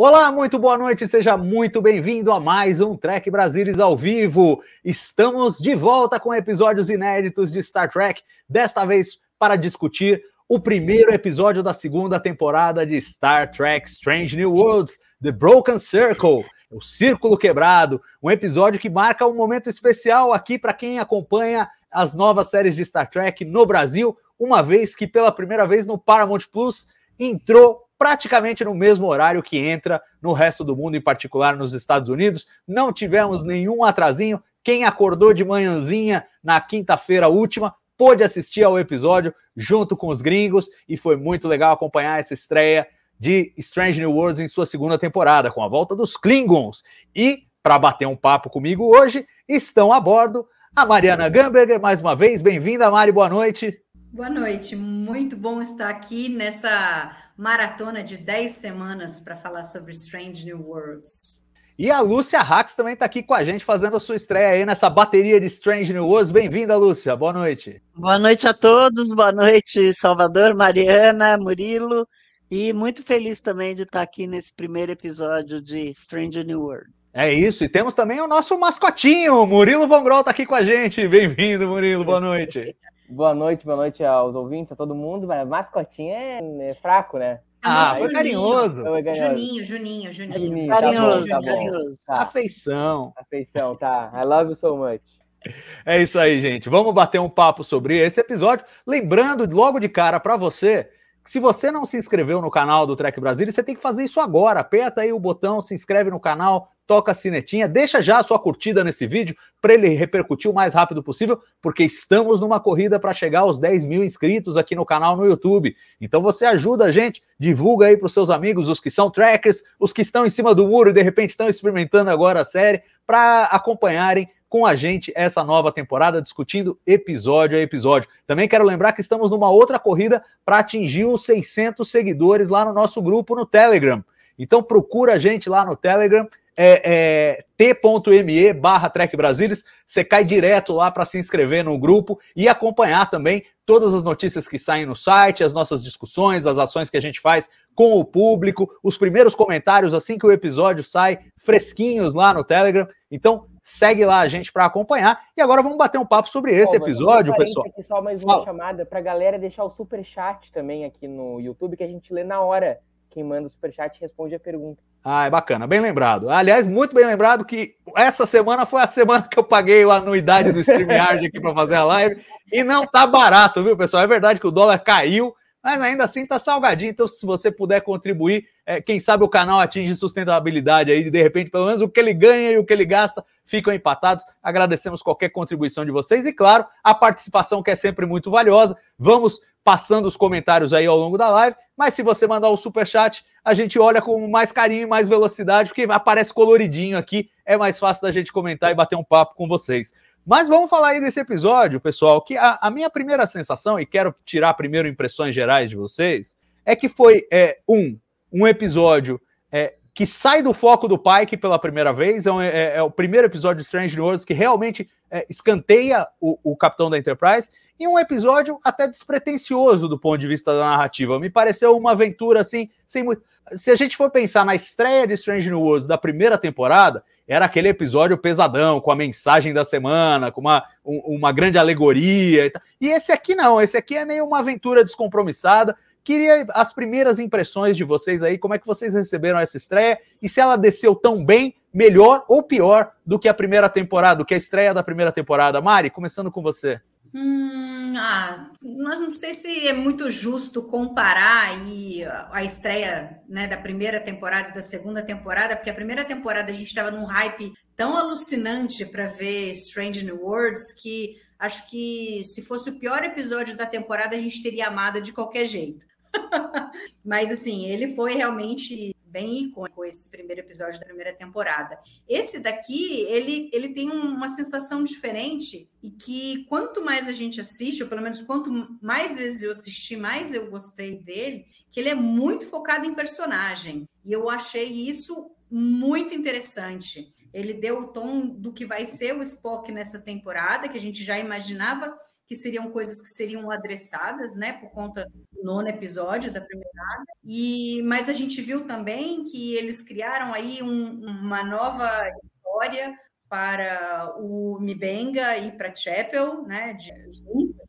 Olá, muito boa noite, seja muito bem-vindo a mais um Trek Brasilis ao vivo. Estamos de volta com episódios inéditos de Star Trek, desta vez para discutir o primeiro episódio da segunda temporada de Star Trek Strange New Worlds, The Broken Circle, o Círculo Quebrado, um episódio que marca um momento especial aqui para quem acompanha as novas séries de Star Trek no Brasil, uma vez que pela primeira vez no Paramount Plus entrou praticamente no mesmo horário que entra no resto do mundo, em particular nos Estados Unidos. Não tivemos nenhum atrasinho. Quem acordou de manhãzinha na quinta-feira última pôde assistir ao episódio junto com os gringos e foi muito legal acompanhar essa estreia de Strange New Worlds em sua segunda temporada, com a volta dos Klingons. E, para bater um papo comigo hoje, estão a bordo a Mariana Gamberger, mais uma vez. Bem-vinda, Mari, boa noite. Boa noite, muito bom estar aqui nessa maratona de 10 semanas para falar sobre Strange New Worlds. E a Lúcia Rax também está aqui com a gente, fazendo a sua estreia aí nessa bateria de Strange New Worlds. Bem-vinda, Lúcia, boa noite. Boa noite a todos, boa noite, Salvador, Mariana, Murilo, e muito feliz também de estar aqui nesse primeiro episódio de Strange New World. É isso, e temos também o nosso mascotinho, Murilo Von Grol está aqui com a gente. Bem-vindo, Murilo, boa noite. Boa noite, boa noite aos ouvintes, a todo mundo. Mas mascotinho é, é fraco, né? Ah, foi carinhoso. Foi carinhoso. Juninho, Juninho, Juninho. Juninho, tá Carinhoso, bom, tá bom. carinhoso. Tá. Afeição. Afeição, tá. I love you so much. É isso aí, gente. Vamos bater um papo sobre esse episódio. Lembrando logo de cara para você que se você não se inscreveu no canal do Trek Brasília, você tem que fazer isso agora. Aperta aí o botão, se inscreve no canal, toca a sinetinha, deixa já a sua curtida nesse vídeo para ele repercutir o mais rápido possível, porque estamos numa corrida para chegar aos 10 mil inscritos aqui no canal no YouTube. Então você ajuda a gente, divulga aí para os seus amigos, os que são trackers, os que estão em cima do muro e de repente estão experimentando agora a série, para acompanharem com a gente essa nova temporada, discutindo episódio a episódio. Também quero lembrar que estamos numa outra corrida para atingir os 600 seguidores lá no nosso grupo no Telegram. Então procura a gente lá no Telegram, é, é, t.me barra Trek Brasilis, você cai direto lá para se inscrever no grupo e acompanhar também todas as notícias que saem no site, as nossas discussões, as ações que a gente faz com o público, os primeiros comentários assim que o episódio sai, fresquinhos lá no Telegram. Então, segue lá a gente para acompanhar. E agora vamos bater um papo sobre esse mas episódio, pessoal. Aqui, só mais uma Fala. chamada pra galera deixar o super chat também aqui no YouTube, que a gente lê na hora. Quem manda o super chat responde a pergunta. Ah, é bacana, bem lembrado. Aliás, muito bem lembrado que essa semana foi a semana que eu paguei a anuidade do StreamYard aqui para fazer a live e não tá barato, viu, pessoal? É verdade que o dólar caiu, mas ainda assim tá salgadinho. Então, se você puder contribuir, é, quem sabe o canal atinge sustentabilidade aí, de repente, pelo menos o que ele ganha e o que ele gasta ficam empatados. Agradecemos qualquer contribuição de vocês e, claro, a participação que é sempre muito valiosa. Vamos passando os comentários aí ao longo da live, mas se você mandar o super chat, a gente olha com mais carinho e mais velocidade, porque aparece coloridinho aqui, é mais fácil da gente comentar e bater um papo com vocês. Mas vamos falar aí desse episódio, pessoal, que a, a minha primeira sensação, e quero tirar primeiro impressões gerais de vocês, é que foi é, um, um episódio é, que sai do foco do Pike pela primeira vez, é, um- é- é o primeiro episódio de Strange New Worlds que realmente é, escanteia o, o capitão da Enterprise, e um episódio até despretensioso do ponto de vista da narrativa. Me pareceu uma aventura assim, sem muito. Se a gente for pensar na estreia de Strange New Worlds da primeira temporada, era aquele episódio pesadão, com a mensagem da semana, com uma, um- uma grande alegoria e tal. E esse aqui não, esse aqui é meio uma aventura descompromissada. Queria as primeiras impressões de vocês aí, como é que vocês receberam essa estreia e se ela desceu tão bem, melhor ou pior do que a primeira temporada, do que a estreia da primeira temporada. Mari, começando com você. Hum, ah, não sei se é muito justo comparar aí a estreia né, da primeira temporada e da segunda temporada, porque a primeira temporada a gente estava num hype tão alucinante para ver Strange New Worlds que acho que se fosse o pior episódio da temporada a gente teria amado de qualquer jeito. Mas assim, ele foi realmente bem icônico esse primeiro episódio da primeira temporada. Esse daqui, ele, ele tem uma sensação diferente e que quanto mais a gente assiste, ou pelo menos quanto mais vezes eu assisti, mais eu gostei dele, que ele é muito focado em personagem. E eu achei isso muito interessante. Ele deu o tom do que vai ser o Spock nessa temporada, que a gente já imaginava que seriam coisas que seriam adressadas, né, por conta do nono episódio da primeira e mas a gente viu também que eles criaram aí um, uma nova história para o Mibenga e para Chapel, né, de,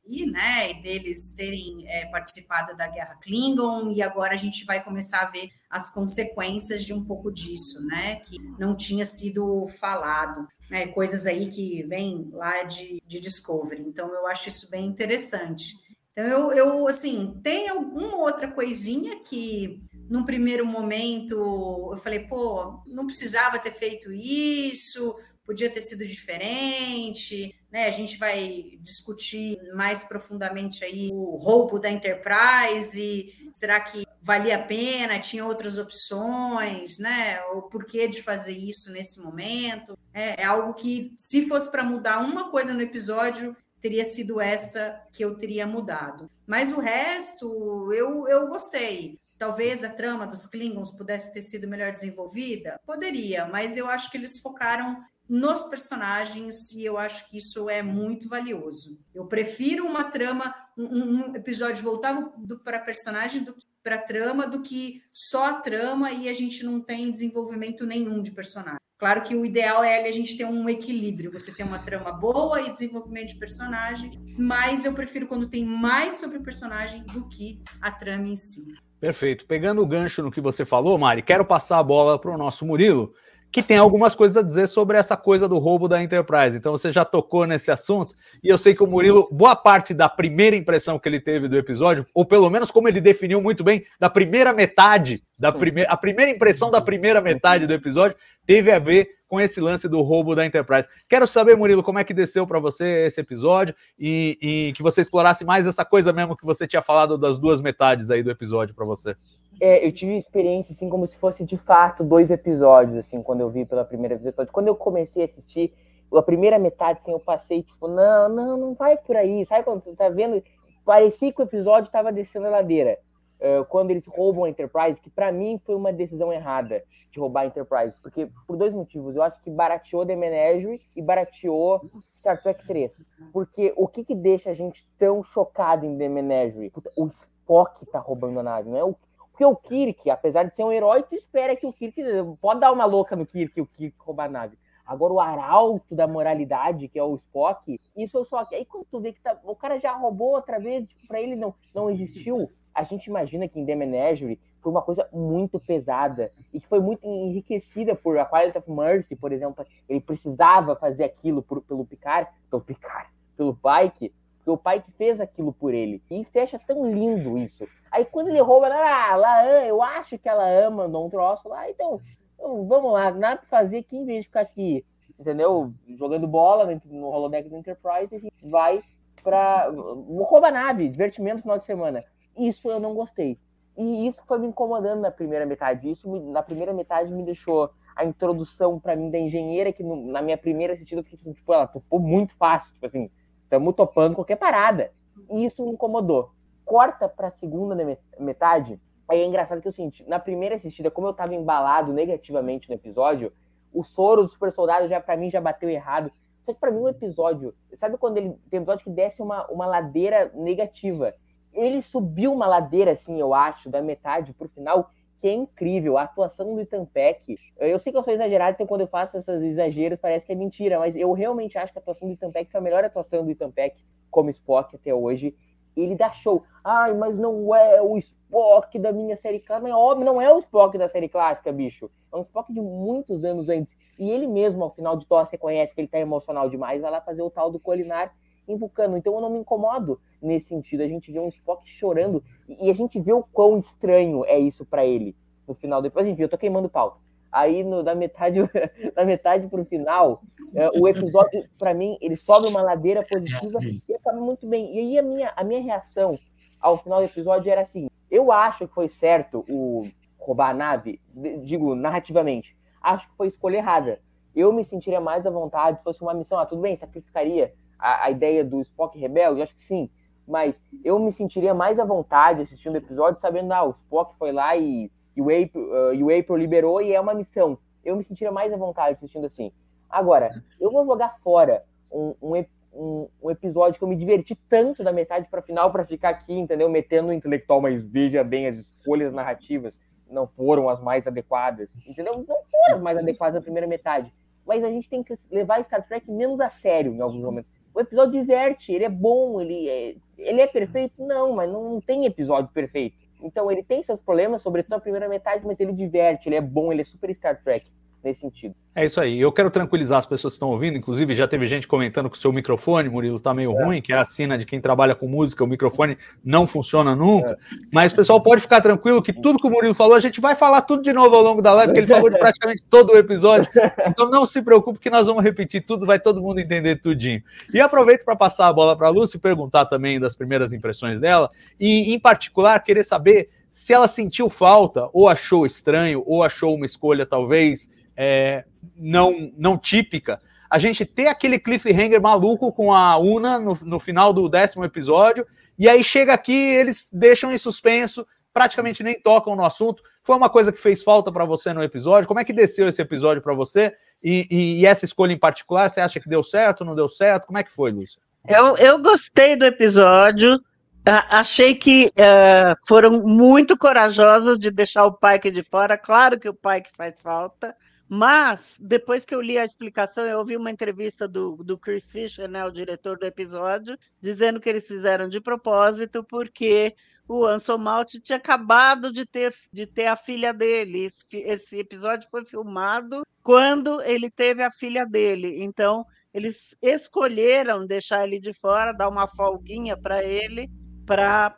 ali, né, e deles terem é, participado da Guerra Klingon, e agora a gente vai começar a ver as consequências de um pouco disso, né, que não tinha sido falado né, coisas aí que vêm lá de, de Discovery. Então, eu acho isso bem interessante. Então, eu, eu assim, tem alguma outra coisinha que, num primeiro momento, eu falei, pô, não precisava ter feito isso, podia ter sido diferente, né? A gente vai discutir mais profundamente aí o roubo da Enterprise, será que valia a pena, tinha outras opções, né? O porquê de fazer isso nesse momento. É, é algo que, se fosse para mudar uma coisa no episódio, teria sido essa que eu teria mudado. Mas o resto, eu, eu gostei. Talvez a trama dos Klingons pudesse ter sido melhor desenvolvida? Poderia, mas eu acho que eles focaram nos personagens e eu acho que isso é muito valioso. Eu prefiro uma trama, um, um episódio voltado para personagem do que para trama do que só a trama e a gente não tem desenvolvimento nenhum de personagem. Claro que o ideal é a gente ter um equilíbrio, você ter uma trama boa e desenvolvimento de personagem, mas eu prefiro quando tem mais sobre o personagem do que a trama em si. Perfeito. Pegando o gancho no que você falou, Mari, quero passar a bola para o nosso Murilo que tem algumas coisas a dizer sobre essa coisa do roubo da Enterprise. Então você já tocou nesse assunto, e eu sei que o Murilo, boa parte da primeira impressão que ele teve do episódio, ou pelo menos como ele definiu muito bem, da primeira metade, da primeira, a primeira impressão da primeira metade do episódio, teve a ver com esse lance do roubo da Enterprise. Quero saber, Murilo, como é que desceu para você esse episódio e, e, que você explorasse mais essa coisa mesmo que você tinha falado das duas metades aí do episódio para você. É, eu tive experiência assim como se fosse de fato dois episódios assim quando eu vi pela primeira vez. Quando eu comecei a assistir a primeira metade, assim, eu passei tipo, não, não, não vai por aí. Sabe quando você tá vendo? Parecia que o episódio tava descendo a ladeira. Uh, quando eles roubam a Enterprise, que para mim foi uma decisão errada de roubar a Enterprise, porque por dois motivos. Eu acho que barateou The Menagerie e barateou Star Trek 3. Porque o que que deixa a gente tão chocado em The Menagerie? O Spock tá roubando a nave, não é o porque o Kirk, apesar de ser um herói, tu espera que o Kirk pode dar uma louca no Kirk, o Kirk roubar a nave. Agora, o arauto da moralidade, que é o Spock, isso o Spock. Aí quando tu vê que tá, o cara já roubou outra vez, tipo, pra ele não, não existiu, a gente imagina que em The Menagerie foi uma coisa muito pesada e que foi muito enriquecida por a Quality of Mercy, por exemplo. Ele precisava fazer aquilo por, pelo Picard, pelo Picard, pelo Pike, porque o Pike fez aquilo por ele. E fecha tão lindo isso. Aí quando ele rouba, ah, eu acho que ela ama, mandou um troço lá, então, então vamos lá, nada pra fazer aqui em vez de ficar aqui, entendeu? Jogando bola no, no holodeck do Enterprise, a gente vai pra. rouba nave, divertimento no final de semana. Isso eu não gostei. E isso foi me incomodando na primeira metade. Isso me, na primeira metade me deixou a introdução para mim da engenheira, que no, na minha primeira eu fiquei tipo, ela topou muito fácil, tipo assim, estamos topando qualquer parada. E isso me incomodou corta para a segunda metade, aí é engraçado que é o seguinte, na primeira assistida, como eu estava embalado negativamente no episódio, o soro do super soldado já para mim já bateu errado. Só que para mim o um episódio, sabe quando ele tem um episódio que desce uma, uma ladeira negativa? Ele subiu uma ladeira assim, eu acho, da metade pro final, que é incrível. A atuação do Ethan Peck, eu sei que eu sou exagerado, então quando eu faço esses exageros parece que é mentira, mas eu realmente acho que a atuação do Ethan Peck foi a melhor atuação do Ethan Peck como Spock até hoje ele dá show. Ai, mas não é o Spock da minha série clássica. Mas, óbvio, não é o Spock da série clássica, bicho. É um Spock de muitos anos antes. E ele mesmo, ao final de tosse, reconhece que ele tá emocional demais, vai lá fazer o tal do Colinar Vulcano. Então eu não me incomodo nesse sentido. A gente vê um Spock chorando e a gente vê o quão estranho é isso para ele no final. Depois, enfim, eu tô queimando pauta. Aí no, da metade da metade pro final, é, o episódio para mim ele sobe uma ladeira positiva e acaba muito bem. E aí a minha a minha reação ao final do episódio era assim: eu acho que foi certo o roubar a nave, digo narrativamente, acho que foi escolha errada. Eu me sentiria mais à vontade se fosse uma missão. Ah, tudo bem, sacrificaria a, a ideia do Spock rebelde, acho que sim. Mas eu me sentiria mais à vontade assistindo o episódio, sabendo, ah, o Spock foi lá e, e, o, April, uh, e o April liberou e é uma missão. Eu me sentiria mais à vontade assistindo assim. Agora, eu vou jogar fora um, um, um, um episódio que eu me diverti tanto da metade para final para ficar aqui, entendeu? Metendo o intelectual, mas veja bem, as escolhas narrativas não foram as mais adequadas, entendeu? Não foram as mais adequadas na primeira metade. Mas a gente tem que levar Star Trek menos a sério em alguns momentos. O episódio diverte, ele é bom, ele é, ele é perfeito? Não, mas não tem episódio perfeito. Então ele tem seus problemas, sobretudo na primeira metade, mas ele diverte, ele é bom, ele é super Star Trek nesse sentido. É isso aí. Eu quero tranquilizar as pessoas que estão ouvindo. Inclusive, já teve gente comentando que o seu microfone, Murilo, está meio é. ruim, que é a sina de quem trabalha com música, o microfone não funciona nunca. É. Mas pessoal pode ficar tranquilo que tudo que o Murilo falou, a gente vai falar tudo de novo ao longo da live, que ele falou de praticamente todo o episódio. Então não se preocupe que nós vamos repetir tudo, vai todo mundo entender tudinho. E aproveito para passar a bola para a Lúcia e perguntar também das primeiras impressões dela, e em particular querer saber se ela sentiu falta, ou achou estranho, ou achou uma escolha talvez é, não, não típica, a gente ter aquele cliffhanger maluco com a Una no, no final do décimo episódio, e aí chega aqui, eles deixam em suspenso, praticamente nem tocam no assunto. Foi uma coisa que fez falta para você no episódio? Como é que desceu esse episódio para você? E, e, e, essa escolha em particular, você acha que deu certo, não deu certo? Como é que foi, Lúcia? Eu, eu gostei do episódio. Achei que uh, foram muito corajosos de deixar o Pike de fora. Claro que o Pike faz falta. Mas, depois que eu li a explicação, eu ouvi uma entrevista do, do Chris Fisher, né, o diretor do episódio, dizendo que eles fizeram de propósito porque o Anson Malt tinha acabado de ter, de ter a filha dele. Esse, esse episódio foi filmado quando ele teve a filha dele. Então, eles escolheram deixar ele de fora, dar uma folguinha para ele, para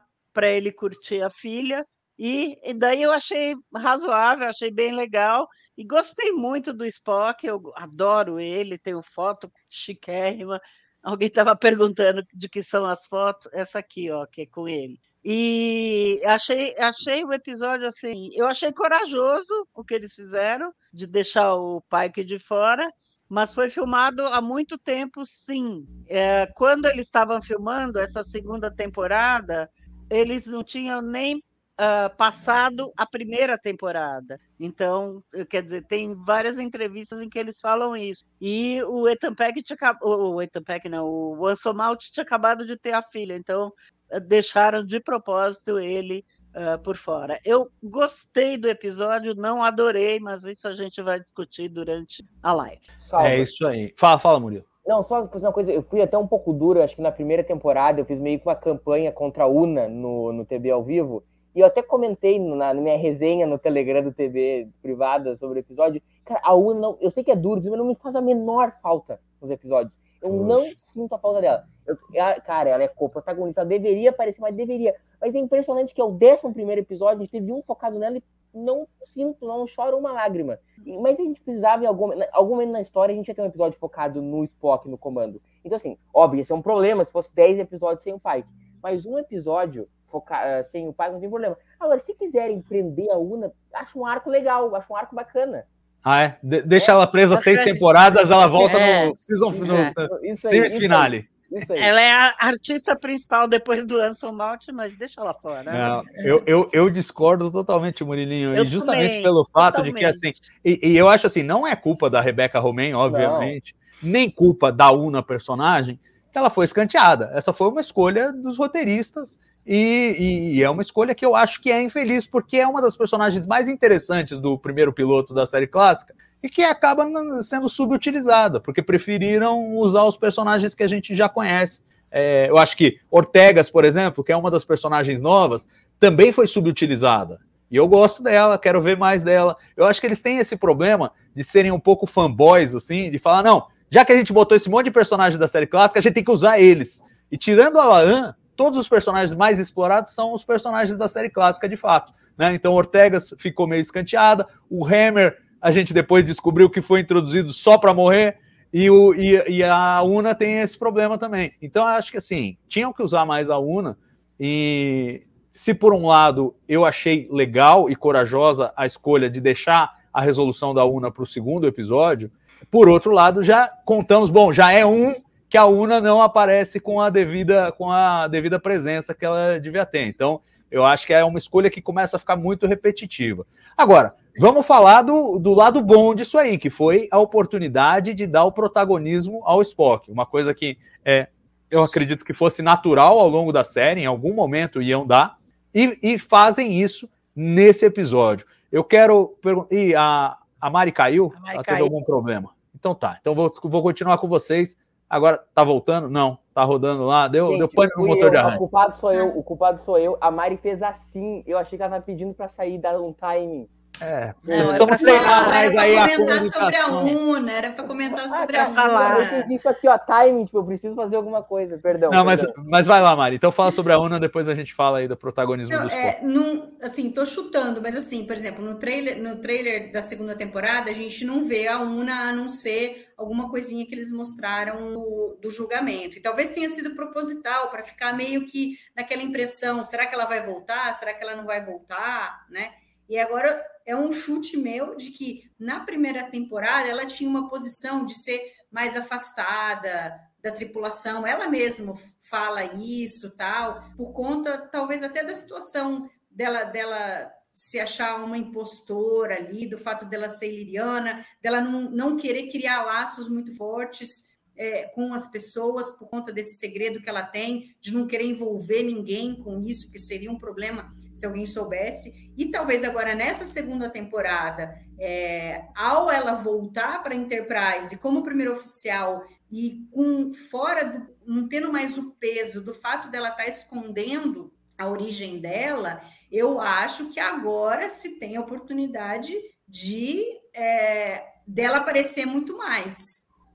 ele curtir a filha. E, e daí eu achei razoável, achei bem legal. E gostei muito do Spock, eu adoro ele, tenho foto chiquérrima. Alguém estava perguntando de que são as fotos, essa aqui, ó, que é com ele. E achei, achei o episódio assim, eu achei corajoso o que eles fizeram de deixar o Pike de fora, mas foi filmado há muito tempo, sim. É, quando eles estavam filmando essa segunda temporada, eles não tinham nem uh, passado a primeira temporada. Então, quer dizer, tem várias entrevistas em que eles falam isso. E o Ethan Peck tinha o Ethan Peck não, o Ansomalt tinha acabado de ter a filha, então eh, deixaram de propósito ele uh, por fora. Eu gostei do episódio, não adorei, mas isso a gente vai discutir durante a live. Salve. É isso aí. Fala, fala, Murilo. Não, só fazer uma coisa, eu fui até um pouco duro, acho que na primeira temporada eu fiz meio que uma campanha contra a UNA no, no TV ao vivo, e eu até comentei na, minha resenha no Telegram do TV privada sobre o episódio. Cara, a Una, não, eu sei que é duro, mas não me faz a menor falta nos episódios. Eu Poxa. não sinto a falta dela. Eu, cara, ela é co-protagonista, ela deveria aparecer, mas deveria. Mas é impressionante que é o 11 primeiro episódio, a gente teve um focado nela e não sinto, não choro uma lágrima. Mas a gente precisava, em algum, algum momento na história, a gente ia ter um episódio focado no Spock, no comando. Então, assim, óbvio, esse é um problema se fosse 10 episódios sem o Pike. Mas um episódio focar, eh, sem o pai, não tem problema. Agora, se quiserem prender a Una, acho um arco legal, acho um arco bacana. Ah, é? De deixa é, ela presa seis temporadas, ela volta é, no season no, é. no series finale. Ela é a artista principal depois do Anson Mount, mas deixa ela fora. Não, eu, eu, eu, discordo totalmente, Murilinho. Eu e justamente também, pelo fato totalmente. de que, assim, e, e, eu acho assim, não é culpa da Rebecca Romain, obviamente, não. nem culpa da Una personagem, que ela foi escanteada. Essa foi uma escolha dos roteiristas e, e, é uma escolha que eu acho que é infeliz, porque é uma das personagens mais interessantes do primeiro piloto da série clássica e que acaba sendo subutilizada, porque preferiram usar os personagens que a gente já conhece. É, eu acho que Ortegas, por exemplo, que é uma das personagens novas, também foi subutilizada. E eu gosto dela, quero ver mais dela. Eu acho que eles têm esse problema de serem um pouco fanboys, assim, de falar, não, já que a gente botou esse monte de personagens da série clássica, a gente tem que usar eles. E tirando a Laan, todos os personagens mais explorados são os personagens da série clássica de fato. Né? Então, Ortegas ficou meio escanteada, o Hammer, a gente depois descobriu que foi introduzido só para morrer, e, o, e, e, a Una tem esse problema também. Então, acho que assim, tinham que usar mais a Una, e se por um lado eu achei legal e corajosa a escolha de deixar a resolução da UNA para o segundo episódio, por outro lado, já contamos, bom, já é um que a UNA não aparece com a devida, com a devida presença que ela devia ter. Então, eu acho que é uma escolha que começa a ficar muito repetitiva. Agora, vamos falar do, do lado bom disso aí, que foi a oportunidade de dar o protagonismo ao Spock. Uma coisa que é, eu acredito que fosse natural ao longo da série, em algum momento iam dar, e, e fazem isso nesse episódio. Eu quero perguntar. E a, a Mari caiu? A Mari Ela caiu. teve algum problema? Então tá. Então vou, vou continuar com vocês. Agora, tá voltando? Não. Tá rodando lá? Deu, Gente, deu pânico no motor eu, de arranque. O culpado sou eu. O culpado sou eu. A Mari fez assim. Eu achei que ela tava pedindo para sair, dar um time. É, não, precisamos treinar mais aí a comentar sobre a UNA, era para comentar ah, sobre a UNA. Falar. Eu entendi isso aqui, ó, timing, tipo, eu preciso fazer alguma coisa, perdão. Não, perdão. Mas, mas vai lá, Mari, então fala sobre a UNA, depois a gente fala aí do protagonismo não, do é, num, assim, tô chutando, mas assim, por exemplo, no trailer, no trailer da segunda temporada, a gente não vê a UNA a não ser alguma coisinha que eles mostraram do, do julgamento. E talvez tenha sido proposital, para ficar meio que naquela impressão, será que ela vai voltar? Será que ela não vai voltar? Né? E agora é um chute meu de que na primeira temporada ela tinha uma posição de ser mais afastada da tripulação. Ela mesma fala isso, tal, por conta talvez até da situação dela dela se achar uma impostora ali, do fato dela ser liriana, dela não, não querer criar laços muito fortes é, com as pessoas por conta desse segredo que ela tem, de não querer envolver ninguém com isso, que seria um problema se alguém soubesse. E talvez agora nessa segunda temporada, é, ao ela voltar para a Enterprise como primeiro oficial e com fora do, não tendo mais o peso do fato dela estar tá escondendo a origem dela, eu acho que agora se tem a oportunidade de é, dela aparecer muito mais.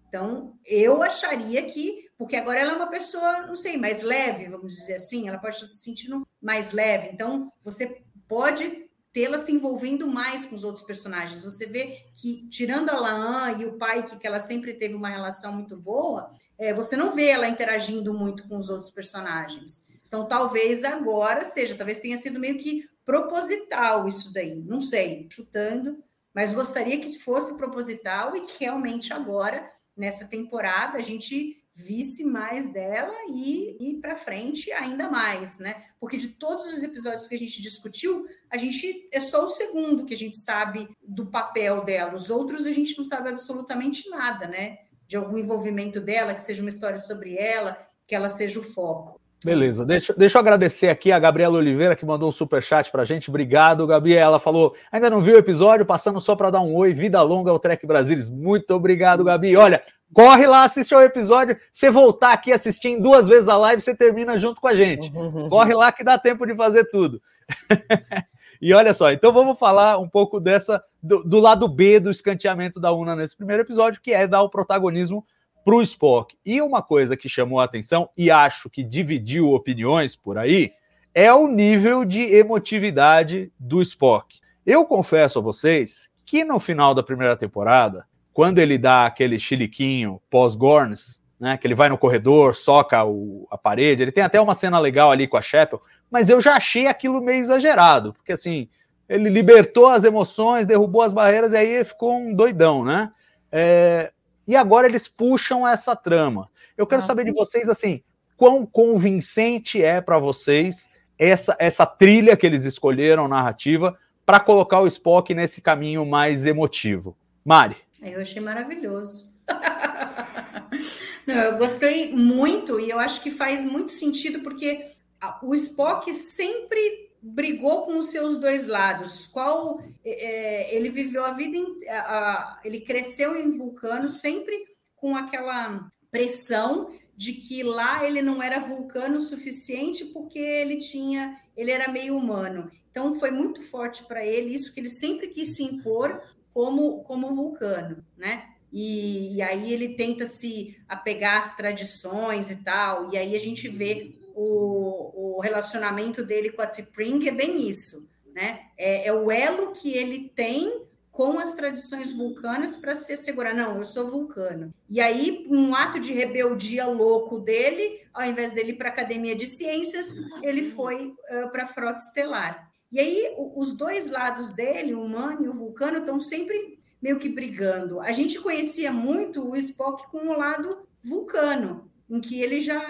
Então, eu acharia que, porque agora ela é uma pessoa, não sei, mais leve, vamos dizer assim, ela pode estar se sentindo mais leve. Então, você pode tê-la se envolvendo mais com os outros personagens. Você vê que, tirando a Laan e o pai, que, que ela sempre teve uma relação muito boa, é, você não vê ela interagindo muito com os outros personagens. Então, talvez agora seja, talvez tenha sido meio que proposital isso daí, não sei, chutando, mas gostaria que fosse proposital e que realmente agora nessa temporada a gente visse mais dela e ir para frente ainda mais, né? Porque de todos os episódios que a gente discutiu, a gente é só o segundo que a gente sabe do papel dela. Os outros a gente não sabe absolutamente nada, né? De algum envolvimento dela, que seja uma história sobre ela, que ela seja o foco. Beleza, deixa, deixa eu agradecer aqui a Gabriela Oliveira que mandou um super chat pra gente. Obrigado, Gabi. Ela falou: ainda não viu o episódio, passando só para dar um oi. Vida longa ao Trek Brasilis. Muito obrigado, Gabi. Olha, corre lá, assiste ao episódio. Você voltar aqui assistindo duas vezes a live, você termina junto com a gente. Corre lá que dá tempo de fazer tudo. e olha só, então vamos falar um pouco dessa do, do lado B do escanteamento da UNA nesse primeiro episódio, que é dar o protagonismo para o Spock. E uma coisa que chamou a atenção e acho que dividiu opiniões por aí é o nível de emotividade do Spock. Eu confesso a vocês que no final da primeira temporada, quando ele dá aquele chiliquinho pós-Gorns, né, que ele vai no corredor, soca o, a parede, ele tem até uma cena legal ali com a Shepard, mas eu já achei aquilo meio exagerado, porque assim, ele libertou as emoções, derrubou as barreiras e aí ficou um doidão, né? É, e agora eles puxam essa trama. Eu quero ah, saber de vocês assim, quão convincente é para vocês essa, essa trilha que eles escolheram narrativa para colocar o Spock nesse caminho mais emotivo. Mari. Eu achei maravilhoso. Não, eu gostei muito e eu acho que faz muito sentido porque o Spock sempre brigou com os seus dois lados. Qual é, é ele viveu a vida, a, ele cresceu em Vulcano sempre com aquela pressão de que lá ele não era vulcano o suficiente porque ele tinha, ele era meio humano. Então foi muito forte para ele isso que ele sempre quis se impor como como vulcano, né? e, e, aí ele tenta se apegar às tradições e tal, e aí a gente vê o, o relacionamento dele com a T'Pring é bem isso, né? É, é o elo que ele tem com as tradições vulcanas para se assegurar, não, eu sou vulcano. E aí, um ato de rebeldia louco dele, ao invés dele ir para a Academia de Ciências, ele foi uh, para a Frota Estelar. E aí, os dois lados dele, o humano e o vulcano, estão sempre meio que brigando. A gente conhecia muito o Spock com o lado vulcano, em que ele já,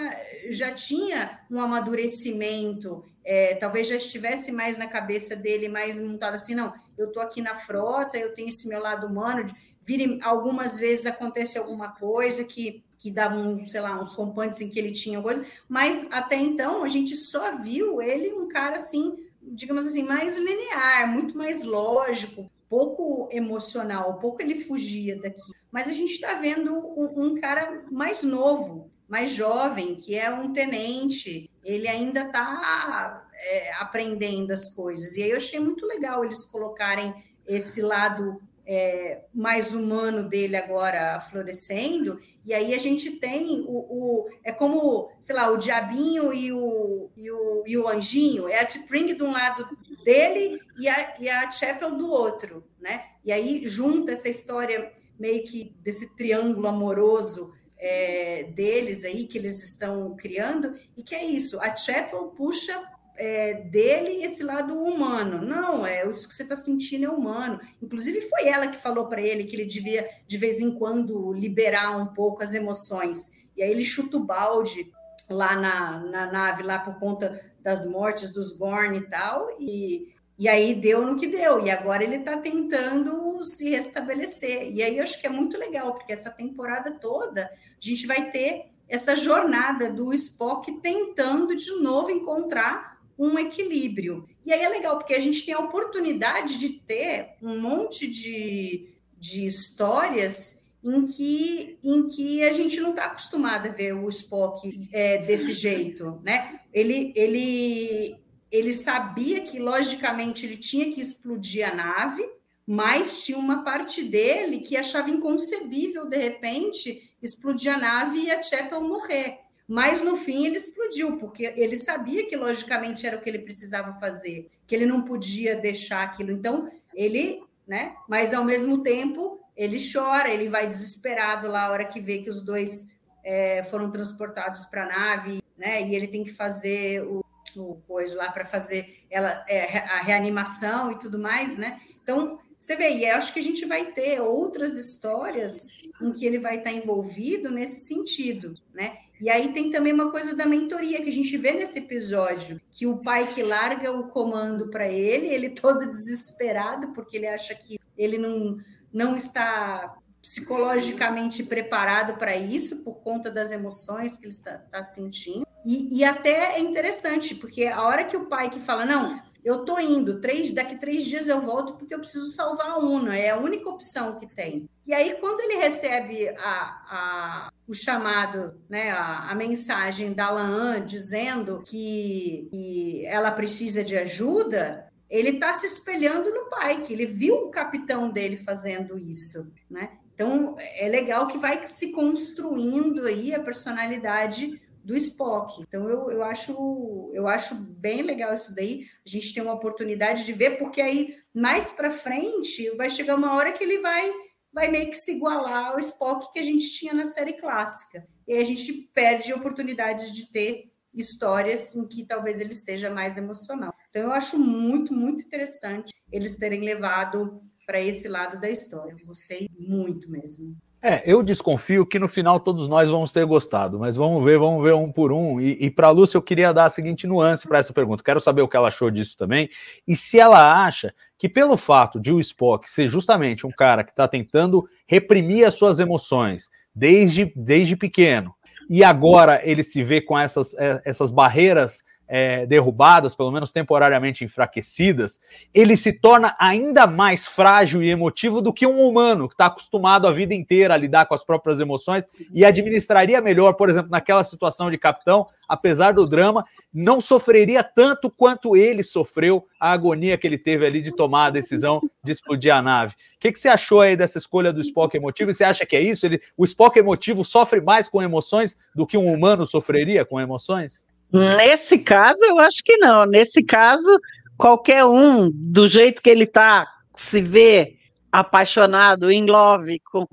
já tinha um amadurecimento, é, talvez já estivesse mais na cabeça dele, mais montado assim, não, eu estou aqui na frota, eu tenho esse meu lado humano, de, vire, algumas vezes acontece alguma coisa que, que dava, um, sei lá, uns rompantes em que ele tinha coisa, mas até então a gente só viu ele um cara assim, digamos assim, mais linear, muito mais lógico, pouco emocional, pouco ele fugia daqui. Mas a gente está vendo um, um, cara mais novo, mais jovem, que é um tenente, ele ainda está é, aprendendo as coisas. E aí eu achei muito legal eles colocarem esse lado é, mais humano dele agora florescendo, e aí a gente tem o, o, é como, sei lá, o diabinho e o, e o, e o anjinho, é a T'Pring de um lado dele e a, e a Chapel do outro, né? E aí junta essa história meio que desse triângulo amoroso é, deles aí que eles estão criando, e que é isso, a Chapel puxa é, dele esse lado humano. Não, é isso que você está sentindo é humano. Inclusive, foi ela que falou para ele que ele devia, de vez em quando, liberar um pouco as emoções. E aí ele chuta o balde lá na, na nave, lá por conta das mortes dos Gorn e tal, e, e aí deu no que deu. E agora ele está tentando se restabelecer. E aí eu acho que é muito legal, porque essa temporada toda a gente vai ter essa jornada do Spock tentando de novo encontrar um equilíbrio. E aí é legal, porque a gente tem a oportunidade de ter um monte de, de histórias em que, em que a gente não está acostumado a ver o Spock é, desse jeito, né? Ele, ele, ele sabia que, logicamente, ele tinha que explodir a nave, mas tinha uma parte dele que achava inconcebível, de repente, explodir a nave e a Chapel morrer. Mas no fim ele explodiu, porque ele sabia que logicamente era o que ele precisava fazer, que ele não podia deixar aquilo. Então, ele, né? Mas ao mesmo tempo, ele chora, ele vai desesperado lá a hora que vê que os dois é, foram transportados para a nave, né? E ele tem que fazer o, o coisa lá para fazer ela é, a reanimação e tudo mais, né? Então, você vê, e acho que a gente vai ter outras histórias em que ele vai estar envolvido nesse sentido, né? E aí tem também uma coisa da mentoria que a gente vê nesse episódio, que o pai que larga o comando para ele, ele todo desesperado porque ele acha que ele não, não está psicologicamente preparado para isso por conta das emoções que ele está, está sentindo. E, e, até é interessante, porque a hora que o pai que fala, não, eu tô indo, três, daqui três dias eu volto porque eu preciso salvar a Una, é a única opção que tem. E aí, quando ele recebe a, a, o chamado, né, a, a mensagem da Laan dizendo que, que ela precisa de ajuda, ele está se espelhando no pai, que ele viu o capitão dele fazendo isso, né? Então, é legal que vai se construindo aí a personalidade do Spock. Então eu, eu acho eu acho bem legal isso daí. A gente tem uma oportunidade de ver porque aí mais para frente vai chegar uma hora que ele vai vai meio que se igualar ao Spock que a gente tinha na série clássica. E aí a gente perde oportunidades de ter histórias em que talvez ele esteja mais emocional. Então eu acho muito muito interessante eles terem levado para esse lado da história. Gostei muito mesmo. É, eu desconfio que no final todos nós vamos ter gostado, mas vamos ver, vamos ver um por um. E, e para a Lúcia eu queria dar a seguinte nuance para essa pergunta. Quero saber o que ela achou disso também. E se ela acha que pelo fato de o Spock ser justamente um cara que está tentando reprimir as suas emoções desde, desde pequeno, e agora ele se vê com essas, é, essas barreiras é, derrubadas, pelo menos temporariamente enfraquecidas, ele se torna ainda mais frágil e emotivo do que um humano que está acostumado a vida inteira a lidar com as próprias emoções e administraria melhor, por exemplo, naquela situação de capitão, apesar do drama, não sofreria tanto quanto ele sofreu a agonia que ele teve ali de tomar a decisão de explodir a nave. O que, que você achou aí dessa escolha do Spock emotivo? Você acha que é isso? Ele, o Spock emotivo sofre mais com emoções do que um humano sofreria com emoções? Nesse caso, eu acho que não. Nesse caso, qualquer um, do jeito que ele está, se vê apaixonado, in love com,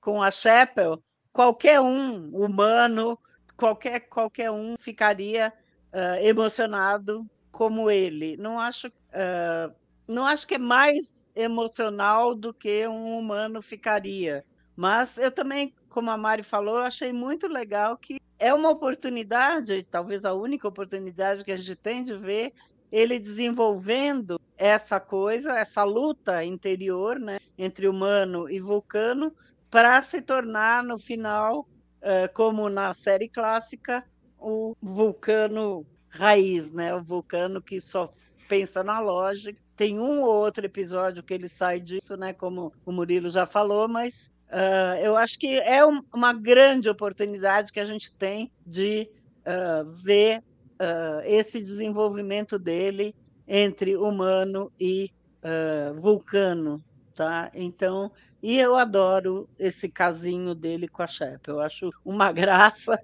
com a Chapel, qualquer um, humano, qualquer, qualquer um ficaria uh, emocionado como ele. Não acho, uh, não acho que é mais emocional do que um humano ficaria. Mas eu também, como a Mari falou, achei muito legal que é uma oportunidade, talvez a única oportunidade que a gente tem de ver ele desenvolvendo essa coisa, essa luta interior, né, entre humano e vulcano, para se tornar no final, uh, como na série clássica, o vulcano raiz, né, o vulcano que só pensa na lógica. Tem um ou outro episódio que ele sai disso, né, como o Murilo já falou, mas Uh, eu acho que é um, uma grande oportunidade que a gente tem de uh, ver uh, esse desenvolvimento dele entre humano e vulcano, tá? Então, e eu adoro esse casinho dele com a Shep. Eu acho uma graça,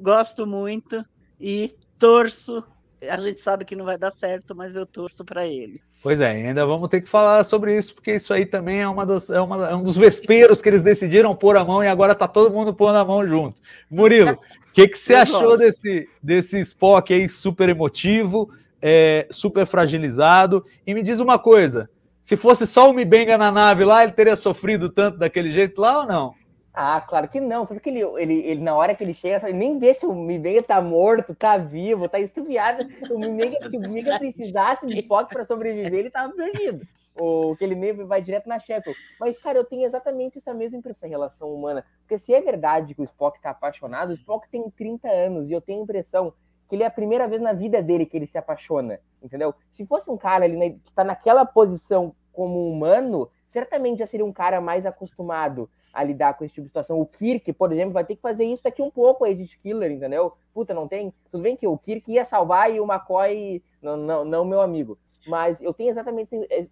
gosto muito e torço a gente sabe que não vai dar certo, mas eu torço para ele. Pois é, ainda vamos ter que falar sobre isso, porque isso aí também é, uma das, é, uma, é um dos vesperos que eles decidiram pôr a mão e agora tá todo mundo pondo a mão junto. Murilo, o que, que você eu achou desse, desse Spock aí super emotivo, é, super fragilizado? E me diz uma coisa: se fosse só o Mibenga na nave lá, ele teria sofrido tanto daquele jeito lá ou não? Ah, claro que não. Tanto que ele, ele, ele, na hora que ele chega, nem vê se o Mibenga tá morto, tá vivo, tá estuviado. O Mibenga, se o Mibenga precisasse de Spock para sobreviver, ele tava perdido. Ou que ele nem vai direto na Shepard. Mas, cara, eu tenho exatamente essa mesma impressão em relação humana. Porque se é verdade que o Spock tá apaixonado, o Spock tem 30 anos e eu tenho a impressão que ele é a primeira vez na vida dele que ele se apaixona, entendeu? Se fosse um cara ali né, que tá naquela posição como humano, certamente já seria um cara mais acostumado a lidar com esse tipo de situação. O Kirk, por exemplo, vai ter que fazer isso daqui um pouco, a Edith Killer, entendeu? Puta, não tem? Tudo bem que o Kirk ia salvar e o McCoy, não, não, não meu amigo. Mas eu tenho exatamente.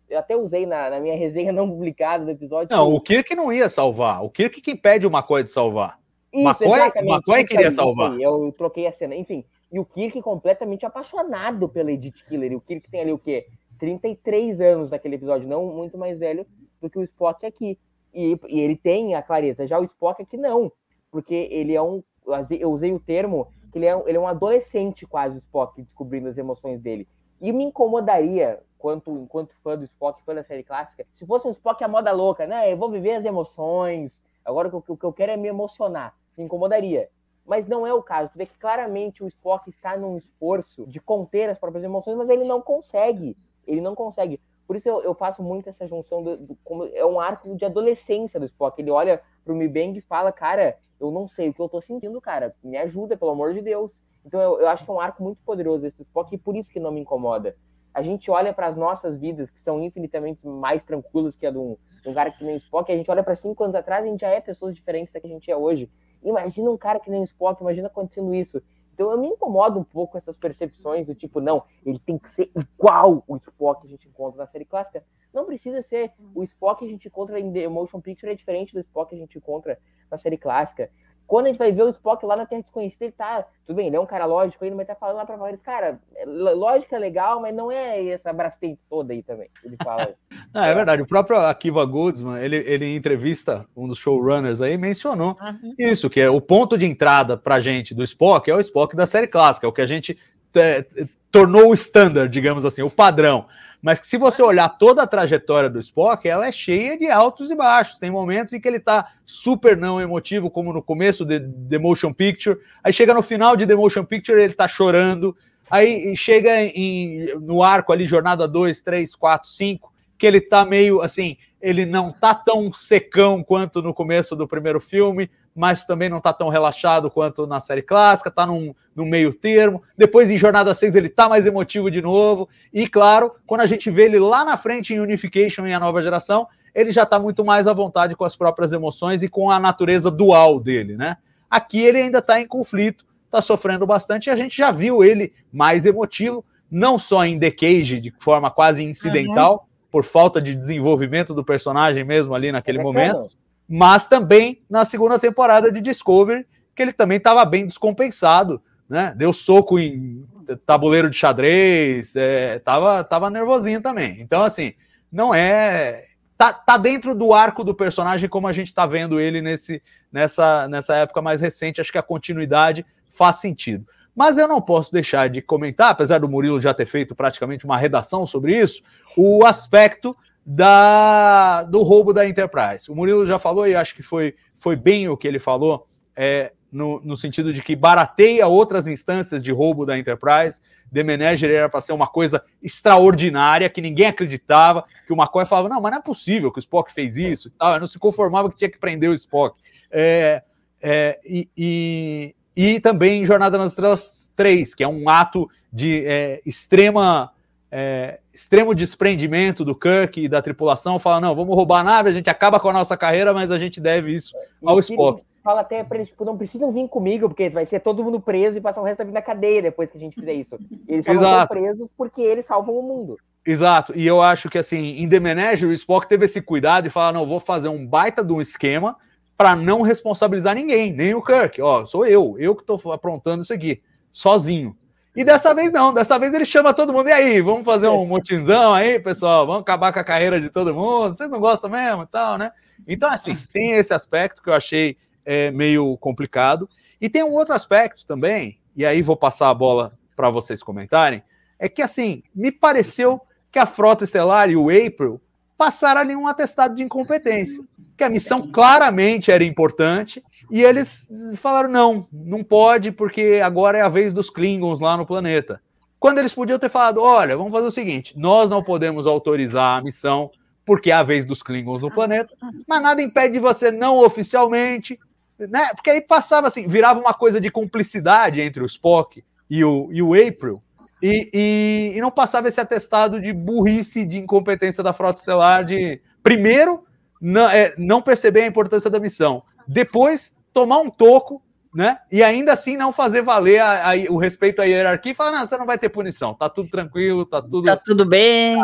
Eu até usei na, na minha resenha não publicada do episódio. Não, que... o Kirk não ia salvar. O Kirk que impede o McCoy de salvar. Isso, McCoy, McCoy queria aí, salvar. Eu troquei a cena. Enfim, e o Kirk completamente apaixonado pela Edith Killer. E o Kirk tem ali o quê? 33 anos naquele episódio, não muito mais velho do que o Spock aqui. E, e ele tem a clareza. Já o Spock aqui não, porque ele é um. Eu usei o termo que ele é, ele é um adolescente quase, o Spock, descobrindo as emoções dele. E me incomodaria, quanto, enquanto fã do Spock pela série clássica, se fosse um Spock a moda louca, né? Eu vou viver as emoções, agora o que, o que eu quero é me emocionar. Me incomodaria. Mas não é o caso. Tu vê que claramente o Spock está num esforço de conter as próprias emoções, mas ele não consegue. Ele não consegue. Por isso eu, eu faço muito essa junção do, do, como é um arco de adolescência do Spock. Ele olha pro Mi Bang e fala, cara, eu não sei o que eu tô sentindo, cara. Me ajuda, pelo amor de Deus. Então eu, eu acho que é um arco muito poderoso esse Spock e por isso que não me incomoda. A gente olha para as nossas vidas, que são infinitamente mais tranquilas que a de um, um cara que nem o Spock, a gente olha para cinco anos atrás e a gente já é pessoas diferentes da que a gente é hoje. Imagina um cara que nem o Spock, imagina acontecendo isso. Então eu me incomodo um pouco com essas percepções do tipo, não, ele tem que ser igual o Spock que a gente encontra na série clássica. Não precisa ser. O Spock que a gente encontra em The Motion Picture é diferente do Spock que a gente encontra na série clássica. Quando a gente vai ver o Spock lá na Terra Desconhecida, ele tá. Tudo bem, ele é um cara lógico, ele vai estar tá falando lá pra eles, cara, lógica é legal, mas não é essa brastente toda aí também. Ele fala. não, é verdade. O próprio Akiva Goldsman, ele, ele em entrevista, um dos showrunners aí, mencionou uhum. isso, que é o ponto de entrada pra gente do Spock é o Spock da série clássica, é o que a gente é, tornou o standard, digamos assim, o padrão. Mas que se você olhar toda a trajetória do Spock, ela é cheia de altos e baixos. Tem momentos em que ele tá super não emotivo, como no começo de The Motion Picture. Aí chega no final de The Motion Picture, ele tá chorando. Aí chega em, no arco ali, jornada 2, 3, 4, 5, que ele tá meio assim, ele não tá tão secão quanto no começo do primeiro filme, mas também não tá tão relaxado quanto na série clássica, tá num, num meio termo. Depois, em Jornada 6, ele tá mais emotivo de novo. E, claro, quando a gente vê ele lá na frente em Unification e a nova geração, ele já tá muito mais à vontade com as próprias emoções e com a natureza dual dele, né? Aqui ele ainda tá em conflito, tá sofrendo bastante, e a gente já viu ele mais emotivo, não só em The Cage, de forma quase incidental, uhum. Por falta de desenvolvimento do personagem mesmo ali naquele é momento mas também na segunda temporada de Discovery, que ele também estava bem descompensado, né? Deu soco em tabuleiro de xadrez, é, tava, tava nervosinho também. Então, assim, não é. Tá, tá dentro do arco do personagem, como a gente está vendo ele nesse, nessa, nessa época mais recente. Acho que a continuidade faz sentido. Mas eu não posso deixar de comentar, apesar do Murilo já ter feito praticamente uma redação sobre isso, o aspecto da, do roubo da Enterprise. O Murilo já falou, e acho que foi, foi bem o que ele falou, é, no, no sentido de que barateia outras instâncias de roubo da Enterprise. The Manager era para ser uma coisa extraordinária, que ninguém acreditava, que o McCoy falava, não, mas não é possível que o Spock fez isso e tal, eu não se conformava que tinha que prender o Spock. É, é, e, e, e, também Jornada nas Estrelas 3, que é um ato de é, extrema é, extremo desprendimento do Kirk e da tripulação, fala: não, vamos roubar a nave, a gente acaba com a nossa carreira, mas a gente deve isso ao Spock. Fala até para eles, tipo, não precisam vir comigo, porque vai ser todo mundo preso e passar o resto da vida na cadeia depois que a gente fizer isso. eles só Exato. vão ser presos porque eles salvam o mundo. Exato, e eu acho que assim, em The Manager, o Spock teve esse cuidado e fala: não, vou fazer um baita de um esquema para não responsabilizar ninguém, nem o Kirk. Ó, sou eu, eu que estou aprontando isso aqui, sozinho. E dessa vez não, dessa vez ele chama todo mundo. E aí, vamos fazer um motinzão aí, pessoal? Vamos acabar com a carreira de todo mundo? Vocês não gostam mesmo e tal, né? Então, assim, tem esse aspecto que eu achei é, meio complicado. E tem um outro aspecto também, e aí vou passar a bola para vocês comentarem, é que, assim, me pareceu que a Frota Estelar e o April passaram ali um atestado de incompetência, que a missão claramente era importante, e eles falaram: não, não pode, porque agora é a vez dos Klingons lá no planeta. Quando eles podiam ter falado: olha, vamos fazer o seguinte, nós não podemos autorizar a missão, porque é a vez dos Klingons no planeta, mas nada impede de você não oficialmente, né? Porque aí passava assim, virava uma coisa de cumplicidade entre o Spock e o, e o April, e, e, e, não passava esse atestado de burrice, de incompetência da frota estelar, de primeiro não, é, não perceber a importância da missão, depois tomar um toco, né? E ainda assim não fazer valer a, a, o respeito à hierarquia e falar, não, você não vai ter punição, tá tudo tranquilo, tá tudo. Tá tudo bem.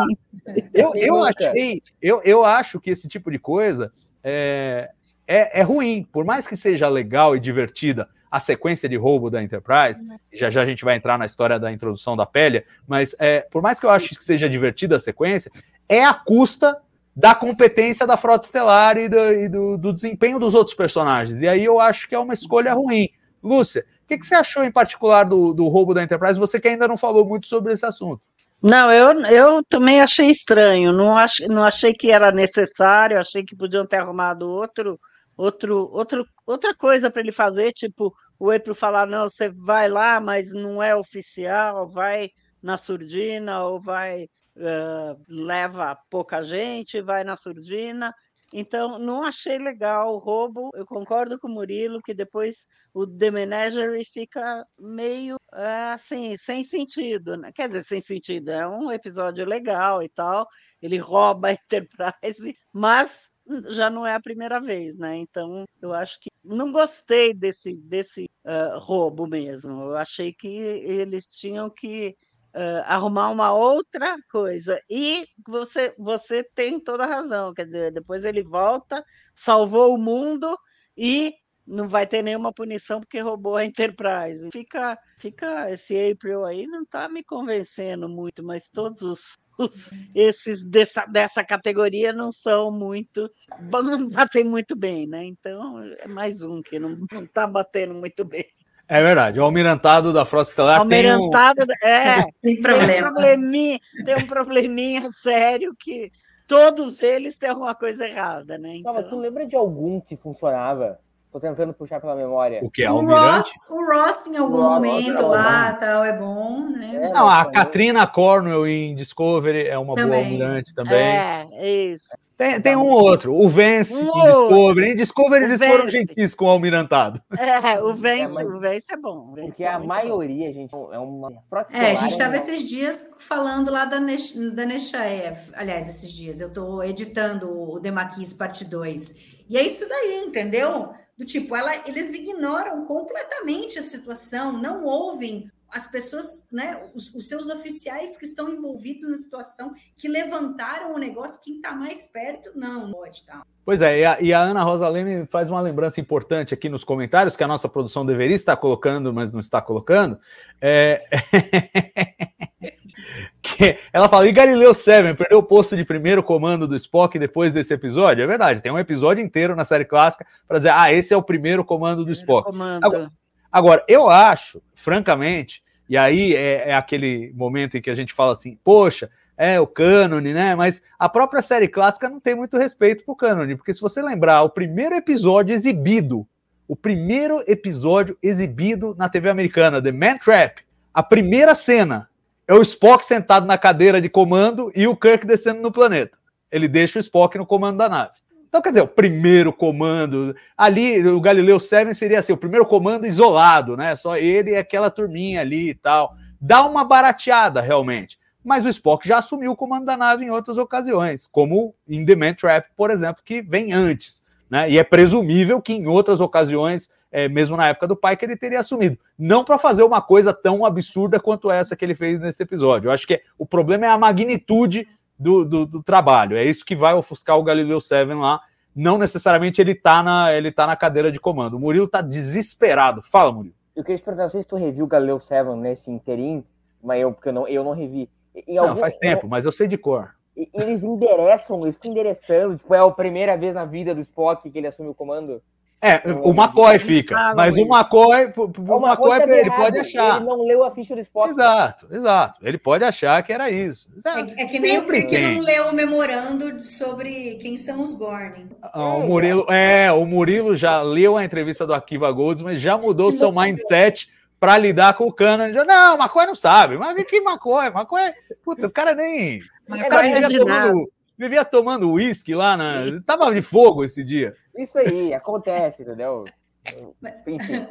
Eu, eu achei, eu, eu acho que esse tipo de coisa é, é, é ruim, por mais que seja legal e divertida a sequência de roubo da Enterprise, uhum. já já a gente vai entrar na história da introdução da Pélia, mas é, por mais que eu ache que seja divertida a sequência, é a custa da competência da Frota Estelar e, do, e do, do, desempenho dos outros personagens. E aí eu acho que é uma escolha ruim. Lúcia, o que, que você achou em particular do, do roubo da Enterprise? Você que ainda não falou muito sobre esse assunto. Não, eu, eu também achei estranho. Não, ach, não achei que era necessário, achei que podiam ter arrumado outro outro, outro, outra coisa para ele fazer, tipo o April falar, não, você vai lá, mas não é oficial, vai na surdina ou vai uh, leva pouca gente, vai na surdina. Então, não achei legal o roubo. Eu concordo com o Murilo que depois o The Menagerie fica meio assim, sem sentido. Né? Quer dizer, sem sentido. É um episódio legal e tal. Ele rouba a Enterprise, mas já não é a primeira vez, né? Então, eu acho que não gostei desse, desse uh, roubo mesmo. Eu achei que eles tinham que uh, arrumar uma outra coisa. E você, você tem toda a razão. Quer dizer, depois ele volta, salvou o mundo e não vai ter nenhuma punição porque roubou a Enterprise. Fica, fica esse April aí não está me convencendo muito, mas todos os esses dessa, dessa categoria não são muito, não batem muito bem, né? Então é mais um que não está batendo muito bem. É verdade, o almirantado da Frota Estelar almirantado, tem um... é, tem, problema. tem, um probleminha, tem um probleminha sério que todos eles têm alguma coisa errada, né? Então... tu lembra de algum que funcionava? Tô tentando puxar pela memória. O que é o Ross, o Ross em algum Ross, momento lá, tal, é bom, né? É, não, a Katrina Cornwell em Discovery é uma também. boa almirante também. É, isso. Tem, tem um outro, o Vence Um em outro. Discovery. Em Discovery O eles foram gentis com o Almirantado. É, o Vence, É, mas- o Vence é bom. Vence Porque é a maioria, gente, é uma. É, a gente estava esse esses dias falando lá da, Nesh, da Neshaev. Aliás, esses dias, eu estou editando o Demarquis parte 2. E é isso daí, entendeu? Do tipo, ela, eles ignoram completamente a situação, não ouvem as pessoas, né, os, os seus oficiais que estão envolvidos na situação, que levantaram o negócio, quem está mais perto, não, pode tá. Pois é, e a, e a Ana Rosa Leme faz uma lembrança importante aqui nos comentários, que a nossa produção deveria estar colocando, mas não está colocando. É... que ela fala, e Galileu Seven perdeu o posto de primeiro comando do Spock depois desse episódio? É verdade, tem um episódio inteiro na série clássica para dizer, ah, esse é o primeiro comando do Spock. comando. Agora- Agora, eu acho, francamente, e aí é, é aquele momento em que a gente fala assim, poxa, é o cânone, né? Mas a própria série clássica não tem muito respeito pro cânone, porque se você lembrar, o primeiro episódio exibido, o primeiro episódio exibido na TV americana, The Man Trap, a primeira cena é o Spock sentado na cadeira de comando e o Kirk descendo no planeta. Ele deixa o Spock no comando da nave. Então, quer dizer, o primeiro comando. Ali, o Galileu 7 seria assim, o primeiro comando isolado, né? Só ele e aquela turminha ali e tal. Dá uma barateada, realmente. Mas o Spock já assumiu o comando da nave em outras ocasiões, como em The Man Trap, por exemplo, que vem antes. Né? E é presumível que em outras ocasiões, é, mesmo na época do pai, que ele teria assumido. Não para fazer uma coisa tão absurda quanto essa que ele fez nesse episódio. Eu acho que o problema é a magnitude do, do, do trabalho. É isso que vai ofuscar o Galileu 7 lá. Não necessariamente ele tá na, ele tá na cadeira de comando. O Murilo tá desesperado. Fala, Murilo. Eu queria te perguntar, não sei se tu reviu o Galileu 7 nesse interim, mas eu, porque eu não, eu não revi. Em Não, algum- faz tempo, mas eu sei de cor. Eles endereçam, eles ficam endereçando, tipo, é a primeira vez na vida do Spock que ele assume o comando. É, o McCoy fica, mas o. McCoy, o É uma McCoy coisa ele pode achar. Ele não leu a ficha do Spock. Exato, exato. Ele pode achar que era isso. É, é que nem o Sempre que tem. não leu o memorando sobre quem são os Gorn. Ah, o Murilo, é, o Murilo já leu a entrevista do Akiva Goldsman, já mudou seu mindset para lidar com o Canon. Já, não, McCoy não sabe. Mas que McCoy? McCoy, puta, o cara nem. O É cara verdade, vivia tomando, vivia tomando uísque lá na. Tava de fogo esse dia. Isso aí, acontece, entendeu? Enfim.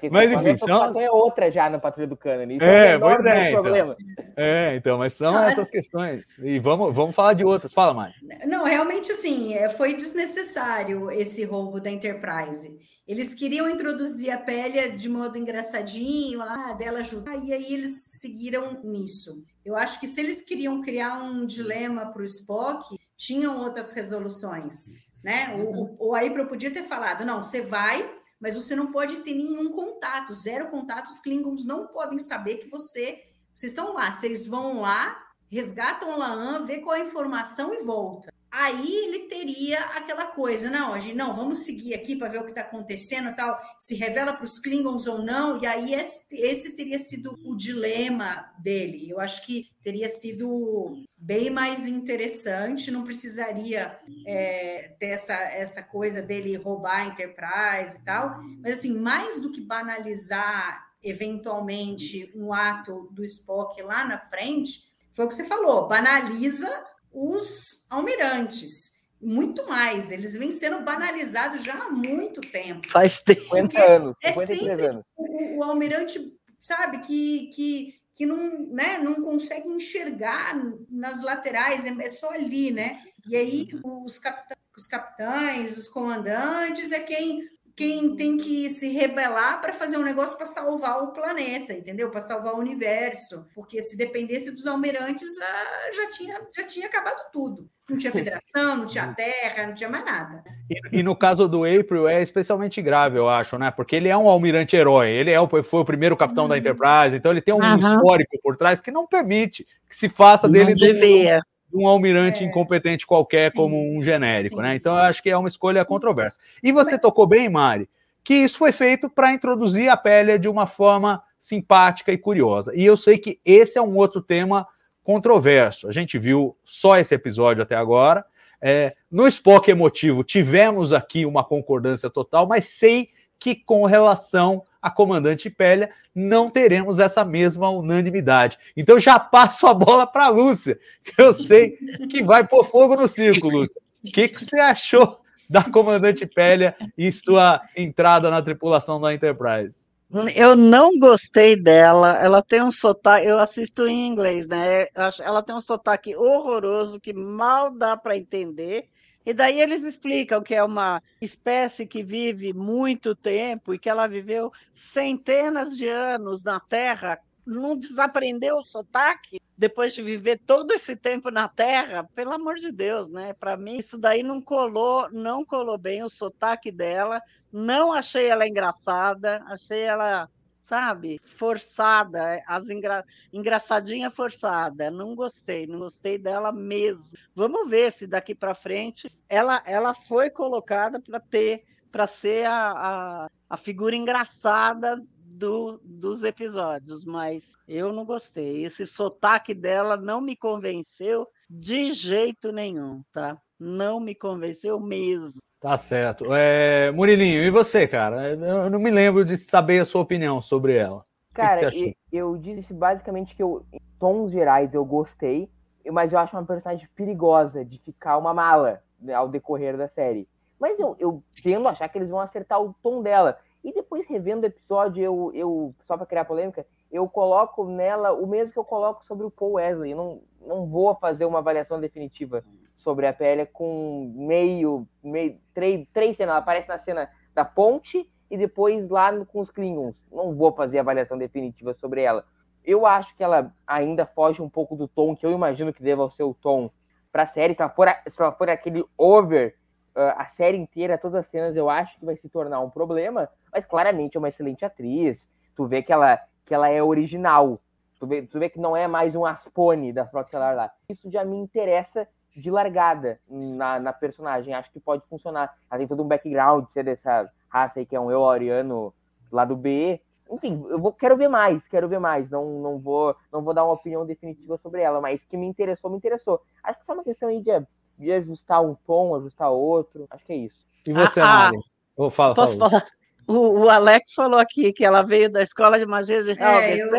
Quem Mas, tá enfim, são- é outra já na Patrulha do. Isso É, é, o pois é, então. É, então, mas são Não, mas- essas questões. E vamos, vamos falar de outras. Fala, Mari. Não, realmente assim, é, foi desnecessário esse roubo da Enterprise. Eles queriam introduzir a Pélia de modo engraçadinho, lá, dela ajudar, e aí eles seguiram nisso. Eu acho que se eles queriam criar um dilema para o Spock, tinham outras resoluções, né? O, o, o Aipro podia ter falado, não, você vai, mas você não pode ter nenhum contato, zero contato, os Klingons não podem saber que você, vocês estão lá, vocês vão lá, resgatam o Laan, vê qual é a informação e volta. Aí ele teria aquela coisa, não, a gente, não, vamos seguir aqui para ver o que está acontecendo tal, se revela para os Klingons ou não, e aí esse, esse teria sido o dilema dele. Eu acho que teria sido bem mais interessante, não precisaria é, ter essa, essa coisa dele roubar a Enterprise e tal, mas assim, mais do que banalizar eventualmente um ato do Spock lá na frente, foi o que você falou, banaliza os almirantes. Muito mais, eles vêm sendo banalizados já há muito tempo. Faz tempo. 50 anos, É 53 sempre anos. o, o almirante, sabe, que, que, que não, né, não consegue enxergar nas laterais, é, é só ali, né? E aí os, capitã, os capitães, os comandantes é quem, quem tem que se rebelar para fazer um negócio para salvar o planeta, entendeu? Para salvar o universo. Porque se dependesse dos almirantes, ah, já, tinha, já tinha acabado tudo. Não tinha federação, não tinha terra, não tinha mais nada. E, e no caso do April é especialmente grave, eu acho, né? Porque ele é um almirante herói, ele é o, foi o primeiro capitão da Enterprise, então ele tem um Aham. histórico por trás que não permite que se faça dele Não do- devia. Um almirante É. incompetente qualquer Sim. como um genérico, Sim. né? Então eu acho que é uma escolha controversa. E você tocou bem, Mari, que isso foi feito para introduzir a Pélia de uma forma simpática e curiosa. E eu sei que esse é um outro tema controverso. A gente viu só esse episódio até agora. É, no Spock emotivo tivemos aqui uma concordância total, mas sei que com relação a comandante Pélia, não teremos essa mesma unanimidade. Então já passo a bola para a Lúcia, que eu sei que vai pôr fogo no circo, Lúcia. O que, que você achou da comandante Pélia e sua entrada na tripulação da Enterprise? Eu não gostei dela. Ela tem um sotaque. Eu assisto em inglês, né? Ela tem um sotaque horroroso que mal dá para entender. E daí eles explicam que é uma espécie que vive muito tempo e que ela viveu centenas de anos na Terra, não desaprendeu o sotaque depois de viver todo esse tempo na Terra, pelo amor de Deus, né? Para mim isso daí não colou, não colou bem o sotaque dela. Não achei ela engraçada, achei ela sabe, forçada, as engra... engraçadinha forçada. Não gostei, não gostei dela mesmo. Vamos ver se daqui para frente ela, ela foi colocada para ter, para ser a, a, a, figura engraçada do, dos episódios, mas eu não gostei. Esse sotaque dela não me convenceu de jeito nenhum, tá? Não me convenceu mesmo. Tá certo. É, Murilinho, e você, cara? Eu não me lembro de saber a sua opinião sobre ela. Cara, que que eu, eu disse basicamente que eu, em tons gerais eu gostei, mas eu acho uma personagem perigosa de ficar uma mala né, ao decorrer da série. Mas eu, eu tendo a achar que eles vão acertar o tom dela. E depois, revendo o episódio, eu, eu só para criar polêmica, eu coloco nela o mesmo que eu coloco sobre o Paul Wesley. Eu não, não vou fazer uma avaliação definitiva sobre a pele com meio, meio três, três cenas. Ela aparece na cena da ponte e depois lá no, com os Klingons. Não vou fazer avaliação definitiva sobre ela. Eu acho que ela ainda foge um pouco do tom que eu imagino que deva ser o tom para a série. Se ela for, se ela for aquele over uh, a série inteira, todas as cenas, eu acho que vai se tornar um problema. Mas claramente é uma excelente atriz. Tu vê que ela, que ela é original. Tu vê, tu vê que não é mais um Aspone da Frota Estelar lá. Isso já me interessa de largada na, na, personagem. Acho que pode funcionar. Ela tem todo um background de ser dessa raça aí que é um Eoriano lá do B. Enfim, eu vou, quero ver mais, quero ver mais. Não, não, vou, não vou dar uma opinião definitiva sobre ela, mas que me interessou, me interessou. Acho que só uma questão aí de, de ajustar um tom, ajustar outro. Acho que é isso. E você, ah, Mari? Ah, fala, posso fala. falar? O, o, Alex falou aqui que ela veio da escola de magia de é, eu,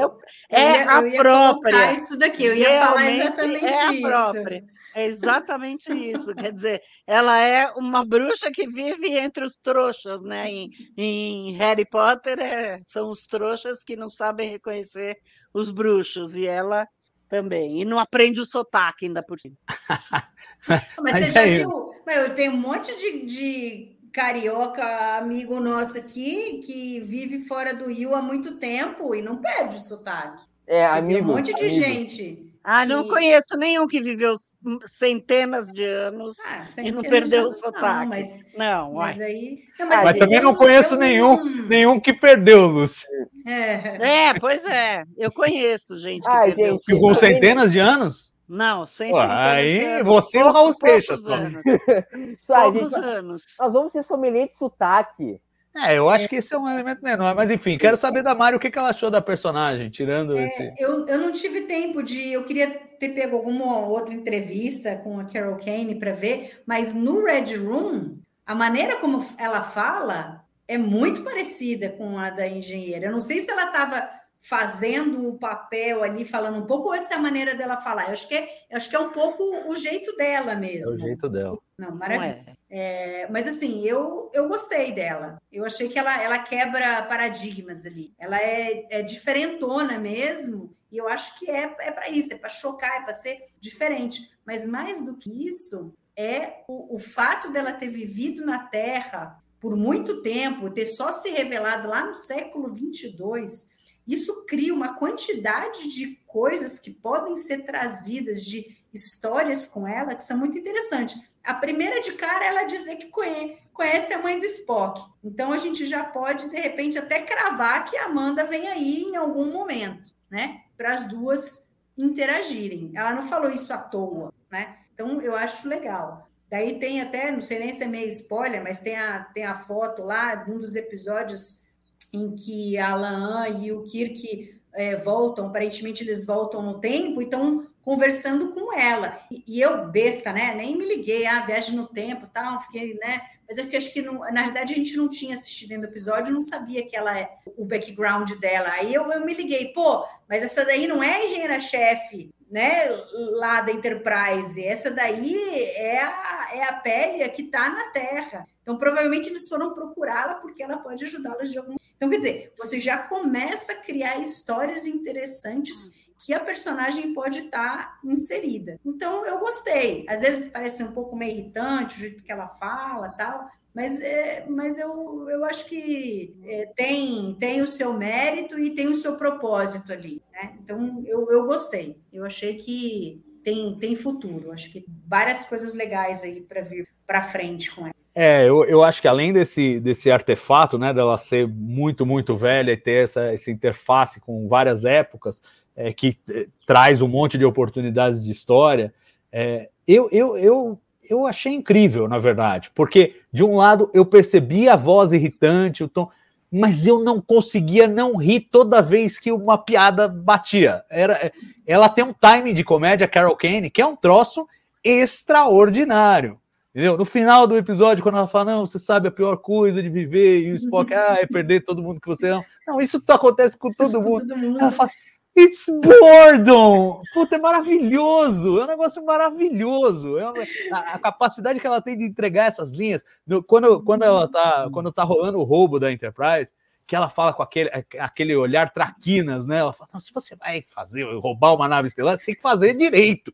é eu ia, a própria. Isso daqui, eu ia Realmente falar exatamente é a própria. É exatamente isso. Quer dizer, ela é uma bruxa que vive entre os trouxas, né? Em, em Harry Potter é, são os trouxas que não sabem reconhecer os bruxos, e ela também. E não aprende o sotaque ainda por cima. Mas, você já viu? Eu tenho um monte de, de carioca amigo nosso aqui que vive fora do Rio há muito tempo e não perde o sotaque. É, Você amigo. Um monte de amigo. gente. Ah, não que... conheço nenhum que viveu centenas de anos ah, e não perdeu o sotaque. Não, mas, não, mas aí. Não, mas, mas também não conheço nenhum, nenhum que perdeu, Lúcio. É. é, pois é. Eu conheço gente que Ai, perdeu. Gente, com centenas de anos? Não, sem Pô, Aí você e o Raul Seixas. Só. Poucos anos. Nós vamos ser sommelier de sotaque. É, eu acho que esse é um elemento menor, mas enfim, quero saber da Mari o que, que ela achou da personagem, tirando é, esse. Eu, eu não tive tempo de. Eu queria ter pego alguma outra entrevista com a Carol Kane para ver, mas no Red Room, a maneira como ela fala é muito parecida com a da engenheira. Eu não sei se ela estava fazendo o papel ali, falando um pouco, ou essa é a maneira dela falar? Eu acho que é, acho que é um pouco o jeito dela mesmo. É o jeito dela. Não, maravilha. Não é. É, mas assim, eu, eu gostei dela. Eu achei que ela, ela quebra paradigmas ali. Ela é, é diferentona mesmo, e eu acho que é, é para isso, é para chocar, é para ser diferente. Mas mais do que isso, é o, o fato dela ter vivido na Terra por muito tempo, ter só se revelado lá no século 22 isso cria uma quantidade de coisas que podem ser trazidas, de histórias com ela, que são muito interessantes. A primeira de cara, ela dizer que conhece a mãe do Spock. Então, a gente já pode, de repente, até cravar que a Amanda vem aí em algum momento, né? Para as duas interagirem. Ela não falou isso à toa, né? Então, eu acho legal. Daí tem até, não sei nem se é meio spoiler, mas tem a, tem a foto lá, num dos episódios em que a Alan e o Kirk é, voltam, aparentemente eles voltam no tempo e estão conversando com ela. E, e, eu, besta, né? Nem me liguei, ah, viagem no tempo tal, fiquei, né? Mas é que acho que, não, na realidade, a gente não tinha assistido ainda o episódio, não sabia que ela é o background dela. Aí eu, eu me liguei, pô, mas essa daí não é a engenheira-chefe, né? Lá da Enterprise. Essa daí é a, é a pele que está na Terra. Então, provavelmente eles foram procurá-la porque ela pode ajudá-los de algum. Então, quer dizer, você já começa a criar histórias interessantes que a personagem pode estar inserida. Então, eu gostei. Às vezes parece um pouco meio irritante o jeito que ela fala tal, mas, é, mas eu, eu acho que é, tem, tem o seu mérito e tem o seu propósito ali. Né? Então, eu, eu gostei. Eu achei que tem, tem futuro. Acho que várias coisas legais aí para vir para frente com ela. É, eu, eu acho que além desse, desse artefato, né, dela ser muito, muito velha e ter essa, essa interface com várias épocas, é, que é, traz um monte de oportunidades de história, é, eu, eu, eu, eu achei incrível, na verdade, porque de um lado eu percebi a voz irritante, o tom, mas eu não conseguia não rir toda vez que uma piada batia. Era, ela tem um time de comédia, Carol Kane, que é um troço extraordinário. Entendeu? No final do episódio, quando ela fala, não, você sabe a pior coisa de viver, e o Spock, ah, é perder todo mundo que você ama. Não, isso acontece com todo mundo. todo mundo. Ela fala, It's boredom! Puta, é maravilhoso! É um negócio maravilhoso. É uma, a, a, capacidade que ela tem de entregar essas linhas. No, quando, quando ela tá, quando tá rolando o roubo da Enterprise, que ela fala com aquele, aquele olhar traquinas, né? Ela fala: se você vai fazer, roubar uma nave estelar, você tem que fazer direito.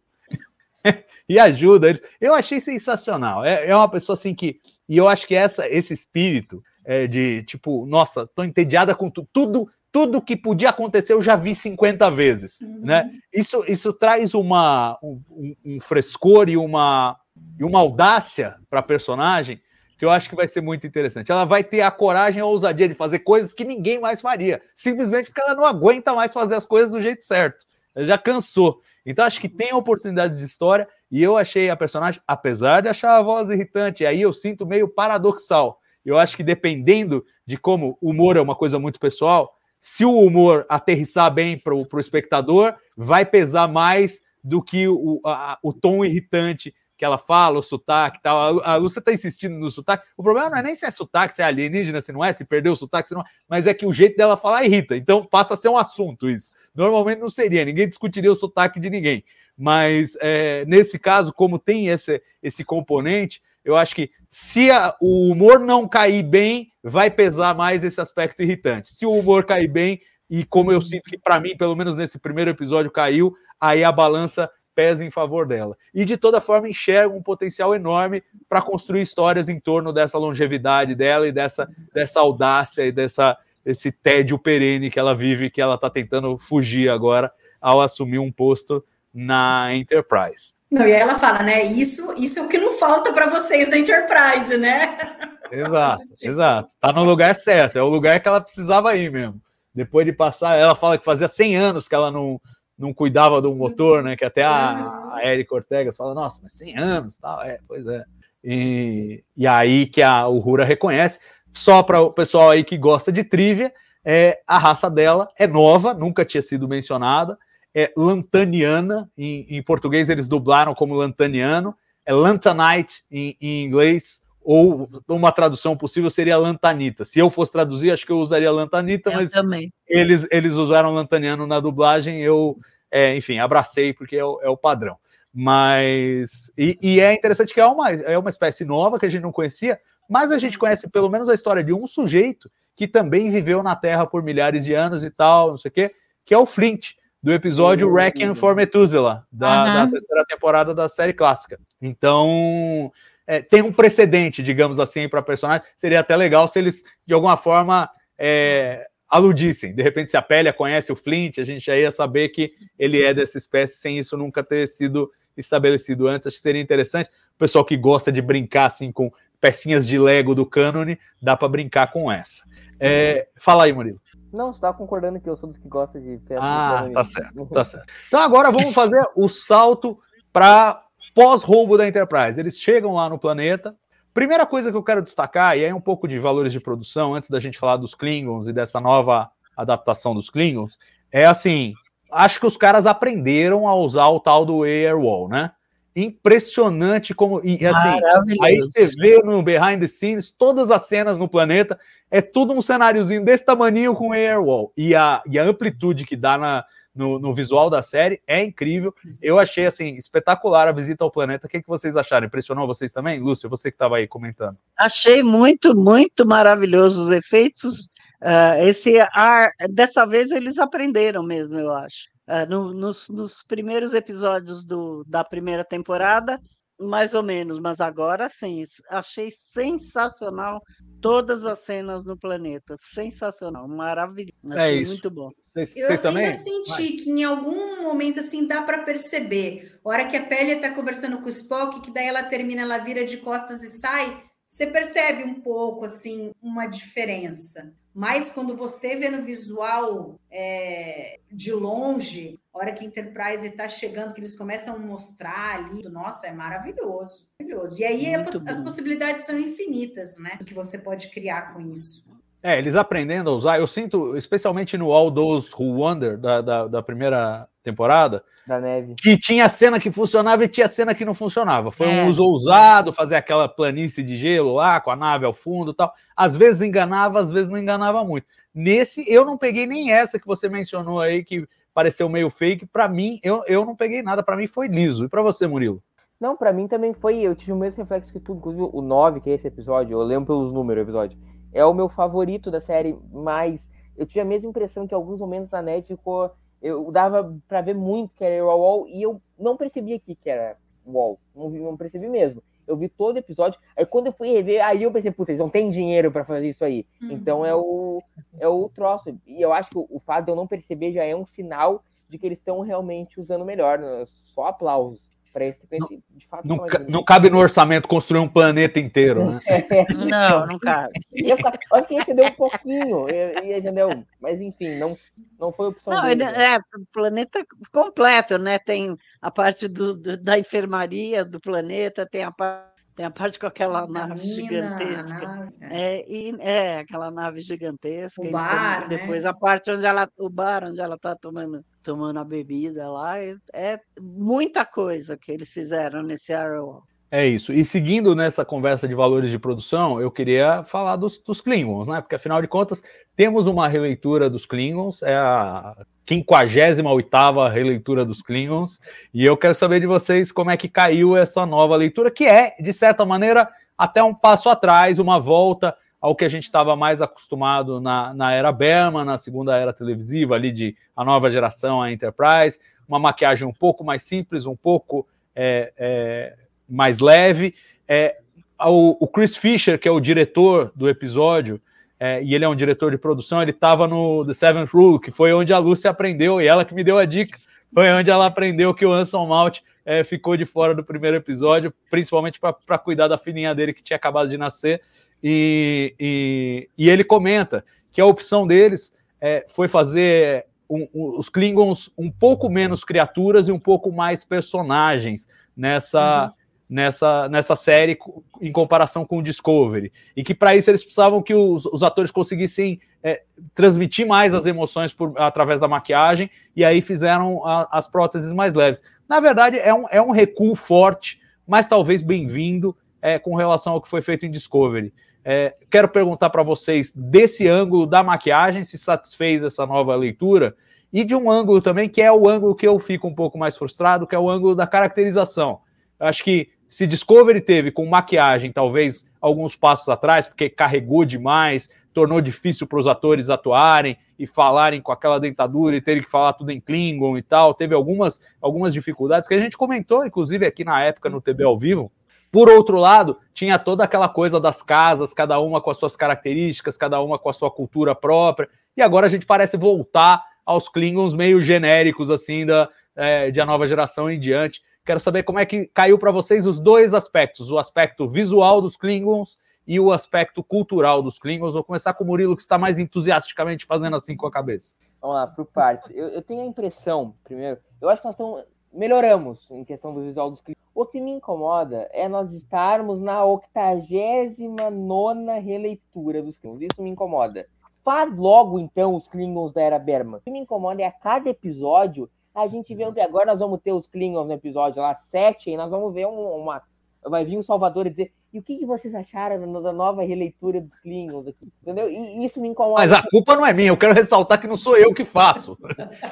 e ajuda eles. Eu achei sensacional. É, é uma pessoa assim que. E eu acho que essa, esse espírito é, de tipo, nossa, tô entediada com tu, tudo tudo que podia acontecer eu já vi 50 vezes, uhum. né? Isso, isso traz uma, um, um frescor e uma, e uma audácia para a personagem que eu acho que vai ser muito interessante. Ela vai ter a coragem e a ousadia de fazer coisas que ninguém mais faria, simplesmente porque ela não aguenta mais fazer as coisas do jeito certo. Ela já cansou. Então acho que tem oportunidades de história e eu achei a personagem, apesar de achar a voz irritante, aí eu sinto meio paradoxal. Eu acho que dependendo de como o humor é uma coisa muito pessoal, se o humor aterrissar bem para o espectador, vai pesar mais do que o, a, o tom irritante que ela fala, o sotaque e tal. A, a Lúcia está insistindo no sotaque. O problema não é nem se é sotaque, se é alienígena, se não é, se perdeu o sotaque, se não é, mas é que o jeito dela falar irrita. Então passa a ser um assunto isso. Normalmente não seria, ninguém discutiria o sotaque de ninguém. Mas é, nesse caso, como tem esse, esse componente, eu acho que se a, o humor não cair bem, vai pesar mais esse aspecto irritante. Se o humor cair bem, e como eu sinto que para mim, pelo menos nesse primeiro episódio, caiu, aí a balança pesa em favor dela. E de toda forma, enxerga um potencial enorme para construir histórias em torno dessa longevidade dela e dessa, dessa audácia e dessa esse tédio perene que ela vive, que ela está tentando fugir agora ao assumir um posto na Enterprise. Não, e aí ela fala, né? Isso, isso é o que não falta para vocês na Enterprise, né? Exato, exato. Tá no lugar certo, é o lugar que ela precisava ir mesmo. Depois de passar, ela fala que fazia 100 anos que ela não, não cuidava do motor, né? Que até a, a Erika Ortega fala, nossa, mas 100 anos, tal, é, pois é. E, e aí que a, o Rura reconhece, só para o pessoal aí que gosta de trivia, é, a raça dela é nova, nunca tinha sido mencionada, é lantaniana, em, em, português eles dublaram como lantaniano, é lantanite em, em, inglês, ou uma tradução possível seria lantanita. Se eu fosse traduzir, acho que eu usaria lantanita, eu mas também. Eles, eles usaram lantaniano na dublagem, eu, é, enfim, abracei porque é o, é o padrão. Mas, e, e, é interessante que é uma, é uma espécie nova que a gente não conhecia, mas a gente conhece pelo menos a história de um sujeito que também viveu na Terra por milhares de anos e tal, não sei o quê, que é o Flint do episódio uhum. Requiem for Methuselah, da, uhum. da, terceira temporada da série clássica. Então, é, tem um precedente, digamos assim, para personagem. Seria até legal se eles, de alguma forma, é, aludissem. De repente, se a Pélia conhece o Flint, a gente já ia saber que ele é dessa espécie, sem isso nunca ter sido estabelecido antes. Acho que seria interessante. O pessoal que gosta de brincar assim com pecinhas de Lego do cânone, dá para brincar com essa. É, fala aí, Murilo. Não, você estava concordando que eu sou dos que gosta de peças Ah, tá certo, tá certo. Então agora vamos fazer o salto para pós-roubo da Enterprise. Eles chegam lá no planeta. Primeira coisa que eu quero destacar, e aí um pouco de valores de produção, antes da gente falar dos Klingons e dessa nova adaptação dos Klingons, é assim: acho que os caras aprenderam a usar o tal do Airwall, né? Impressionante como. E assim, aí você vê no behind the scenes todas as cenas no planeta, é tudo um cenáriozinho desse tamanho com Airwall. E a, e a amplitude que dá na, no, no, visual da série é incrível. Eu achei assim espetacular a visita ao planeta. O que, que vocês acharam? Impressionou vocês também? Lúcia, você que estava aí comentando. Achei muito, muito maravilhoso os efeitos. Uh, esse ar, dessa vez eles aprenderam mesmo, eu acho. Uh, no, nos, nos, primeiros episódios do, da primeira temporada, mais ou menos, mas agora sim, achei sensacional todas as cenas no planeta. Sensacional, maravilhoso. É isso. Muito bom. Vocês, eu vocês também? senti Vai. que em algum momento assim dá para perceber. A hora que a Pele está conversando com o Spock, que daí ela termina, ela vira de costas e sai, você percebe um pouco assim uma diferença. Mas quando você vê no visual é, de longe, a hora que Enterprise está chegando, que eles começam a mostrar ali, nossa, é maravilhoso, maravilhoso. E aí é, as possibilidades são infinitas, né? O que você pode criar com isso. É, eles aprendendo a usar, eu sinto, especialmente no All Those Who Wonder, da, da, da primeira temporada, da neve. Que tinha cena que funcionava e tinha cena que não funcionava. Foi é. um uso ousado, fazer aquela planície de gelo lá, com a nave ao fundo tal. Às vezes enganava, às vezes não enganava muito. Nesse, eu não peguei nem essa que você mencionou aí, que pareceu meio fake. Para mim, eu, eu não peguei nada. Para mim foi liso. E para você, Murilo? Não, para mim também foi. Eu tive o mesmo reflexo que tu. Inclusive, o 9, que é esse episódio, eu lembro pelos números o episódio. É o meu favorito da série, mas eu tive a mesma impressão que alguns momentos na neve ficou eu dava para ver muito que era wall e eu não percebi aqui que era wall, não, não percebi mesmo. Eu vi todo o episódio, aí quando eu fui rever, aí eu pensei, puta, eles não têm dinheiro para fazer isso aí. Uhum. Então é o, é o troço. E eu acho que o, o fato de eu não perceber já é um sinal de que eles estão realmente usando melhor. Né? Só aplausos para esse, esse, de fato. Não, não, cabe no orçamento construir um planeta inteiro, né? não, não cabe. Eu, acho que esse deu um pouquinho, e, entendeu? Mas enfim, não, não foi opção. Não, dele, é o planeta completo, né? Tem a parte do, do, da enfermaria do planeta, tem a parte tem a parte com aquela nave mina, gigantesca. Nave, é. é. e, é, aquela nave gigantesca. O bar, então, depois né? a parte onde ela. O bar onde ela está tomando tomando a bebida lá. É muita coisa que eles fizeram nesse Arrow. É isso. E seguindo nessa conversa de valores de produção, eu queria falar dos, dos Klingons, né? Porque afinal de contas, temos uma releitura dos Klingons, é a 58 releitura dos Klingons, e eu quero saber de vocês como é que caiu essa nova leitura, que é, de certa maneira, até um passo atrás, uma volta ao que a gente estava mais acostumado na, na era Berman, na segunda era televisiva, ali de a nova geração, a Enterprise, uma maquiagem um pouco mais simples, um pouco é, é, mais leve. É, o, o, Chris Fisher, que é o diretor do episódio, é, e ele é um diretor de produção, ele estava no The Seventh Rule, que foi onde a Lúcia aprendeu, e ela que me deu a dica, foi onde ela aprendeu que o Anson Mount é, ficou de fora do primeiro episódio, principalmente para cuidar da filhinha dele que tinha acabado de nascer. E, e, e ele comenta que a opção deles é, foi fazer um, um, os Klingons um pouco menos criaturas e um pouco mais personagens nessa, uhum. Nessa, nessa série em comparação com o Discovery. E que para isso eles precisavam que os, os atores conseguissem é, transmitir mais as emoções por, através da maquiagem, e aí fizeram a, as próteses mais leves. Na verdade, é um, é um recuo forte, mas talvez bem-vindo é, com relação ao que foi feito em Discovery. É, quero perguntar para vocês desse ângulo da maquiagem, se satisfez essa nova leitura, e de um ângulo também que é o ângulo que eu fico um pouco mais frustrado, que é o ângulo da caracterização. Eu acho que se Discovery teve com maquiagem talvez alguns passos atrás, porque carregou demais, tornou difícil para os atores atuarem e falarem com aquela dentadura e terem que falar tudo em Klingon e tal, teve algumas, algumas dificuldades que a gente comentou, inclusive aqui na época no TB ao vivo, por outro lado, tinha toda aquela coisa das casas, cada uma com as suas características, cada uma com a sua cultura própria. E agora a gente parece voltar aos Klingons meio genéricos, assim, da, é, de a nova geração em diante. Quero saber como é que caiu para vocês os dois aspectos: o aspecto visual dos Klingons e o aspecto cultural dos Klingons. Vou começar com o Murilo, que está mais entusiasticamente fazendo assim com a cabeça. Vamos lá, por partes. Eu, eu tenho a impressão, primeiro, eu acho que nós estamos melhoramos em questão do visual dos clipes. O que me incomoda é nós estarmos na 89 releitura dos clipes. Isso me incomoda. Faz logo, então, os Klingons da Era Berman. O que me incomoda é a cada episódio a gente vê que agora nós vamos ter os Klingons no episódio lá 7, e nós vamos ver um, uma. Vai vir um Salvador e dizer. E o que, que vocês acharam da nova releitura dos Klingons aqui? Entendeu? E isso me incomoda. Mas a culpa não é minha, eu quero ressaltar que não sou eu que faço.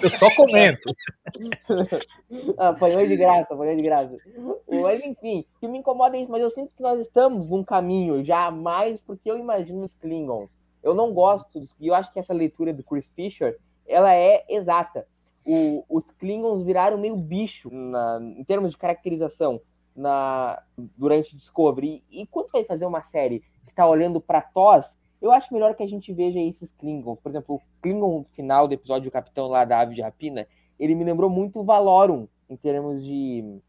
Eu só comento. ah, apanhou de graça, apanhou de graça. Mas enfim, o que me incomoda é isso, mas eu sinto que nós estamos num caminho já mais porque eu imagino os Klingons. Eu não gosto, e eu acho que essa leitura do Chris Fisher, ela é exata o, os Klingons viraram meio bicho na, em termos de caracterização na, durante Discovery. E, e quando vai fazer uma série que está olhando para TOS, eu acho melhor que a gente veja esses Klingons. Por exemplo, o Klingon final do episódio do Capitão lá da Ave de Rapina, ele me lembrou muito o Valorum, em termos de.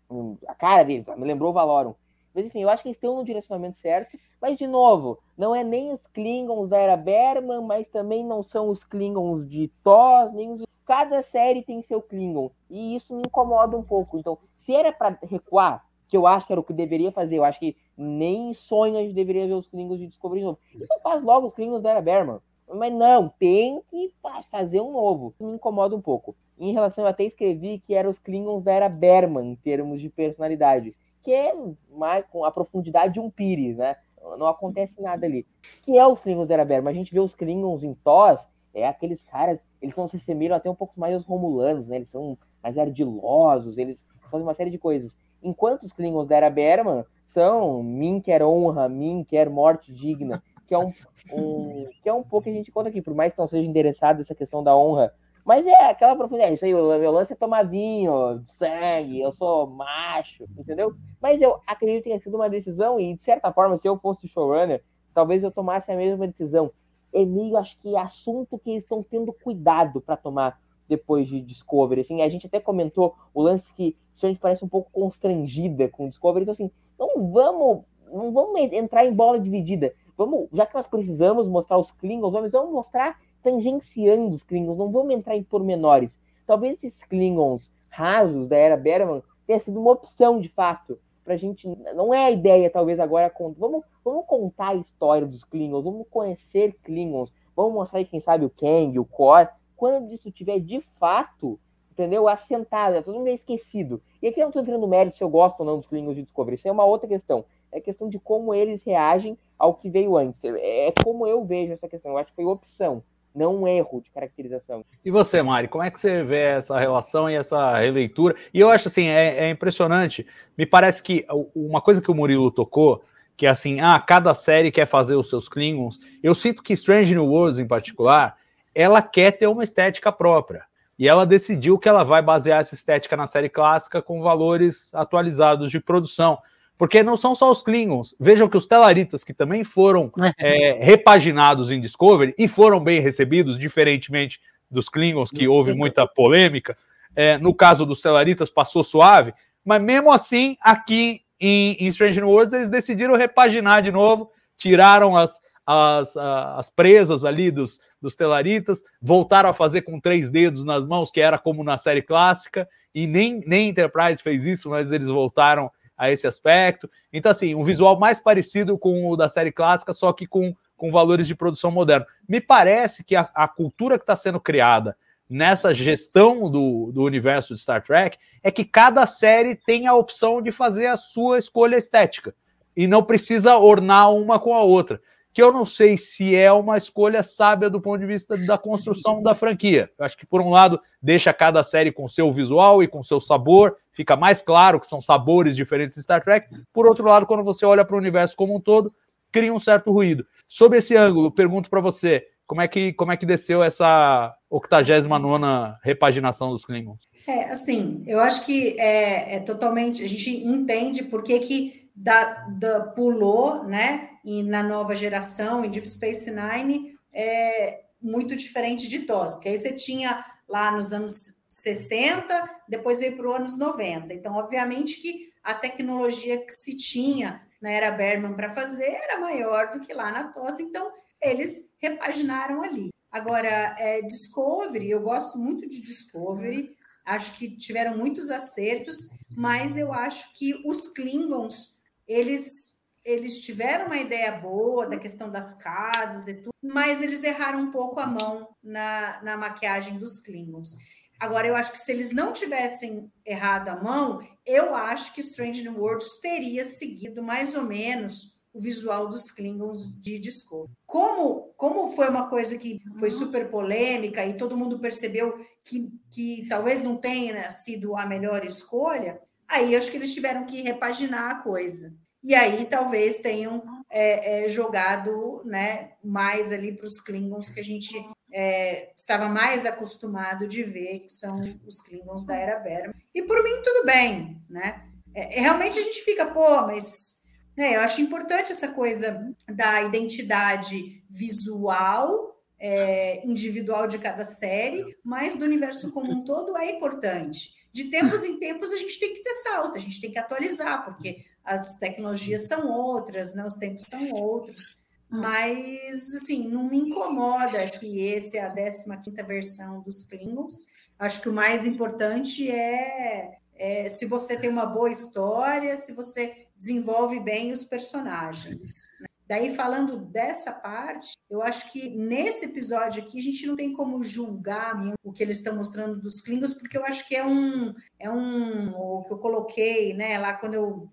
a cara dele, me lembrou o Valorum. Mas enfim, eu acho que eles estão no direcionamento certo. Mas, de novo, não é nem os Klingons da era Berman, mas também não são os Klingons de TOS, nem os cada série tem seu Klingon. E isso me incomoda um pouco. Então, se era para recuar, que eu acho que era o que deveria fazer, eu acho que nem sonho a gente deveria ver os Klingons de descobrir de novo. Então faz logo os Klingons da Era Berman. Mas não, tem que fazer um novo. Me incomoda um pouco. Em relação, eu até escrevi que eram os Klingons da Era Berman, em termos de personalidade. Que é mais, com a profundidade de um Pires, né? Não acontece nada ali. Que é os Klingons da Era Berman. A gente vê os Klingons em TOS, é aqueles caras, eles são, se assemelham até um pouco mais aos romulanos, né? Eles são mais ardilosos, eles fazem uma série de coisas. Enquanto os Klingons da Era Berman são min quer honra, min quer morte digna, que é um, um, que é um pouco que a gente conta aqui, por mais que não seja interessado essa questão da honra, mas é aquela profundidade, isso aí, o meu lance é tomar vinho, sangue, eu sou macho, entendeu? Mas eu acredito que tenha sido uma decisão, e de certa forma, se eu fosse showrunner, talvez eu tomasse a mesma decisão é meio, acho que, assunto que eles estão tendo cuidado para tomar depois de Discovery. Assim, a gente até comentou o lance que gente parece um pouco constrangida com Discovery. Então, assim, não vamos, não vamos entrar em bola dividida. Vamos, já que nós precisamos mostrar os Klingons, vamos, vamos mostrar tangenciando os Klingons, não vamos entrar em pormenores. Talvez esses Klingons rasos da era Berman tenha sido uma opção de fato pra gente. Não é a ideia, talvez, agora. Vamos, vamos contar a história dos Klingons, vamos conhecer Klingons, vamos mostrar quem sabe, o Kang, o Kor. Quando isso tiver de fato, entendeu? Assentado, é todo mundo é esquecido. E aqui eu não tô entrando no mérito se eu gosto ou não dos Klingons de Discovery, isso é uma outra questão. É questão de como eles reagem ao que veio antes. É como eu vejo essa questão. Eu acho que foi opção não um erro de caracterização. E você, Mari, como é que você vê essa relação e essa releitura? E eu acho assim, é, é, impressionante. Me parece que uma coisa que o Murilo tocou, que é assim, ah, cada série quer fazer os seus Klingons. Eu sinto que Strange New Worlds, em particular, ela quer ter uma estética própria. E ela decidiu que ela vai basear essa estética na série clássica com valores atualizados de produção. Porque não são só os Klingons. Vejam que os Telaritas, que também foram é, repaginados em Discovery e foram bem recebidos, diferentemente dos Klingons, que houve muita polêmica. É, no caso dos Telaritas, passou suave. Mas mesmo assim, aqui em, em Strange New Worlds, eles decidiram repaginar de novo, tiraram as, as, as presas ali dos, dos Telaritas, voltaram a fazer com três dedos nas mãos, que era como na série clássica, e nem, nem Enterprise fez isso, mas eles voltaram a esse aspecto. Então, assim, um visual mais parecido com o da série clássica, só que com, com valores de produção moderno. Me parece que a, a cultura que está sendo criada nessa gestão do, do universo de Star Trek é que cada série tem a opção de fazer a sua escolha estética e não precisa ornar uma com a outra que eu não sei se é uma escolha sábia do ponto de vista da construção da franquia. Eu acho que, por um lado, deixa cada série com seu visual e com seu sabor, fica mais claro que são sabores diferentes de Star Trek. Por outro lado, quando você olha para o universo como um todo, cria um certo ruído. Sob esse ângulo, pergunto para você, como é que como é que desceu essa 89 repaginação dos Klingons? É, assim, eu acho que é, é totalmente. A gente entende por que, que da, da, pulou, né? E na nova geração, em Deep Space Nine, é muito diferente de TOS, porque aí você tinha lá nos anos 60, depois veio para os anos 90. Então, obviamente que a tecnologia que se tinha na era Berman para fazer era maior do que lá na TOS, então eles repaginaram ali. Agora, é, Discovery, eu gosto muito de Discovery, acho que tiveram muitos acertos, mas eu acho que os Klingons eles eles tiveram uma ideia boa da questão das casas e tudo, mas eles erraram um pouco a mão na, na maquiagem dos Klingons. Agora, eu acho que se eles não tivessem errado a mão, eu acho que Strange New Worlds teria seguido mais ou menos o visual dos Klingons de Discovery. Como, como foi uma coisa que foi super polêmica e todo mundo percebeu que, que talvez não tenha sido a melhor escolha, aí acho que eles tiveram que repaginar a coisa. E aí talvez tenham é, é, jogado né, mais ali para os Klingons que a gente é, estava mais acostumado de ver, que são os Klingons da Era Berma. E por mim, tudo bem, né? É, é, realmente a gente fica, pô, mas né, eu acho importante essa coisa da identidade visual é, individual de cada série, mas do universo como um todo é importante. De tempos em tempos a gente tem que ter salto, a gente tem que atualizar, porque as tecnologias são outras, né? os tempos são outros. Mas, assim, não me incomoda que esse é a 15 versão dos Klingons. Acho que o mais importante é, é se você tem uma boa história, se você desenvolve bem os personagens. Daí, falando dessa parte, eu acho que nesse episódio aqui a gente não tem como julgar o que eles estão mostrando dos Klingons, porque eu acho que é um, é um, o que eu coloquei, né, lá quando eu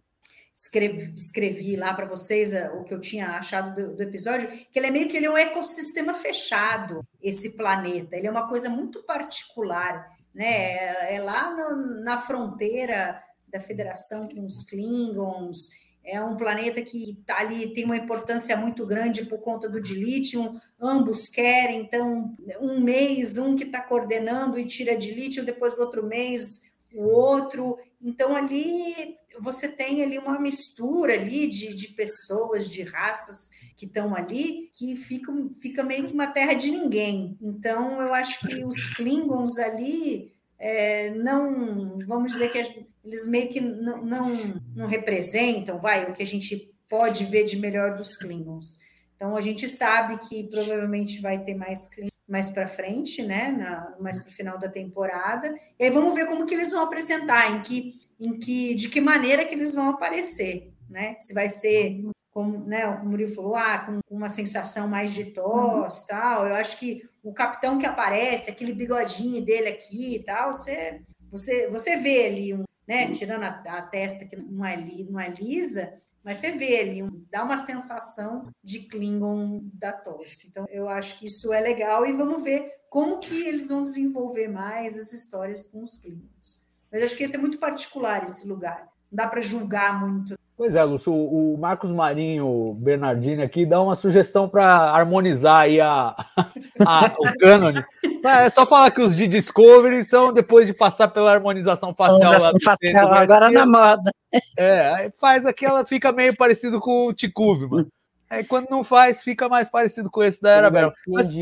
escrevi, escrevi lá para vocês eh, o que eu tinha achado do, do, episódio, que ele é meio que ele é um ecossistema fechado, esse planeta. Ele é uma coisa muito particular, né? É, é lá no, na fronteira da Federação com os Klingons é um planeta que tá ali tem uma importância muito grande por conta do dilítio, ambos querem, então um mês um que está coordenando e tira dilítio, depois o outro mês o outro, então ali você tem ali uma mistura ali de, de pessoas, de raças que estão ali, que fica, fica meio que uma terra de ninguém. Então eu acho que os Klingons ali é, não, vamos dizer que eles meio que não, não, não, representam, vai, o que a gente pode ver de melhor dos Klingons. Então a gente sabe que provavelmente vai ter mais mais para frente, né, na, mais para o final da temporada. E aí vamos ver como que eles vão apresentar, em que, em que, de que maneira que eles vão aparecer, né? Se vai ser como né, o Murilo falou, ah, com uma sensação mais de tos, uhum. tal. Eu acho que o capitão que aparece, aquele bigodinho dele aqui e tal, você, você, você vê ali, um, né, tirando a, a, testa que não é, não é lisa, mas você vê ali, um, dá uma sensação de Klingon da tosse. Então, eu acho que isso é legal e vamos ver como que eles vão desenvolver mais as histórias com os Klingons. Mas acho que esse é muito particular, esse lugar. Não dá para julgar muito Pois é, Lúcio, o Marcos Marinho Bernardini aqui dá uma sugestão para harmonizar aí a, a, o cânone. É só falar que os de Discovery são depois de passar pela harmonização facial lá do facial, agora na moda. É, faz aquela, fica meio parecido com o Tikuvi, mano. Aí quando não faz, fica mais parecido com esse da Era Bela. Mas,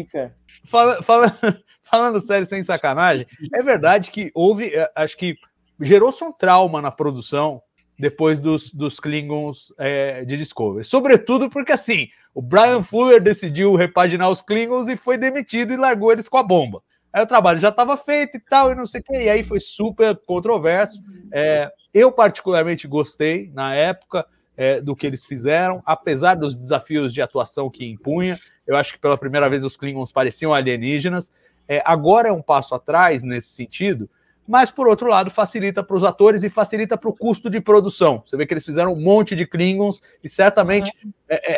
fala, fala, falando sério, sem sacanagem, é verdade que houve, é, acho que gerou-se um trauma na produção depois dos, dos Klingons é, de Discovery. Sobretudo porque, assim, o Brian Fuller decidiu repaginar os Klingons e foi demitido e largou eles com a bomba. Aí o trabalho já estava feito e tal, e não sei o quê, e aí foi super controverso. É, eu, particularmente, gostei na época é, do que eles fizeram, apesar dos desafios de atuação que impunha. Eu acho que pela primeira vez os Klingons pareciam alienígenas. É, agora é um passo atrás nesse sentido, mas por outro lado facilita para os atores e facilita para o custo de produção. Você vê que eles fizeram um monte de Klingons e certamente uhum.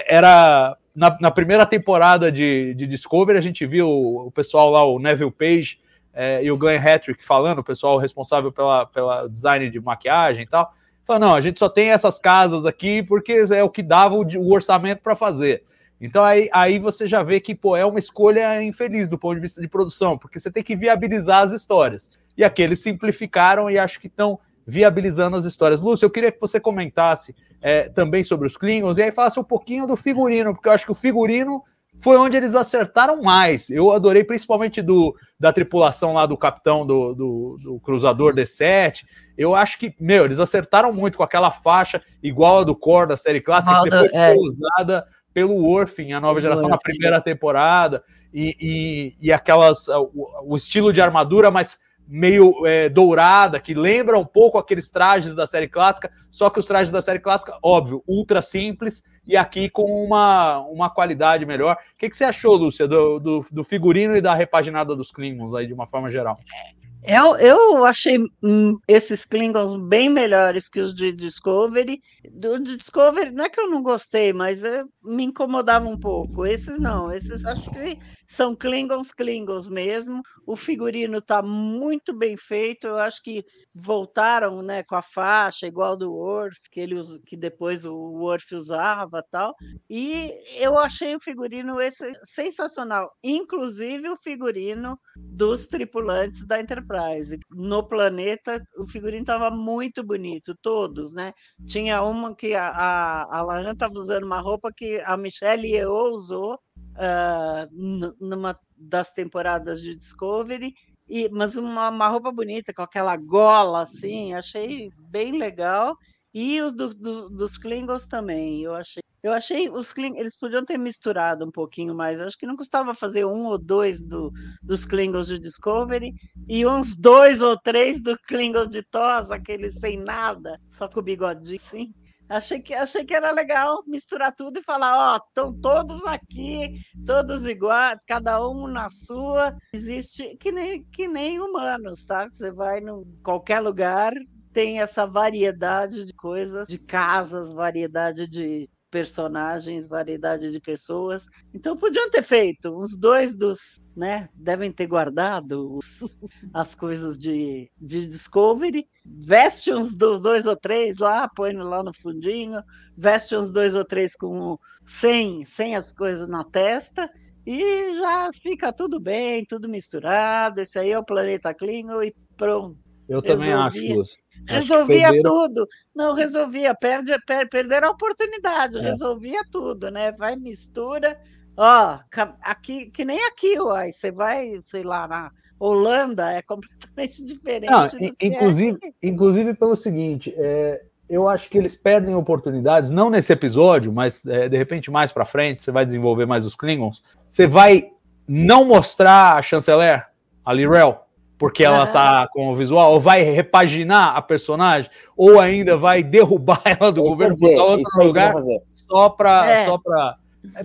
era na, na, primeira temporada de, de, Discovery a gente viu o, pessoal lá, o Neville Page é, e o Glenn Hattrick falando, o pessoal responsável pela, pela design de maquiagem e tal, falando, não, a gente só tem essas casas aqui porque é o que dava o, o orçamento para fazer. Então aí, aí você já vê que pô, é uma escolha infeliz do ponto de vista de produção, porque você tem que viabilizar as histórias. E aqui eles simplificaram e acho que estão viabilizando as histórias. Lúcio, eu queria que você comentasse é, também sobre os Klingons e aí falasse um pouquinho do figurino, porque eu acho que o figurino foi onde eles acertaram mais. Eu adorei principalmente do, da tripulação lá do capitão do, do, do cruzador D7. Eu acho que, meu, eles acertaram muito com aquela faixa igual a do Core da série clássica, que depois é. foi usada pelo Worfing, a nova geração, na primeira temporada, e, e, e aquelas, o, o, estilo de armadura, mas meio é, dourada, que lembra um pouco aqueles trajes da série clássica, só que os trajes da série clássica, óbvio, ultra simples, e aqui com uma, uma qualidade melhor. O que, que você achou, Lúcia, do, do, do figurino e da repaginada dos Klingons aí, de uma forma geral? Eu, eu achei hum, esses Klingons bem melhores que os de Discovery. Do de Discovery, não é que eu não gostei, mas eh, me incomodava um pouco. Esses não, esses acho que são Klingons, Klingons mesmo. O figurino está muito bem feito. Eu acho que voltaram né, com a faixa igual do Worf, que, ele, que depois o Worf usava tal. E eu achei o figurino esse, sensacional. Inclusive o figurino dos tripulantes da Enterprise. No planeta, o figurino estava muito bonito, todos, né? Tinha uma que a, a, a Lahan estava usando uma roupa que a Michelle Yeoh usou uh, numa das temporadas de Discovery, e, mas uma, uma, roupa bonita, com aquela gola assim, achei bem legal. E os do, do, dos Klingons também, eu achei. Eu achei os Klingons, eles podiam ter misturado um pouquinho mais. Eu acho que não custava fazer um ou dois do, dos Klingons de Discovery e uns dois ou três do Klingons de TOS, aqueles sem nada, só com o bigodinho, sim. Achei que, achei que era legal misturar tudo e falar, ó, estão todos aqui, todos iguais, cada um na sua. Existe que nem, que nem humanos, tá? Você vai em qualquer lugar, tem essa variedade de coisas, de casas, variedade de personagens, variedade de pessoas. Então podiam ter feito uns dois dos, né? Devem ter guardado os, as coisas de, de Discovery. Veste uns dos dois ou três lá, põe lá no fundinho. Veste uns dois ou três com sem, sem as coisas na testa. E já fica tudo bem, tudo misturado. Esse aí é o planeta Klingon e pronto. Eu também acho, Lúcio. Resolvia perderam... tudo. Não, resolvia. Perde, per, perderam a oportunidade. É. Resolvia tudo, né? Vai, mistura. Ó, aqui, que nem aqui, uai. Você vai, sei lá, na Holanda, é completamente diferente. Não, inclusive, é inclusive pelo seguinte, é, eu acho que eles perdem oportunidades, não nesse episódio, mas é, de repente mais para frente, você vai desenvolver mais os Klingons. Você vai não mostrar a chanceler, a Lirel, porque ela uhum. tá com o visual, ou vai repaginar a personagem, ou ainda vai derrubar ela do governo para outro lugar só para. É. Só pra...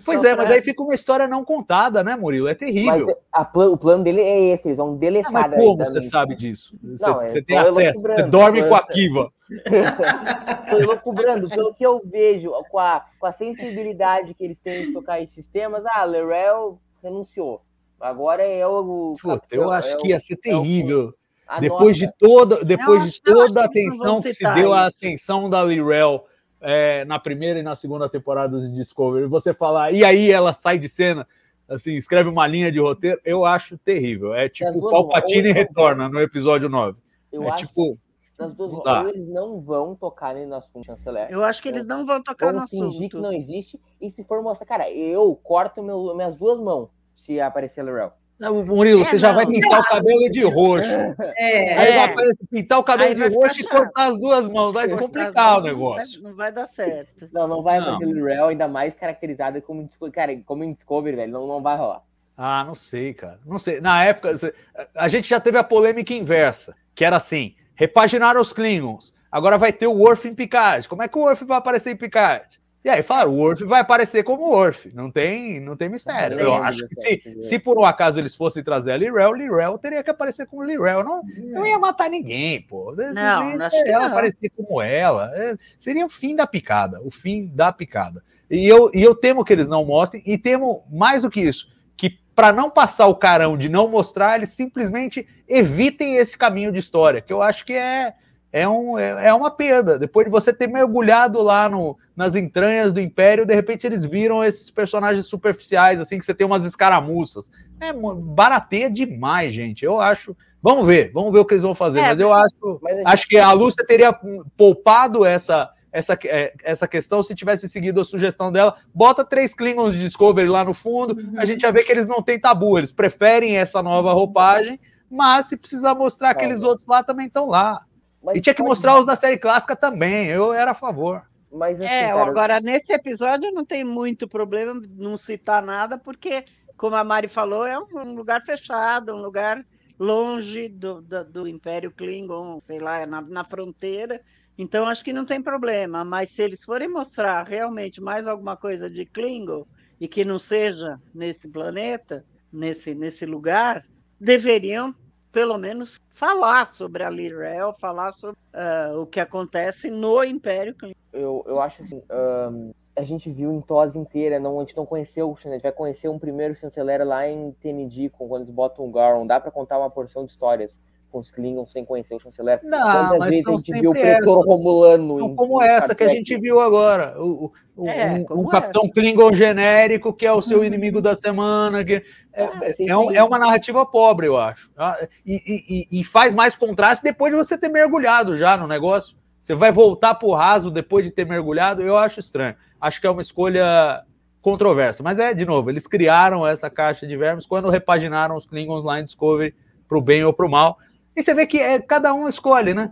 Pois só é, pra... mas aí fica uma história não contada, né, Murilo? É terrível. Mas a, o plano dele é esse, eles vão deletar. Ah, mas como você sabe disso? Você, não, você tem acesso, você dorme com a Kiva. Estou cobrando, pelo que eu vejo, com a, com a sensibilidade que eles têm de tocar esses temas, ah, Lerel renunciou. Agora é o. Puta, eu acho é que ia ser é terrível. depois de toda, depois de toda a atenção que, que se deu à ascensão da Lirel é, na primeira e na segunda temporada de Discovery, você falar, e aí ela sai de cena, assim, escreve uma linha de roteiro, eu acho terrível. É tipo o Palpatine retorna no episódio 9. Eu é acho tipo. Nas duas, ou eles não vão tocar no assunto chanceler. Eu acho que eles não vão tocar no assunto. fingir que não existe. E se for mostrar, cara, eu corto meu, minhas duas mãos se aparecer Lorel. Murilo, é, você não, já vai pintar o cabelo de roxo. É, aí vai aparecer, pintar o cabelo de roxo e cortar as duas mãos. Vai complicar o negócio. Não vai, dar certo. Não, não vai aparecer Lorel, ainda mais caracterizada como, cara, como em Discovery, velho. Não, não vai rolar. Ah, não sei, cara. Não sei. Na época, a gente já teve a polêmica inversa, que era assim: repaginaram os Klingons. Agora vai ter o Worf em Picard. Como é que o Worf vai aparecer em Picard? E aí falaram, o Worf vai aparecer como Worf, não tem, não tem mistério. Eu acho que se, se por um acaso eles fossem trazer a Lirel, Lirel teria que aparecer como Lirel. Não, não ia matar ninguém, pô. Não, não ela aparecer como ela. É, seria o fim da picada, o fim da picada. E eu, e eu temo que eles não mostrem, e temo mais do que isso, que para não passar o carão de não mostrar, eles simplesmente evitem esse caminho de história, que eu acho que é é, um, é, é, uma perda. Depois de você ter mergulhado lá no, nas entranhas do Império, de repente eles viram esses personagens superficiais, assim, que você tem umas escaramuças. É barateia demais, gente. Eu acho. Vamos ver, vamos ver o que eles vão fazer. É, mas eu acho, mas gente... acho que a Lúcia teria poupado essa, essa, é, essa questão se tivesse seguido a sugestão dela. Bota três Klingons de Discovery lá no fundo, uhum. a gente já vê que eles não têm tabu, eles preferem essa nova roupagem, mas se precisar mostrar aqueles outros lá, também estão lá. Mas e tinha que mostrar os da série clássica também. Eu era a favor. Mas, assim, é, cara... agora nesse episódio não tem muito problema não citar nada, porque, como a Mari falou, é um lugar fechado, um lugar longe do, do, do Império Klingon, sei lá, na, na fronteira. Então, acho que não tem problema. Mas se eles forem mostrar realmente mais alguma coisa de Klingon e que não seja nesse planeta, nesse, nesse lugar, deveriam pelo menos falar sobre a Lirel, falar sobre uh, o que acontece no Império. Eu, eu acho assim, um, a gente viu em TOS inteira, não, a gente não conheceu, a gente vai conhecer um primeiro chanceler lá em TND, quando eles botam o Garon, dá para contar uma porção de histórias com os Klingons sem conhecer o chanceler. Não, Quantas mas vezes a gente viu o pretor romulano? São como essa que a gente viu agora. O, o, é, um, um capitão Klingon genérico que é o seu uhum. inimigo da semana. Que é, ah, é, é, um, é, uma narrativa pobre, eu acho. Ah, e, e, e, faz mais contraste depois de você ter mergulhado já no negócio. Você vai voltar para o raso depois de ter mergulhado? Eu acho estranho. Acho que é uma escolha controversa. Mas é, de novo, eles criaram essa caixa de vermes quando repaginaram os Klingons lá em Discovery para o bem ou para o mal. E você vê que é, cada um escolhe, né?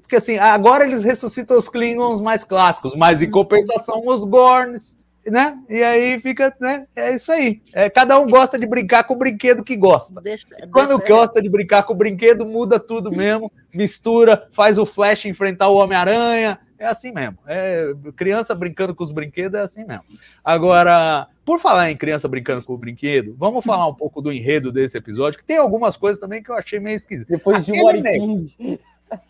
Porque assim, agora eles ressuscitam os Klingons mais clássicos, mas em compensação os Gorns, né? E aí fica, né? É isso aí. É, cada um gosta de brincar com o brinquedo que gosta. Deixa, Quando deixa gosta de brincar com o brinquedo, muda tudo mesmo, mistura, faz o Flash enfrentar o Homem-Aranha, é assim mesmo. É, criança brincando com os brinquedos é assim mesmo. Agora, por falar em criança brincando com o brinquedo, vamos falar um pouco do enredo desse episódio, que tem algumas coisas também que eu achei meio esquisito. Depois de uma hora e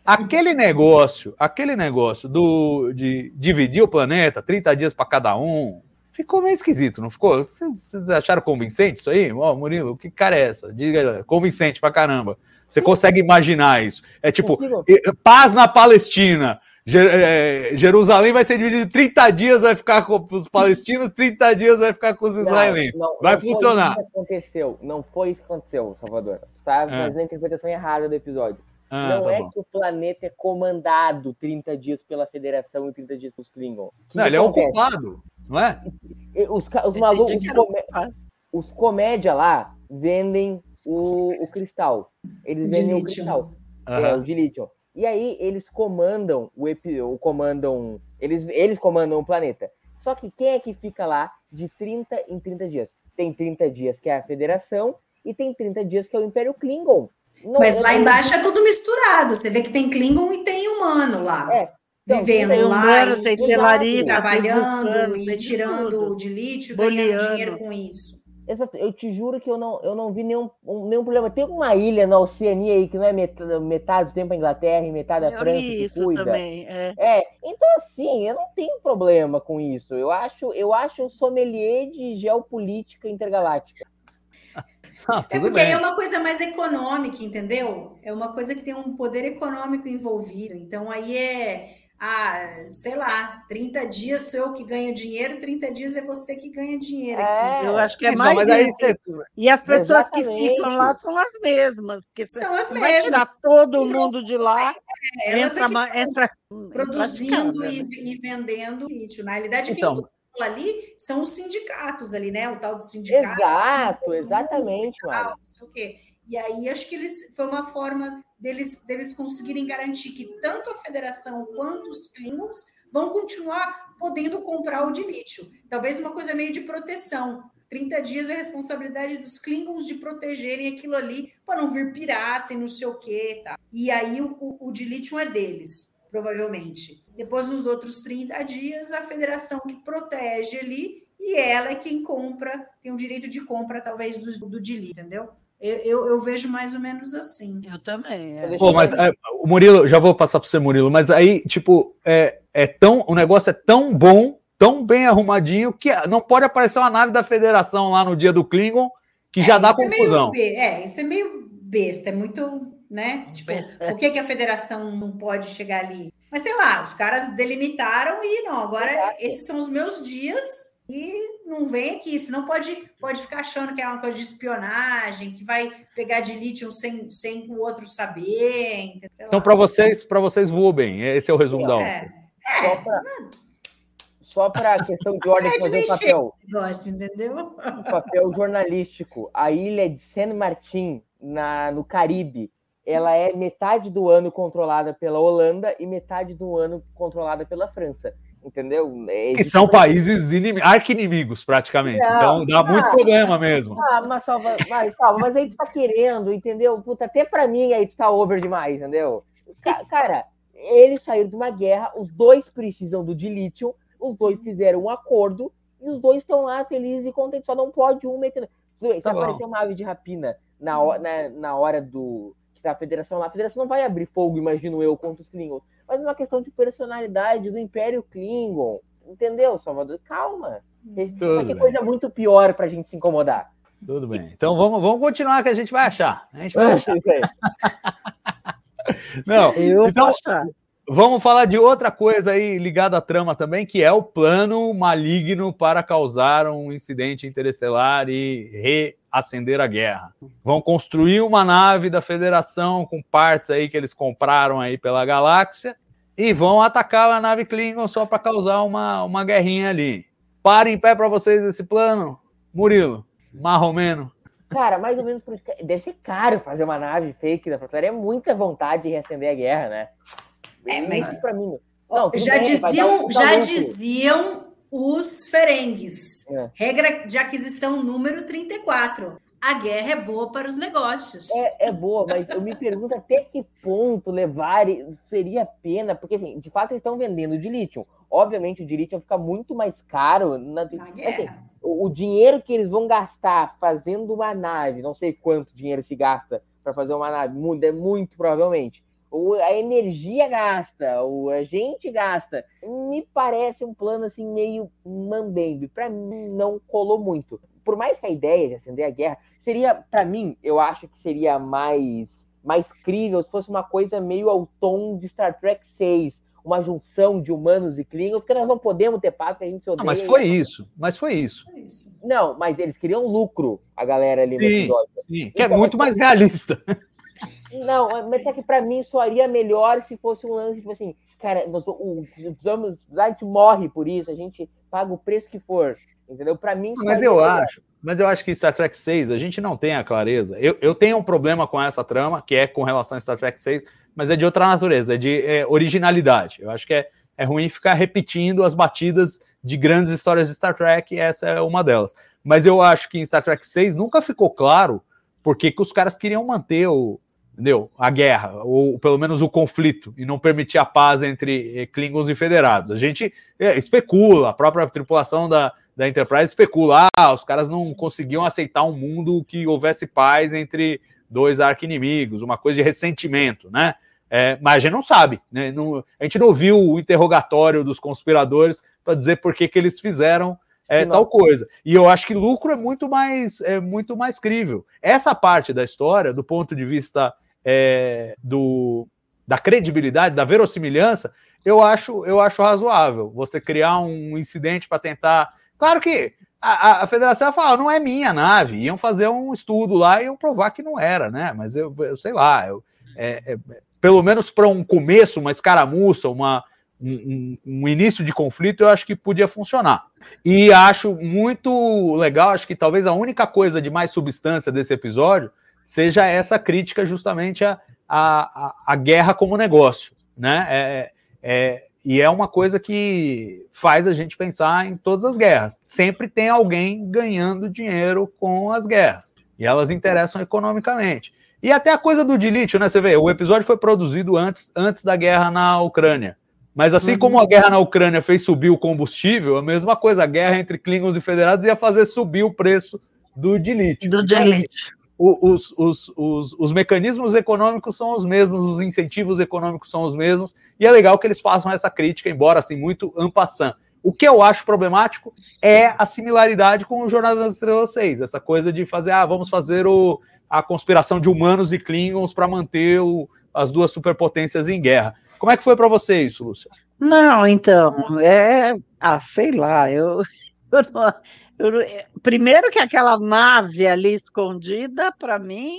Aquele negócio, aquele negócio do, de dividir o planeta, 30 dias para cada um, ficou meio esquisito, não ficou? Vocês acharam convincente isso aí? Ó, oh, Murilo, que cara é essa? Diga, convincente pra caramba. Você consegue imaginar isso? É tipo, paz na Palestina. É, Jerusalém vai ser dividido em 30 dias, vai ficar com os palestinos, 30 dias vai ficar com os israelenses. Não, não, vai não funcionar. Foi isso que aconteceu. Não foi isso que aconteceu, Salvador. Está é. fazendo a interpretação errada do episódio. Ah, não tá é bom. que o planeta é comandado 30 dias pela Federação e 30 dias pelos Klingons. Não, ele acontece? é ocupado, não é? Os, os malucos, os, comé os comédia lá vendem o, o cristal. Eles vendem o cristal. Uhum. É, o de lítio. E aí eles comandam o, o comandam eles eles comandam o planeta. Só que quem é que fica lá de 30 em 30 dias? Tem 30 dias que é a Federação e tem 30 dias que é o Império Klingon. Não, Mas lá embaixo é tudo misturado. Você vê que tem Klingon e tem humano lá. É. Então, vivendo tem lá, humano, e, tem trabalhando e tirando de lítio, ganhando dinheiro com isso. Exato, eu te juro que eu não, eu não vi nenhum, nenhum problema. Tem uma ilha na Oceania aí que não é metade, metade do tempo a Inglaterra e metade a França que cuida. Também, é. é. então assim, eu não tenho problema com isso. Eu acho, eu acho um sommelier de geopolítica intergaláctica. Ah, é porque bem. é uma coisa mais econômica, entendeu? É uma coisa que tem um poder econômico envolvido. Então aí é ah, sei lá, 30 dias sou eu que ganho dinheiro, 30 dias é você que ganha dinheiro. É, eu acho que é então, mais mas aí você... E as pessoas Exatamente. que ficam lá são as mesmas, porque são as mesmas. vai tirar todo então, mundo de lá, é, entra, entra produzindo entra e, e, vendendo lítio. Na realidade, então, quem ali são os sindicatos ali, né? O tal do sindicato. Exato, exatamente. Tal, não sei o quê. E aí acho que eles foi uma forma deles, deles conseguirem garantir que tanto a federação quanto os Klingons vão continuar podendo comprar o de lítio. Talvez uma coisa meio de proteção. 30 dias é responsabilidade dos Klingons de protegerem aquilo ali para não vir pirata e não sei o quê. Tá? E aí o, o, o de lítio é deles, provavelmente. Depois, nos outros 30 dias, a federação que protege ali e ela é quem compra, tem o direito de compra, talvez, do, do entendeu? Eu, eu, vejo mais ou menos assim. Eu também. É. Pô, mas é, o Murilo, já vou passar para você, Murilo, mas aí, tipo, é, é tão, o negócio é tão bom, tão bem arrumadinho, que não pode aparecer uma nave da federação lá no dia do Klingon, que já é, dá é confusão. É, isso é meio besta, é muito, né? Tipo, por que, que a federação não pode chegar ali? Mas sei lá, os caras delimitaram e não, agora esses são os meus dias e não vem aqui, senão pode, pode ficar achando que é uma coisa de espionagem, que vai pegar de lítio sem, sem o outro saber. Entendeu? Então, para vocês, para vocês voou bem. Esse é o resumo da é, é, Só para a questão de ordem fazer papel. Negócio, entendeu? Um papel jornalístico. A ilha de San Martin, na, no Caribe, ela é metade do ano controlada pela Holanda e metade do ano controlada pela França. Entendeu? É, Que são países inimi- arqui-inimigos, praticamente. Não. Então dá muito problema mesmo. Ah, mas salva, vai, salva, mas aí tu tá querendo, entendeu? Puta, até pra mim aí tu tá over demais, entendeu? Ca- Cara, eles saíram de uma guerra, os dois precisam do dilítio, os dois fizeram um acordo e os dois estão lá felizes e contentes, só não pode um metendo. Se Tá aparecer uma ave de rapina na, ho- na, na hora do. Que tá a federação lá, a federação não vai abrir fogo, imagino eu, contra os Klingons. Mas é uma questão de personalidade do Império Klingon. Entendeu, Salvador? Calma. Tudo Vai ter bem. coisa muito pior pra gente se incomodar. Tudo bem. Então vamos, vamos continuar que a gente vai achar. A gente vai achar. Isso aí. Não, Eu Então- vou achar. Vamos falar de outra coisa aí ligada à trama também, que é o plano maligno para causar um incidente interestelar e reacender a guerra. Vão construir uma nave da Federação com partes aí que eles compraram aí pela galáxia e vão atacar a nave Klingon só para causar uma, uma guerrinha ali. Para em pé para vocês esse plano, Murilo, Marromeno. Cara, mais ou menos por... deve ser caro fazer uma nave fake da Frota. É muita vontade de reacender a guerra, né? É, mas- Isso pra mim. Não, já bem, diziam, um já diziam os ferengues. É. Regra de aquisição número 34. A guerra é boa para os negócios. É, é boa, mas eu me pergunto até que ponto levar seria pena, porque assim, de fato eles estão vendendo de lítio. Obviamente o de lítio vai ficar muito mais caro na, Na assim, guerra. o, o dinheiro que eles vão gastar fazendo uma nave, não sei quanto dinheiro se gasta para fazer uma nave, mu- é muito provavelmente. O, a energia gasta, o, a gente gasta. Me parece um plano assim meio mambembe. Para mim não colou muito. Por mais que a ideia de acender a guerra seria, para mim, eu acho que seria mais mais crível se fosse uma coisa meio ao tom de Star Trek 6, uma junção de humanos e Klingons, porque nós não podemos ter paz, porque a gente se Ah, odeia. mas foi isso, mas foi isso. É isso. Não, mas eles queriam lucro, a galera ali no Sim. episódio. Sim, que é muito mais realista. Não, mas é que pra mim soaria melhor se fosse um lance, tipo assim, cara, nós, o, precisamos, a gente morre por isso, a gente paga o preço que for, entendeu? Pra mim Mas eu melhor. acho, mas eu acho que Star Trek 6 a gente não tem a clareza. Eu, eu tenho um problema com essa trama, que é com relação a Star Trek 6, mas é de outra natureza, é de é, originalidade. Eu acho que é, é ruim ficar repetindo as batidas de grandes histórias de Star Trek, e essa é uma delas. Mas eu acho que em Star Trek 6 nunca ficou claro porque que os caras queriam manter o, entendeu? a guerra, ou pelo menos o conflito, e não permitir a paz entre eh, Klingons e Federados. A gente é, especula, a própria tripulação da, da Enterprise especula, ah, os caras não conseguiam aceitar um mundo que houvesse paz entre dois arqui-inimigos, uma coisa de ressentimento, né? É, mas a gente não sabe, né? Não- a gente não viu o interrogatório dos conspiradores para dizer por que, que eles fizeram é, tal coisa. E eu acho que lucro é muito mais é muito mais crível. Essa parte da história, do ponto de vista é, do, da credibilidade, da verossimilhança, eu acho, eu acho razoável. Você criar um incidente para tentar. Claro que a, a- a federação ia falar, não é minha nave, iam fazer um estudo lá e iam provar que não era, né? Mas eu, eu sei lá, eu, é- é- pelo menos para um começo, uma escaramuça, uma, um, um- um início de conflito, eu acho que podia funcionar. E acho muito legal, acho que talvez a única coisa de mais substância desse episódio seja essa crítica justamente à, à, à- à guerra como negócio, né? É, é, e é uma coisa que faz a gente pensar em todas as guerras. Sempre tem alguém ganhando dinheiro com as guerras. E elas interessam economicamente. E até a coisa do dilítio, né? Você vê, o episódio foi produzido antes, antes da guerra na Ucrânia. Mas assim Uhum. como a guerra na Ucrânia fez subir o combustível, a mesma coisa, a guerra entre Klingons e Federados ia fazer subir o preço do dilítio. Do Jelite. Os, os, os, os mecanismos econômicos são os mesmos, os incentivos econômicos são os mesmos, e é legal que eles façam essa crítica, embora assim, muito ampassant. O que eu acho problemático é a similaridade com o Jornada das Estrelas 6, essa coisa de fazer, ah, vamos fazer o, a conspiração de humanos e Klingons para manter o- as duas superpotências em guerra. Como é que foi para você isso, Lúcia? Não, então, é. Ah, sei lá, eu. primeiro que aquela nave ali escondida, para mim,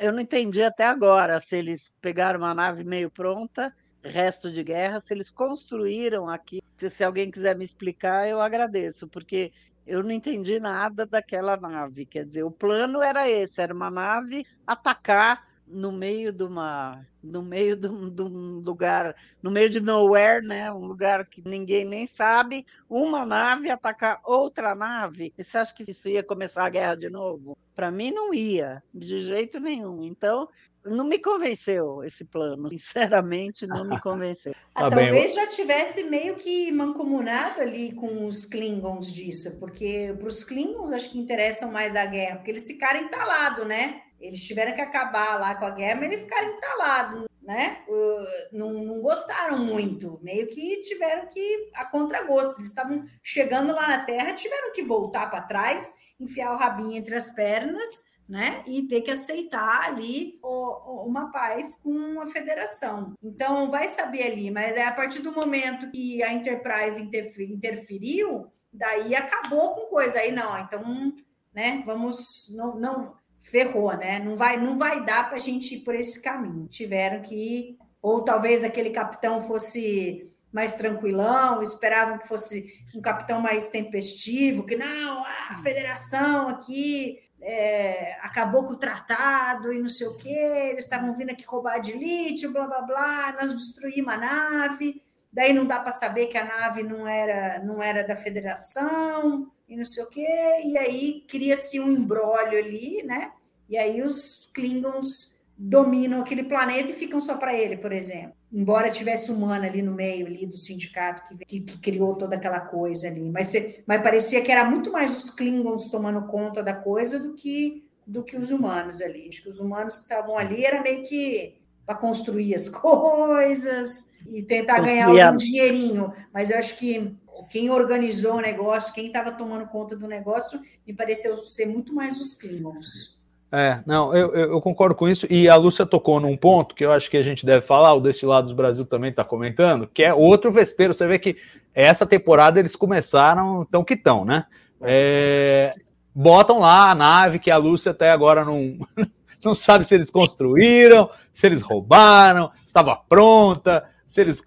eu não entendi até agora se eles pegaram uma nave meio pronta, resto de guerra, se eles construíram aqui. Se alguém quiser me explicar, eu agradeço, porque eu não entendi nada daquela nave. Quer dizer, o plano era esse: era uma nave atacar no meio de uma no meio de um, de um, lugar no meio de nowhere né um lugar que ninguém nem sabe uma nave atacar outra nave e você acha que isso ia começar a guerra de novo para mim não ia de jeito nenhum então não me convenceu esse plano, sinceramente, não me convenceu. ah, tá talvez já tivesse meio que mancomunado ali com os Klingons disso, porque para os Klingons acho que interessam mais a guerra, porque eles ficaram entalados, né? Eles tiveram que acabar lá com a guerra, mas eles ficaram entalados, né? Não, não, gostaram muito, meio que tiveram que, a contragosto, eles estavam chegando lá na Terra, tiveram que voltar para trás, enfiar o rabinho entre as pernas, né? E ter que aceitar ali uma paz com a federação. Então, vai saber ali, mas é a partir do momento que a Enterprise interferiu, daí acabou com coisa. Aí não, então, né? Vamos, não, não ferrou, né? Não vai, não vai dar para a gente ir por esse caminho. Tiveram que, ou talvez aquele capitão fosse mais tranquilão, esperavam que fosse um capitão mais tempestivo, que não, a federação aqui é, acabou com o tratado e não sei o quê, eles estavam vindo aqui roubar de lítio, blá blá blá, nós destruímos a nave, daí não dá para saber que a nave não era, não era da federação e não sei o quê, e aí cria-se um embrólio ali, né? E aí os Klingons dominam aquele planeta e ficam só para ele, por exemplo. Embora tivesse humano ali no meio ali do sindicato que, que, que criou toda aquela coisa ali, mas, mas parecia que era muito mais os Klingons tomando conta da coisa do que do que os humanos ali. Acho que os humanos que estavam ali era meio que para construir as coisas e tentar ganhar algum dinheirinho, mas eu acho que quem organizou o negócio, quem estava tomando conta do negócio, me pareceu ser muito mais os Klingons. É, não, eu, eu, concordo com isso. E a Lúcia tocou num ponto que eu acho que a gente deve falar, o Destilados Brasil também está comentando, que é outro vespeiro. Você vê que essa temporada eles começaram tão que tão, né? É, botam lá a nave que a Lúcia até agora não, não sabe se eles construíram, se eles roubaram, estava pronta, se eles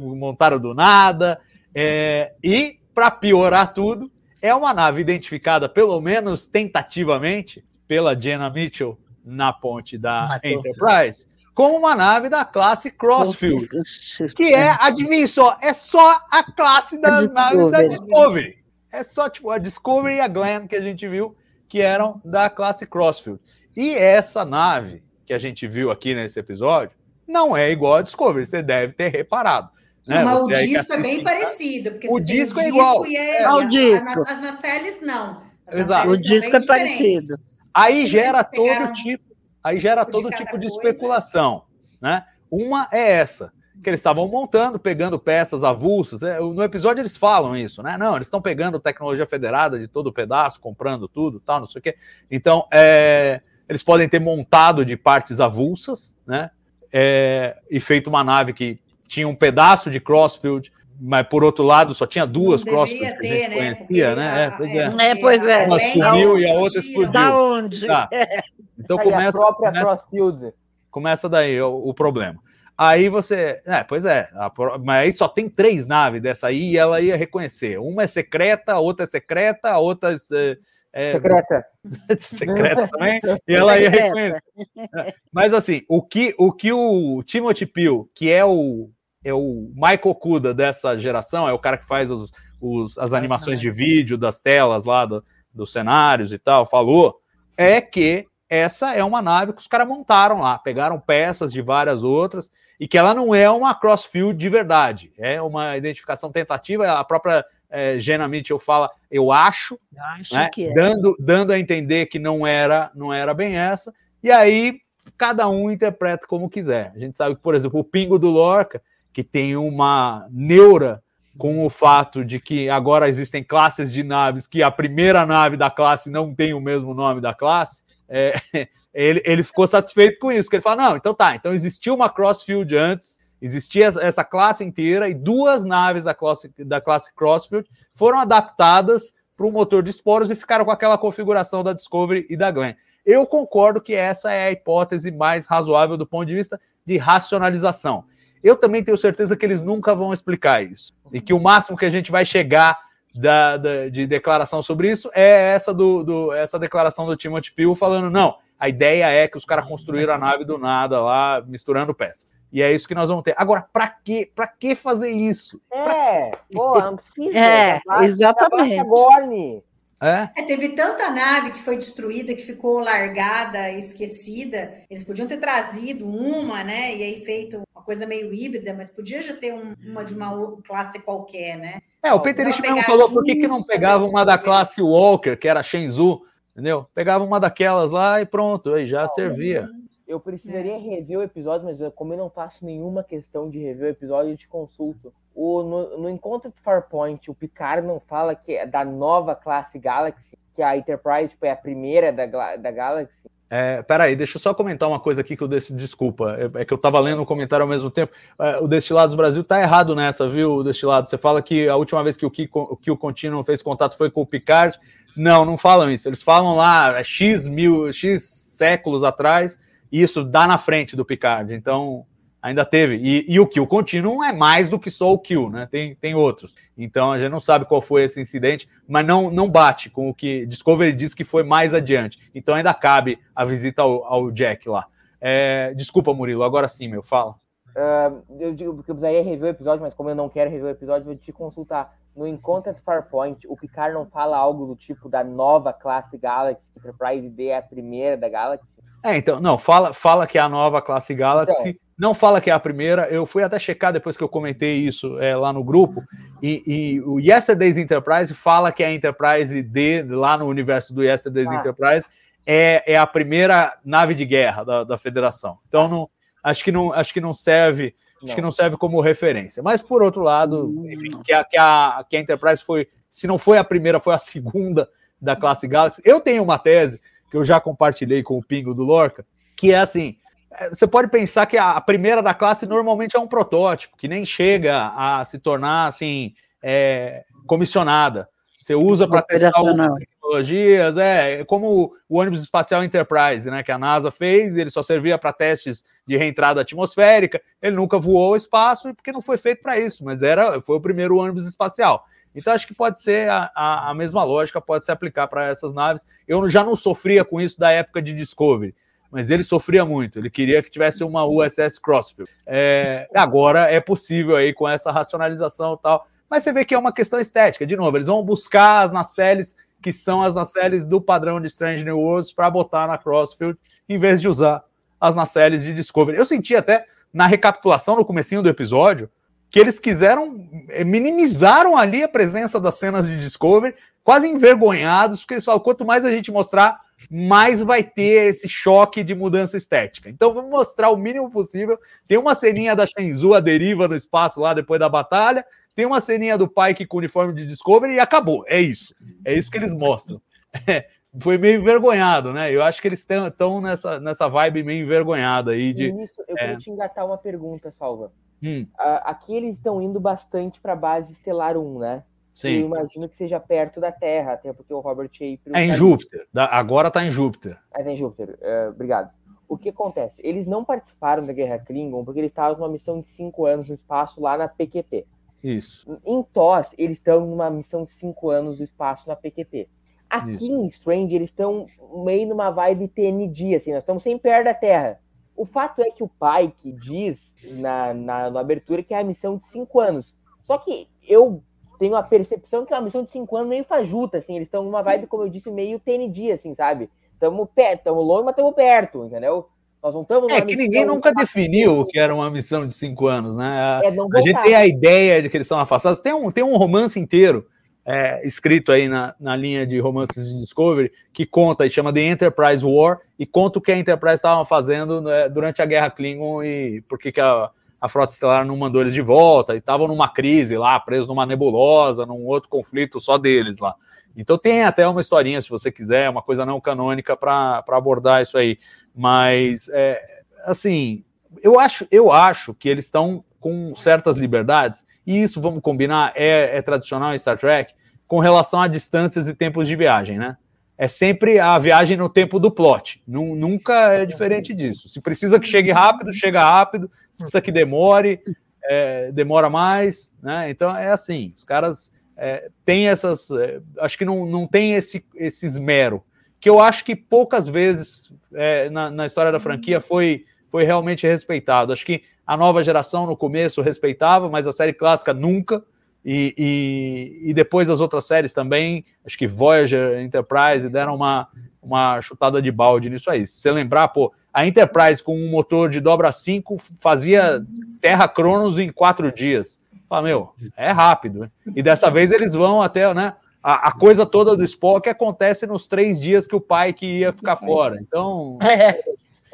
montaram do nada. É, e, para piorar tudo, é uma nave identificada, pelo menos tentativamente, pela Jenna Mitchell na ponte da Enterprise como uma nave da classe Crossfield, que é, adivinha só, é só a classe das a naves da Discovery. É só tipo a Discovery e a Glenn que a gente viu que eram da classe Crossfield. E essa nave que a gente viu aqui nesse episódio não é igual a Discovery, você deve ter reparado. Né? Mas o disco é bem parecido, porque o disco é igual. E é, é, o disco. As, as nacelles não. As Exato. O disco é parecido. Aí gera todo tipo, aí gera todo de tipo de especulação, né? Uma é essa, que eles estavam montando, pegando peças avulsas. É, no episódio eles falam isso, né? Não, eles estão pegando tecnologia federada de todo pedaço, comprando tudo, tal, não sei o quê. Então, é, eles podem ter montado de partes avulsas, né? É, e feito uma nave que tinha um pedaço de Crossfield, mas por outro lado só tinha duas Crossfield que a gente né? conhecia, né? É, pois é. é, pois é. Uma sumiu e a outra explodiu. Da onde? Tá. Então começa, a própria começa, Crossfield. Começa daí o, o, problema. Aí você. É, pois é. A, mas aí só tem três naves dessa aí e ela ia reconhecer. Uma é secreta, a outra é secreta, a outra é. É secreta. secreta também. E ela ia reconhecer. Mas assim, o que o, que o Timothy Peel, que é o é o Michael Kuda dessa geração, é o cara que faz os, os, as animações de vídeo das telas lá do, dos cenários e tal, falou, é que essa é uma nave que os caras montaram lá, pegaram peças de várias outras, e que ela não é uma crossfield de verdade, é uma identificação tentativa, a própria é, Jenna Mitchell fala, eu acho, acho né, é. dando, dando a entender que não era, não era bem essa, e aí cada um interpreta como quiser. A gente sabe que, por exemplo, o Pingo do Lorca, que tem uma neura com o fato de que agora existem classes de naves que a primeira nave da classe não tem o mesmo nome da classe, é, ele, ele ficou satisfeito com isso, que ele fala, não, então tá, então existiu uma Crossfield antes, existia essa classe inteira e duas naves da classe, da classe Crossfield foram adaptadas para o motor de esporos e ficaram com aquela configuração da Discovery e da Glenn. Eu concordo que essa é a hipótese mais razoável do ponto de vista de racionalização. Eu também tenho certeza que eles nunca vão explicar isso. E que o máximo que a gente vai chegar da, da, de declaração sobre isso é essa do, do, essa declaração do Timothy Peel falando: não, a ideia é que os caras construíram a nave do nada lá, misturando peças. E é isso que nós vamos ter. Agora, para quê? Para que fazer isso? É, pô, não precisa. É, exatamente. Gorne. É? É, teve tanta nave que foi destruída, que ficou largada, esquecida. Eles podiam ter trazido uma, né? E aí feito uma coisa meio híbrida, mas podia já ter um- uma de uma classe qualquer, né? É, o Peter mesmo falou por que, que não pegava né, uma da classe Walker, que era Shenzhou, entendeu? Pegava uma daquelas lá e pronto, aí já servia. Eu precisaria rever o episódio, mas como eu não faço nenhuma questão de rever o episódio, eu te consulto. O, no, no Encontro de Farpoint, o Picard não fala que é da nova classe Galaxy, que a Enterprise tipo, é a primeira da, da Galaxy. É, peraí, deixa eu só comentar uma coisa aqui que eu desse, desculpa, é, é que eu tava lendo o comentário ao mesmo tempo. É, o Destilados Brasil tá errado nessa, viu, Destilado? Você fala que a última vez que o Kiko, o Kiko Continuum fez contato foi com o Picard. Não, não falam isso. Eles falam lá é, X mil, X séculos atrás, e isso dá na frente do Picard. Então, ainda teve. E, e o Kill Continuum é mais do que só o Kill, né? Tem, tem outros. Então a gente não sabe qual foi esse incidente, mas não, não bate com o que Discovery diz que foi mais adiante. Então ainda cabe a visita ao, ao Jack lá. É, desculpa, Murilo, agora sim, meu, fala. Ah, eu digo que eu precisaria rever o episódio, mas como eu não quero rever o episódio, vou te consultar. No Encontro at Farpoint, o Picard não fala algo do tipo da nova classe Galaxy, que Enterprise D é a primeira da Galaxy? É, então, não, fala, fala que é a nova classe Galaxy, não fala que é a primeira. Eu fui até checar depois que eu comentei isso é, lá no grupo, e, e o Yesterday's Enterprise fala que a Enterprise D, lá no universo do Yesterday's Ah. Enterprise, é, é a primeira nave de guerra da, da Federação. Então, não, acho, que não, acho que não serve. Acho que não serve como referência. Mas, por outro lado, enfim, que a, que, a, que a Enterprise foi, se não foi a primeira, foi a segunda da classe Galaxy. Eu tenho uma tese que eu já compartilhei com o Pingo do Lorca, que é assim: é, você pode pensar que a a primeira da classe normalmente é um protótipo, que nem chega a se tornar assim é, comissionada. Você usa para testar tecnologias, é, como o, o ônibus espacial Enterprise, né, que a NASA fez, ele só servia para testes de reentrada atmosférica, ele nunca voou ao espaço porque não foi feito para isso, mas era foi o primeiro ônibus espacial. Então acho que pode ser a, a, a mesma lógica, pode se aplicar para essas naves. Eu já não sofria com isso da época de Discovery, mas ele sofria muito. Ele queria que tivesse uma USS Crossfield. É, agora é possível aí com essa racionalização e tal. Mas você vê que é uma questão estética. De novo, eles vão buscar as nacelles que são as nacelles do padrão de Strange New Worlds para botar na Crossfield, em vez de usar as nacelles de Discovery. Eu senti até na recapitulação no comecinho do episódio que eles quiseram eh, minimizaram ali a presença das cenas de Discovery, quase envergonhados, porque eles falam, quanto mais a gente mostrar, mais vai ter esse choque de mudança estética. Então vamos mostrar o mínimo possível. Tem uma ceninha da Shenzhou à deriva no espaço lá depois da batalha, tem uma ceninha do Pike com o uniforme de Discovery e acabou. É isso. É isso que eles mostram. Foi meio envergonhado, né? Eu acho que eles estão nessa, nessa vibe meio envergonhada aí de. Nisso, eu é. queria te engatar uma pergunta, Salva. Hum, Ah, aqui eles estão indo bastante para a base Estelar 1, né? Eu sim. imagino que seja perto da Terra, até porque o Robert Shaper... É em Júpiter. Da- Agora tá em Júpiter. Ah, tá em Júpiter. É, obrigado. O que acontece? Eles não participaram da Guerra Klingon porque eles estavam numa missão de cinco anos no espaço lá na PQP. Isso. Em TOS, eles estão numa missão de cinco anos do espaço na PQP. Aqui Isso. em Strange, eles estão meio numa vibe TND, assim, nós estamos sem perto da Terra. O fato é que o Pike diz na, na, na abertura que é a missão de cinco anos. Só que eu tenho a percepção que é uma missão de cinco anos meio fajuta, assim, eles estão numa vibe, como eu disse, meio TND, assim, sabe? Estamos perto, estamos longe, mas estamos perto, entendeu? Nós não estamos É que ninguém nunca definiu o que era uma missão de cinco anos, né? A, É, a gente tem a ideia de que eles são afastados. Tem um, tem um romance inteiro é, escrito aí na, na linha de romances de Discovery que conta e chama The Enterprise War e conta o que a Enterprise estava fazendo né, durante a Guerra Klingon e por que, que a, a Frota Estelar não mandou eles de volta e estavam numa crise lá, presos numa nebulosa, num outro conflito só deles lá. Então tem até uma historinha, se você quiser, uma coisa não canônica para abordar isso aí. Mas, é, assim, eu acho, eu acho que eles estão com certas liberdades, e isso, vamos combinar, é, é tradicional em Star Trek, com relação a distâncias e tempos de viagem, né? É sempre a viagem no tempo do plot. Nu- nunca é diferente disso. Se precisa que chegue rápido, chega rápido. Se precisa que demore, é, demora mais, né? Então é assim. Os caras é, têm essas. é, acho que não, não tem esse, esse esmero que eu acho que poucas vezes é, na, na, história da franquia foi, foi realmente respeitado. Acho que a nova geração no começo respeitava, mas a série clássica nunca. E, e, e depois as outras séries também, acho que Voyager, Enterprise deram uma, uma chutada de balde nisso aí. Se você lembrar, pô, a Enterprise com um motor de dobra 5 fazia Terra Cronos em quatro dias. Fala, meu, é rápido. E dessa vez eles vão até, né? A, a, coisa toda do Spock acontece nos três dias que o pai que ia ficar fora. Então.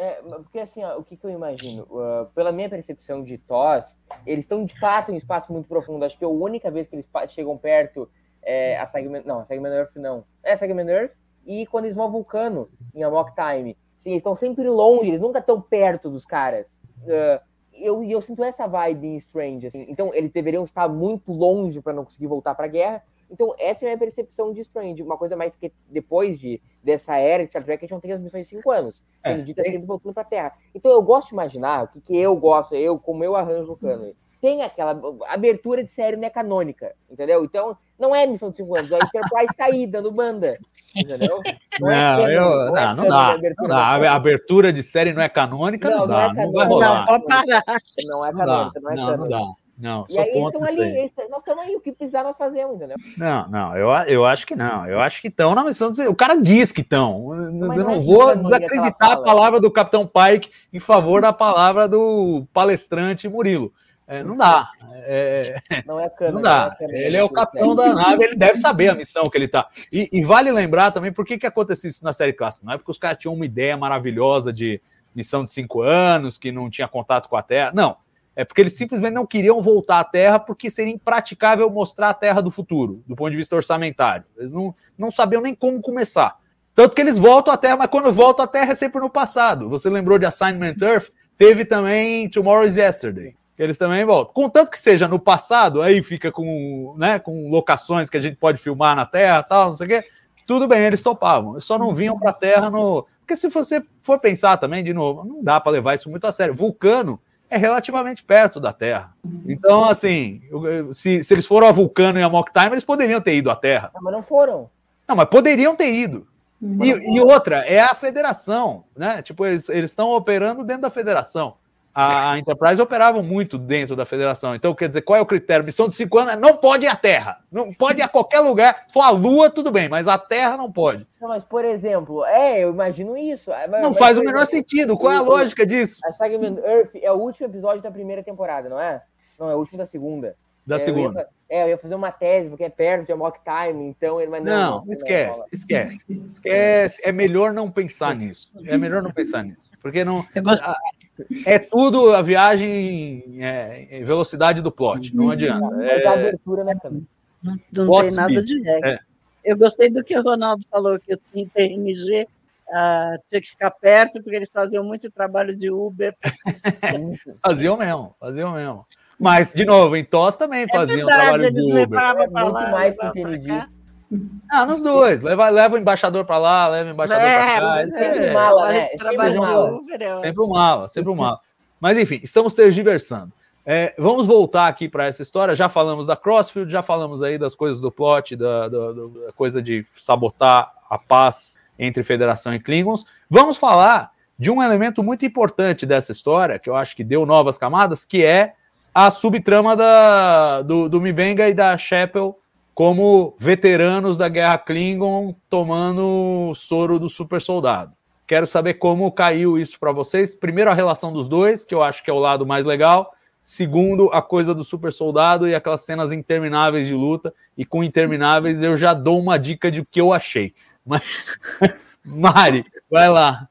É, é porque assim, ó, o que, que, eu imagino? Uh, pela minha percepção de TOS, eles estão de fato em um espaço muito profundo. Acho que a única vez que eles chegam perto é a Segment. Não, a Segment Earth não. É a Segment Earth e quando eles vão ao vulcano em Amok Time. Sim, eles estão sempre longe, eles nunca estão perto dos caras. Uh, eu, eu sinto essa vibe em Strange. Assim. Então, eles deveriam estar muito longe para não conseguir voltar para a guerra. Então, essa é a minha percepção de Strange. Uma coisa mais que depois de, dessa era de Star Trek, a gente não tem as missões de cinco anos. É. Sendo dita sempre voltando para a Terra. Então, eu gosto de imaginar o que, que eu gosto, eu, como eu arranjo o cano. Tem aquela abertura de série não é canônica, entendeu? Então, não é missão de cinco anos. A Enterprise tá aí, dando banda. Entendeu? Não, não, é eu, não, é não, dá, não dá. A abertura de série não é canônica, não, não dá. Não, é canônica, não vai rolar. Não, não é canônica, não, é canônica. Não, e aí eles estão ali, eles, nós estamos aí, o que precisar nós fazemos, entendeu? Não, não, eu, eu acho que não. Eu acho que estão na missão. O cara diz que estão. Eu não, não é vou desacreditar a palavra do Capitão Pike em favor da palavra do palestrante Murilo. É, não dá. É, não é cano, Não dá. Não é ele é o capitão da nave, ele deve saber a missão que ele tá. E, e vale lembrar também por que, que aconteceu isso na série clássica. Não é porque os caras tinham uma ideia maravilhosa de missão de cinco anos, que não tinha contato com a Terra. Não. É porque eles simplesmente não queriam voltar à Terra porque seria impraticável mostrar a Terra do futuro, do ponto de vista orçamentário. Eles não, não sabiam nem como começar. Tanto que eles voltam à Terra, mas quando voltam à Terra é sempre no passado. Você lembrou de Assignment Earth? Teve também Tomorrow's Yesterday eles também voltam. Contanto que seja no passado, aí fica com, né, com locações que a gente pode filmar na Terra tal, não sei o quê. Tudo bem, eles topavam. Só não vinham para a Terra no. Porque se você for pensar também, de novo, não dá para levar isso muito a sério. Vulcano é relativamente perto da Terra. Então, assim, se, se eles foram a Vulcano e a Mock Time, eles poderiam ter ido à Terra. Não, mas não foram. Não, mas poderiam ter ido. E, e, outra, é a federação, né? Tipo, eles estão operando dentro da federação a, Enterprise operava muito dentro da federação. Então, quer dizer, qual é o critério? Missão de cinco anos não pode ir à Terra. Não pode ir a qualquer lugar. Se for a Lua, tudo bem, mas a Terra não pode. Não, mas, por exemplo, é, eu imagino isso. Mas, não faz o menor exemplo, sentido. Qual é a lógica disso? A Segment Earth é o último episódio da primeira temporada, não é? Não, é o último da segunda. Da é, segunda. Eu ia, é, eu ia fazer uma tese, porque é perto de Mock Time, então ele. Mas não, não, não esquece, esquece. Esquece. É melhor não pensar nisso. É melhor não pensar nisso. Porque não. Eu gosto... É tudo a viagem é, em velocidade do plot, não uhum. adianta. Mas é... a abertura, né, também. Não, não tem nada de regra. É. Eu gostei do que o Ronaldo falou, que o TNG uh, ah, tinha que ficar perto, porque eles faziam muito trabalho de Uber. faziam mesmo, faziam mesmo. Mas, de novo, em TOS também é faziam verdade, trabalho de Uber. É muito lá, mais que o. Ah, nos dois. Leva, leva o embaixador para lá, leva o embaixador é, para cá. É, é, mala, né? Sempre mala. Sempre mala, sempre mala. Mas enfim, estamos tergiversando. É, vamos voltar aqui para essa história. Já falamos da Crossfield, já falamos aí das coisas do plot, da, da, da, coisa de sabotar a paz entre Federação e Klingons. Vamos falar de um elemento muito importante dessa história, que eu acho que deu novas camadas, que é a subtrama da, do, do Mibenga e da Chapel como veteranos da guerra Klingon tomando soro do super soldado. Quero saber como caiu isso para vocês. Primeiro, a relação dos dois, que eu acho que é o lado mais legal. Segundo, a coisa do super soldado e aquelas cenas intermináveis de luta. E com intermináveis, eu já dou uma dica de o que eu achei. Mas, Mari, vai lá.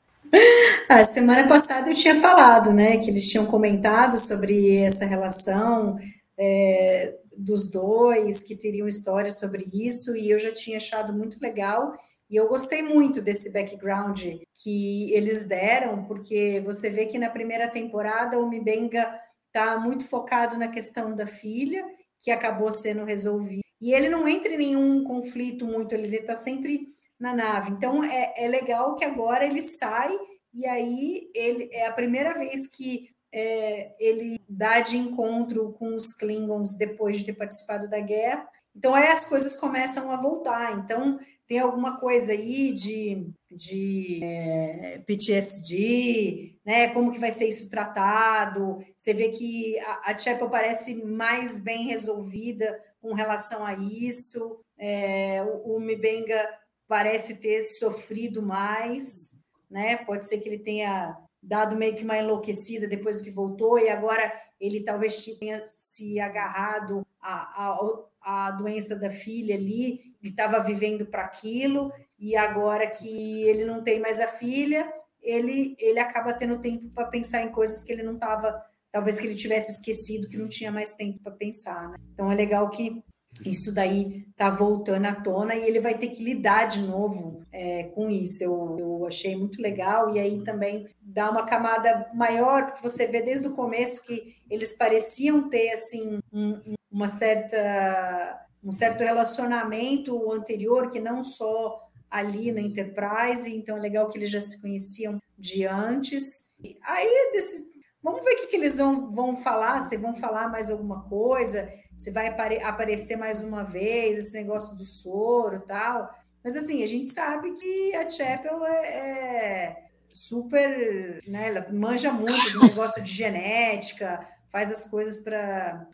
A semana passada eu tinha falado, né, que eles tinham comentado sobre essa relação. É, dos dois, que teriam histórias sobre isso, e eu já tinha achado muito legal. E eu gostei muito desse background que eles deram, porque você vê que na primeira temporada o Mibenga está muito focado na questão da filha, que acabou sendo resolvida. E ele não entra em nenhum conflito muito, ele está sempre na nave. Então é, é legal que agora ele sai e aí ele é a primeira vez que é, ele dá de encontro com os Klingons depois de ter participado da guerra. Então aí as coisas começam a voltar. Então tem alguma coisa aí de, de é, PTSD, né? Como que vai ser isso tratado? Você vê que a, a Chapel parece mais bem resolvida com relação a isso. É, o, o Mibenga parece ter sofrido mais, né? Pode ser que ele tenha dado meio que uma enlouquecida depois que voltou e agora ele talvez tenha se agarrado à, à, à doença da filha ali e estava vivendo para aquilo e agora que ele não tem mais a filha ele ele acaba tendo tempo para pensar em coisas que ele não estava talvez que ele tivesse esquecido que não tinha mais tempo para pensar né? então é legal que isso daí tá voltando à tona e ele vai ter que lidar de novo é, com isso. Eu, eu achei muito legal e aí também dá uma camada maior, porque você vê desde o começo que eles pareciam ter assim um, uma certa um certo relacionamento anterior que não só ali na Enterprise, então é legal que eles já se conheciam de antes. Aí desse, vamos ver o que, que eles vão, vão falar, se vão falar mais alguma coisa se vai apare aparecer mais uma vez esse negócio do soro tal. Mas assim, a gente sabe que a Chapel é, é super, né? Ela manja muito do negócio de genética, faz as coisas para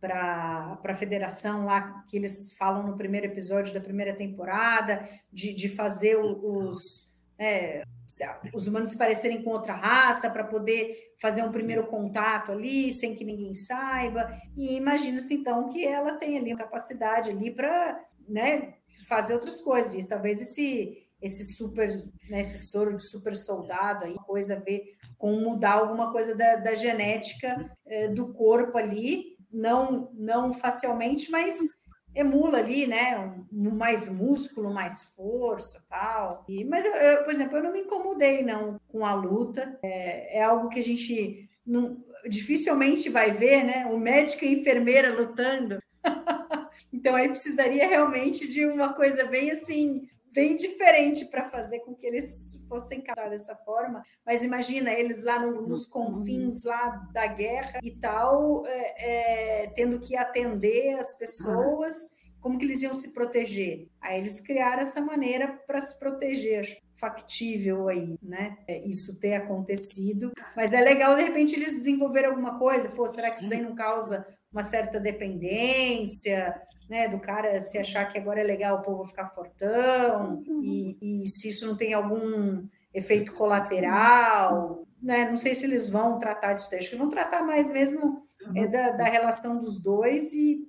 para a federação lá que eles falam no primeiro episódio da primeira temporada, de, de fazer os, é, os humanos se parecerem com outra raça para poder fazer um primeiro contato ali sem que ninguém saiba. E imagina-se então que ela tem ali uma capacidade ali para né, fazer outras coisas. Talvez esse esse super, né, esse soro de super soldado aí, coisa a ver com mudar alguma coisa da, da genética é, do corpo ali, não não facilmente, mas emula ali, né? Um, mais músculo, mais força, tal. E, mas eu, eu, por exemplo, eu não me incomodei não com a luta. É, é algo que a gente não, dificilmente vai ver, né? O médico e a enfermeira lutando. então aí precisaria realmente de uma coisa bem assim bem diferente para fazer com que eles fossem encarar dessa forma. Mas imagina eles lá no, nos confins lá da guerra e tal, é, é, tendo que atender as pessoas. Como que eles iam se proteger? Aí eles criaram essa maneira para se proteger. Acho factível aí, né? É, isso ter acontecido. Mas é legal, de repente, eles desenvolverem alguma coisa. Pô, será que isso daí não causa uma certa dependência, né, do cara se achar que agora é legal o povo ficar fortão, e, e se isso não tem algum efeito colateral, né, não sei se eles vão tratar disso, acho que vão tratar mais mesmo é, da, da relação dos dois e,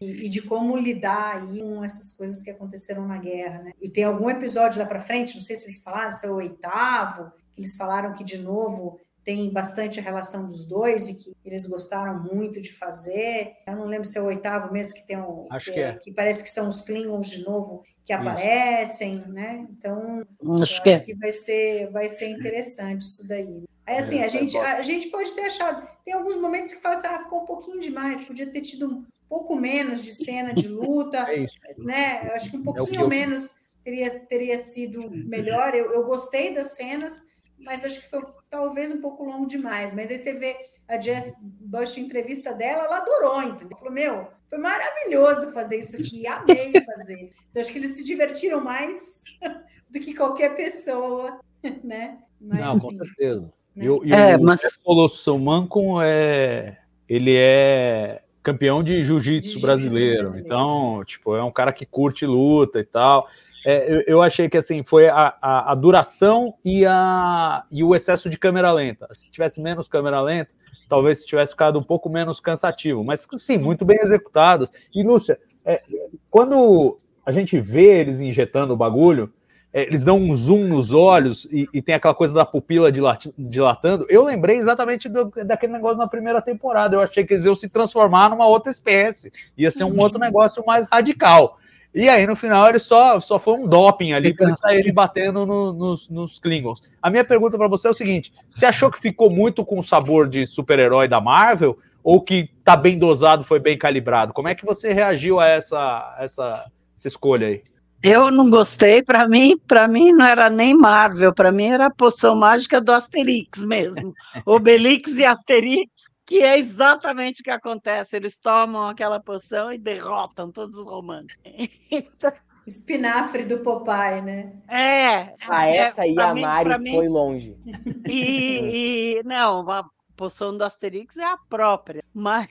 e, de como lidar aí com essas coisas que aconteceram na guerra, né? E tem algum episódio lá para frente, não sei se eles falaram, se é o oitavo, eles falaram que de novo tem bastante a relação dos dois e que eles gostaram muito de fazer. Eu não lembro se é o oitavo mesmo que tem um. Acho que, que, é. que parece que são os Klingons de novo que aparecem, isso. né? Então acho, que, acho é. que vai ser vai ser interessante isso daí. Aí assim, a gente, a gente pode ter achado, tem alguns momentos que fala assim, ah, ficou um pouquinho demais, podia ter tido um pouco menos de cena de luta, é isso. né? Eu acho que um pouquinho é que menos teria, teria sido melhor. Eu, eu gostei das cenas, mas acho que foi talvez um pouco longo demais. Mas aí você vê a Jess Bush, entrevista dela, ela adorou, entendeu? Falou, meu, foi maravilhoso fazer isso aqui, amei fazer. Então, acho que eles se divertiram mais do que qualquer pessoa, né? Mas, Não, com certeza. Né? E, e é, o mas... Solução Mancon é... Ele é campeão de jiu-jitsu brasileiro. brasileiro. Então, tipo, é um cara que curte luta e tal é, eu, eu, achei que assim foi a, a, a, duração e, a, e o excesso de câmera lenta. Se tivesse menos câmera lenta, talvez tivesse ficado um pouco menos cansativo, mas sim, muito bem executadas. E Lúcia, é, quando a gente vê eles injetando o bagulho, é, eles dão um zoom nos olhos e, e, tem aquela coisa da pupila dilatando. Eu lembrei exatamente do, daquele negócio na primeira temporada. Eu achei que eles iam se transformar numa outra espécie, ia ser um uhum. outro negócio mais radical. E aí, no final, ele só, só foi um doping ali para eles saírem batendo no, nos, nos Klingons. A minha pergunta para você é o seguinte: você achou que ficou muito com o sabor de super-herói da Marvel? Ou que tá bem dosado, foi bem calibrado? Como é que você reagiu a essa, essa, essa escolha aí? Eu não gostei, para mim, para mim não era nem Marvel, para mim era a poção mágica do Asterix mesmo. Obelix e Asterix que é exatamente o que acontece. Eles tomam aquela poção e derrotam todos os romanos. Então, espinafre do Popeye, né? É. Ah, é, essa aí pra a mim- Mari mim- foi longe. E, e- não, a poção do Asterix é a própria, mas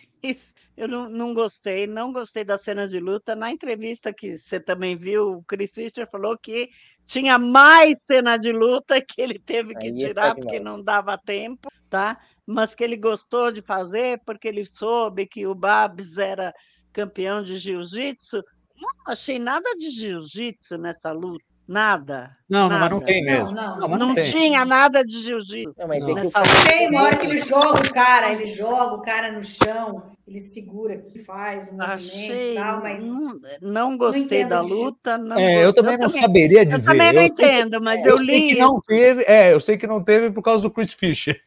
eu não, não gostei, não gostei das cenas de luta. Na entrevista que você também viu, o Chris Fischer falou que tinha mais cena de luta que ele teve que Aí está tirar porque não dava tempo, tá? Mas que ele gostou de fazer porque ele soube que o Babs era campeão de jiu-jitsu. Não achei nada de jiu-jitsu nessa luta, nada. Não, não, mas não nada. tem Não, mesmo. não. mas Não tem. tinha nada de jiu-jitsu. Não, mas é Não. que Tem uma hora que ele joga o cara, ele joga o cara no chão, ele segura aqui, faz um movimento Achei, e tal, mas. não, não gostei entendo da luta. Não É, eu também não saberia dizer. Eu também não Eu- entendo, mas Eu, eu, sei li. que não teve, é, eu sei que não teve por causa do Chris Fisher.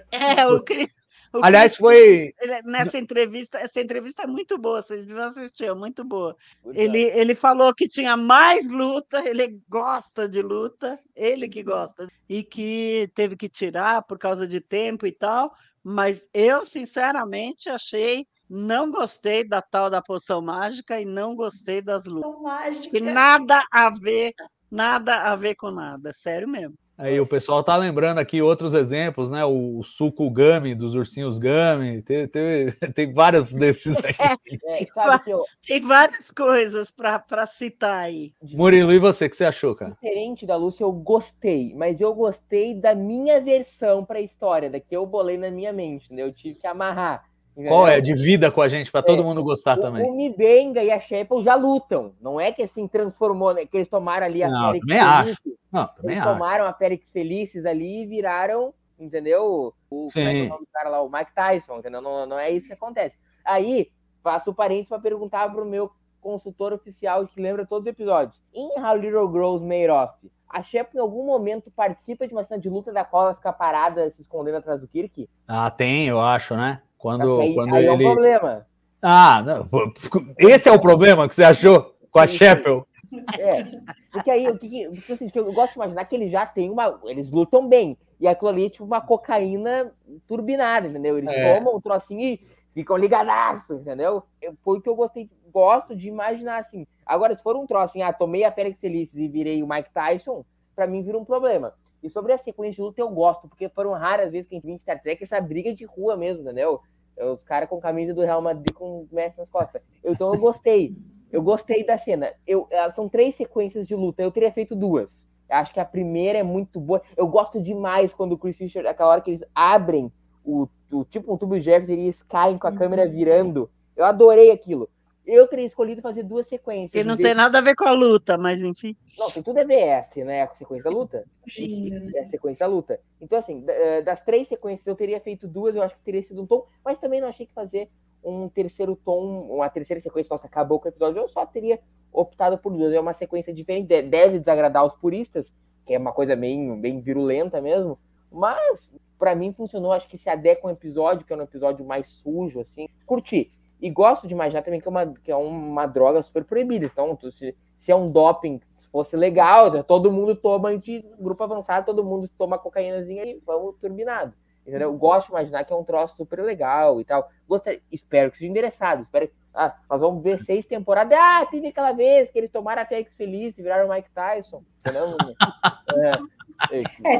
É, o Cris- o Aliás, Chris foi. Nessa entrevista, essa entrevista é muito boa, vocês deviam assistir, é muito boa. Ele, ele falou que tinha mais luta, ele gosta de luta, ele que gosta, e que teve que tirar por causa de tempo e tal, mas eu, sinceramente, achei, não gostei da tal da poção mágica e não gostei das lutas. Mágica. Que nada a ver, nada a ver com nada, sério mesmo. Aí o pessoal tá lembrando aqui outros exemplos, né? O suco Gummy dos ursinhos Gummy, teve, teve- tem vários desses aí. É, sabe que eu, Tem várias coisas para citar aí. Murilo, e você, o que você achou, cara? diferente da Lúcia, eu gostei, mas eu gostei da minha versão pra história, da que eu bolei na minha mente, né? Eu tive que amarrar. Qual é? entendeu? Divida com a gente, para todo É, mundo gostar O, também. o Mibenga e a Sheppel já lutam. Não é que assim transformou, né? Que eles tomaram ali a Não, Félix também acho. Felices. Não, também Eles acho. tomaram a Félix Felices ali e viraram, entendeu? O, como é que é o Sim. nome do cara lá? O Mike Tyson, entendeu? Não, não é isso que acontece. Aí, faço o parênteses para perguntar pro meu consultor oficial que lembra todos os episódios. Em How Little Girls Made Off, a Shep em algum momento participa de uma cena de luta da qual ela fica parada se escondendo atrás do Kirk? Ah, tem, eu acho, né? Quando, aí quando aí é um ele. problema. Ah, não, esse é o problema que você achou com a. Sheppel. É. Porque aí, o que, que, porque, assim, eu gosto de imaginar que eles já têm uma. Eles lutam bem. E aquilo ali é tipo uma cocaína turbinada, entendeu? Eles É. tomam um trocinho e ficam ligadaço, entendeu? Eu- Foi o que eu gostei, gosto de imaginar assim. Agora, se for um troço assim, ah, tomei a Félix Felices e virei o Mike Tyson, pra mim vira um problema. E sobre a sequência de luta eu gosto, porque foram raras vezes que a gente viu em Star Trek essa briga de rua mesmo, entendeu? É Os caras com camisa do Real Madrid com o Messi nas costas. Então eu gostei. Eu gostei da cena. Eu, elas são três sequências de luta. Eu teria feito duas. Acho que a primeira é muito boa. Eu gosto demais quando o Chris Fisher, aquela hora que eles abrem o, o tipo um tubo Jefferson e eles caem com a câmera virando. Eu adorei aquilo. Eu teria escolhido fazer duas sequências. Que não tem nada a ver com a luta, mas enfim. Não, tem tudo a ver essa, né? A sequência da luta. Né? É a sequência da luta. Então, assim, eh, das três sequências eu teria feito duas, eu acho que teria sido um tom, mas também não achei que fazer um terceiro tom, uma terceira sequência, nossa, acabou com o episódio, eu só teria optado por duas. É uma sequência diferente, de- deve desagradar os puristas, que é uma coisa bem, bem virulenta mesmo, mas pra mim funcionou, acho que se adequa um episódio, que é um episódio mais sujo, assim, curti. E gosto de imaginar também que é uma, que é uma droga super proibida. Então, se, se é um doping, se fosse legal, todo mundo toma de grupo avançado, todo mundo toma cocaínazinha e vamos turbinado. Entendeu? Eu gosto de imaginar que é um troço super legal e tal. Gostaria, espero que seja endereçado. Espero que, ah, nós vamos ver seis temporadas. Ah, teve aquela vez que eles tomaram a Félix Feliz e viraram o Mike Tyson. Entendeu? É,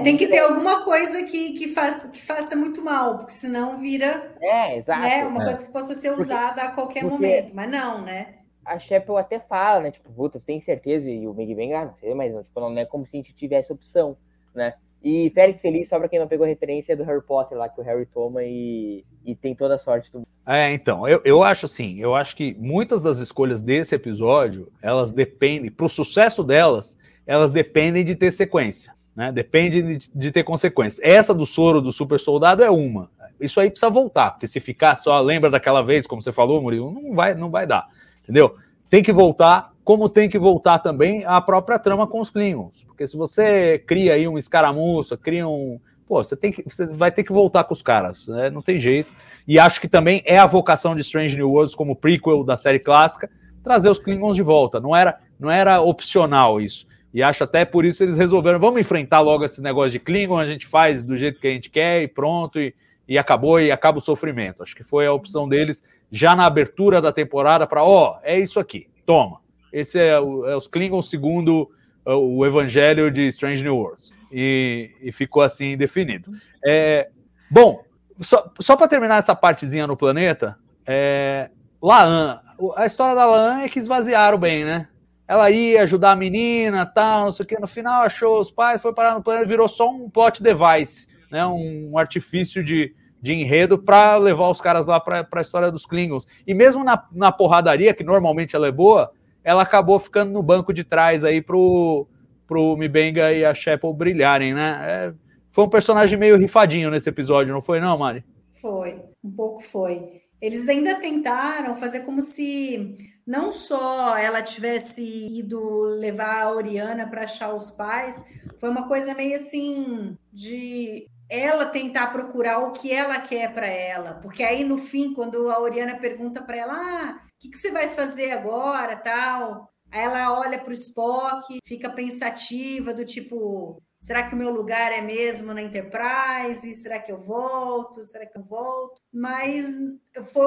tem que ter alguma coisa que, que, faça, que faça muito mal, porque senão vira É, exato. né, uma É. coisa que possa ser Porque- usada a qualquer porque- momento. Mas não, né? a Sheppel até fala, né? Tipo, puta, você tem certeza? E o Big Bang, ah, não sei, mas tipo, não é como se a gente tivesse opção, né? E Félix Feliz, só pra quem não pegou a referência, é do Harry Potter lá, que o Harry toma e, e tem toda a sorte do É, então, eu, eu acho assim, eu acho que muitas das escolhas desse episódio, elas dependem, para o sucesso delas, elas dependem de ter sequência, né? Depende de, de ter consequências. Essa do soro do super soldado é uma. Isso aí precisa voltar, porque se ficar só lembra daquela vez, como você falou, Murilo, não vai, não vai dar, entendeu? Tem que voltar, como tem que voltar também a própria trama com os Klingons, porque se você cria aí uma escaramuça, cria um, pô, você tem que, você vai ter que voltar com os caras, né? Não tem jeito. E acho que também é a vocação de Strange New Worlds como prequel da série clássica trazer os Klingons de volta. Não era, não era opcional isso. E acho até por isso eles resolveram, vamos enfrentar logo esse negócio de Klingon, a gente faz do jeito que a gente quer e pronto, e, e acabou, e acaba o sofrimento. Acho que foi a opção deles já na abertura da temporada para, ó, é isso aqui, toma. esse é, o, é os Klingons segundo o, o Evangelho de Strange New Worlds. E, e ficou assim definido. É, bom, só, só para terminar essa partezinha no planeta, é, Laan, a história da Laan é que esvaziaram bem, né? Ela ia ajudar a menina, tal, não sei o que. No final achou os pais, foi parar no planeta, virou só um plot device, né? Um artifício de, de enredo para levar os caras lá para a história dos Klingons. E mesmo na, na porradaria, que normalmente ela é boa, ela acabou ficando no banco de trás aí pro, pro Mibenga e a Sheppel brilharem, né? É, foi um personagem meio rifadinho nesse episódio, não foi não, Mari? Foi, um pouco foi. Eles ainda tentaram fazer como se não só ela tivesse ido levar a Oriana para achar os pais, foi uma coisa meio assim de ela tentar procurar o que ela quer para ela, porque aí no fim, quando a Oriana pergunta para ela, ah, o que, que você vai fazer agora, tal, aí ela olha para o Spock, fica pensativa do tipo, será que o meu lugar é mesmo na Enterprise? Será que eu volto? Será que eu volto? Mas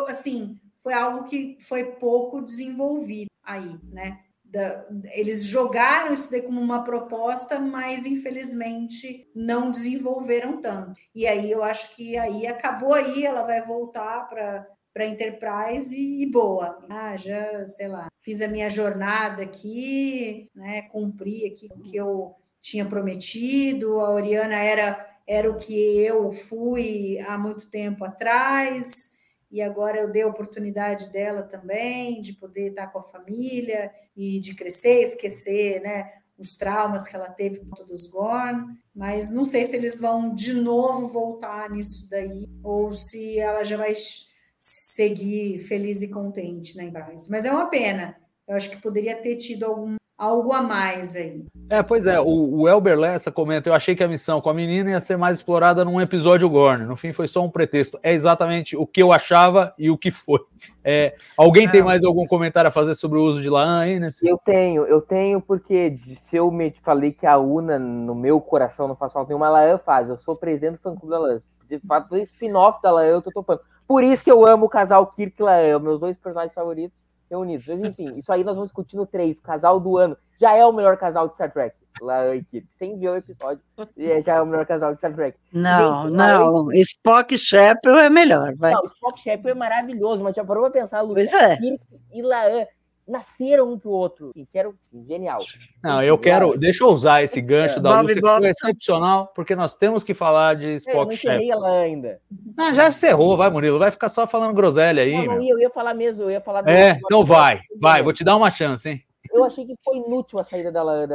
assim, foi algo que foi pouco desenvolvido aí, né? Da, eles jogaram isso daí como uma proposta, mas infelizmente não desenvolveram tanto. E aí eu acho que aí acabou aí, ela vai voltar para para Enterprise e, e, boa. Ah, já, sei lá, fiz a minha jornada aqui, né? Cumpri aqui o que eu tinha prometido. A Oriana era era o que eu fui há muito tempo atrás e agora eu dei a oportunidade dela também de poder estar com a família e de crescer, esquecer, né, os traumas que ela teve com todos Gorn, mas não sei se eles vão de novo voltar nisso daí ou se ela já vai seguir feliz e contente na Embrais. Mas é uma pena. Eu acho que poderia ter tido algum algo a mais aí. É, pois é, o, o Elber Lessa comenta, eu achei que a missão com a menina ia ser mais explorada num episódio Gorn, no fim foi só um pretexto, é exatamente o que eu achava e o que foi. É, alguém tem mais algum comentário a fazer sobre o uso de Laan aí, nesse? Eu tenho, eu tenho porque se eu me falei que a Una, no meu coração, não faz falta nenhuma, a Laan faz, eu sou presidente do fã-clube da Laan, de fato, spin-off da Laan eu tô topando. Por isso que eu amo o casal Kirk e Laan, meus dois personagens favoritos, reunidos. Mas enfim, isso aí nós vamos discutir no 3, casal do ano. Já é o melhor casal de Star Trek. Lá e Kirk. Sem ver o episódio, já é o melhor casal de Star Trek. Não, Gente, não. E... Spock e Shepard é melhor. Vai. Não, Spock e Shepard é maravilhoso, mas já parou pra pensar? Pois é. Kirk e Laan nasceram um pro outro. E quero genial. Não, eu quero. Deixa eu usar esse gancho é. da Lúcia, que foi excepcional, porque nós temos que falar de Spock. Eu não encerrei ela ainda. Não, já encerrou, vai, Murilo. Vai ficar só falando groselha aí. Não, não ia, eu ia falar mesmo, eu ia falar. É, então vai, vai, vou te dar uma chance, hein? Eu achei que foi inútil a saída dela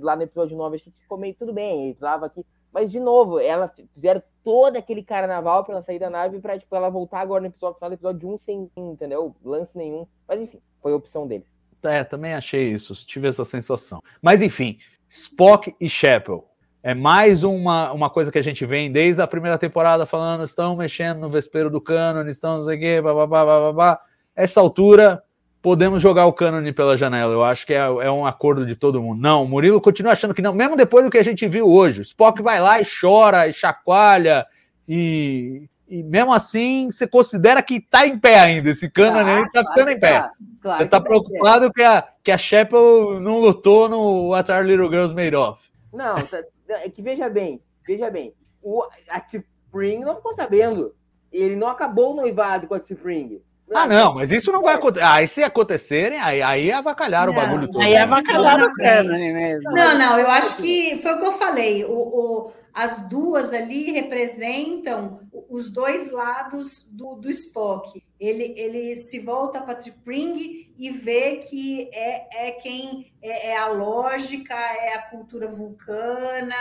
lá no episódio 9. Achei que ficou meio tudo bem, ele tava aqui. Mas, de novo, ela fizeram todo aquele carnaval pra ela sair da nave pra tipo, ela voltar agora no episódio final do episódio 1 sem, entendeu? Lance nenhum. Mas, enfim, foi opção deles. É, também achei isso, tive essa sensação. Mas enfim, Spock e Chapel. É mais uma, uma coisa que a gente vem desde a primeira temporada falando, estão mexendo no vespeiro do cânone, estão não sei o quê, babá, babá. Essa altura, podemos jogar o cânone pela janela. Eu acho que é, é, um acordo de todo mundo. Não, o Murilo continua achando que não, mesmo depois do que a gente viu hoje. Spock vai lá e chora, e chacoalha, e e mesmo assim você considera que está em pé ainda, esse cano claro, aí está ficando em pé. Tá. Claro você está preocupado que a, que a Sheppel não lutou no What Are Little Girls Made Of. Não, tá, é que veja bem, veja bem, o, a T-Spring não ficou sabendo. Ele não acabou o noivado com a T-Spring. Ah, não, mas isso não vai acontecer. Aí, se acontecerem, aí, aí avacalharam não, o bagulho todo. Aí avacalharam o cano mesmo. Não, não, eu acho que foi o que eu falei. O, o, as duas ali representam os dois lados do, do Spock. Ele, ele se volta para T'Pring e vê que é, é quem é, é, a lógica, é a cultura vulcana,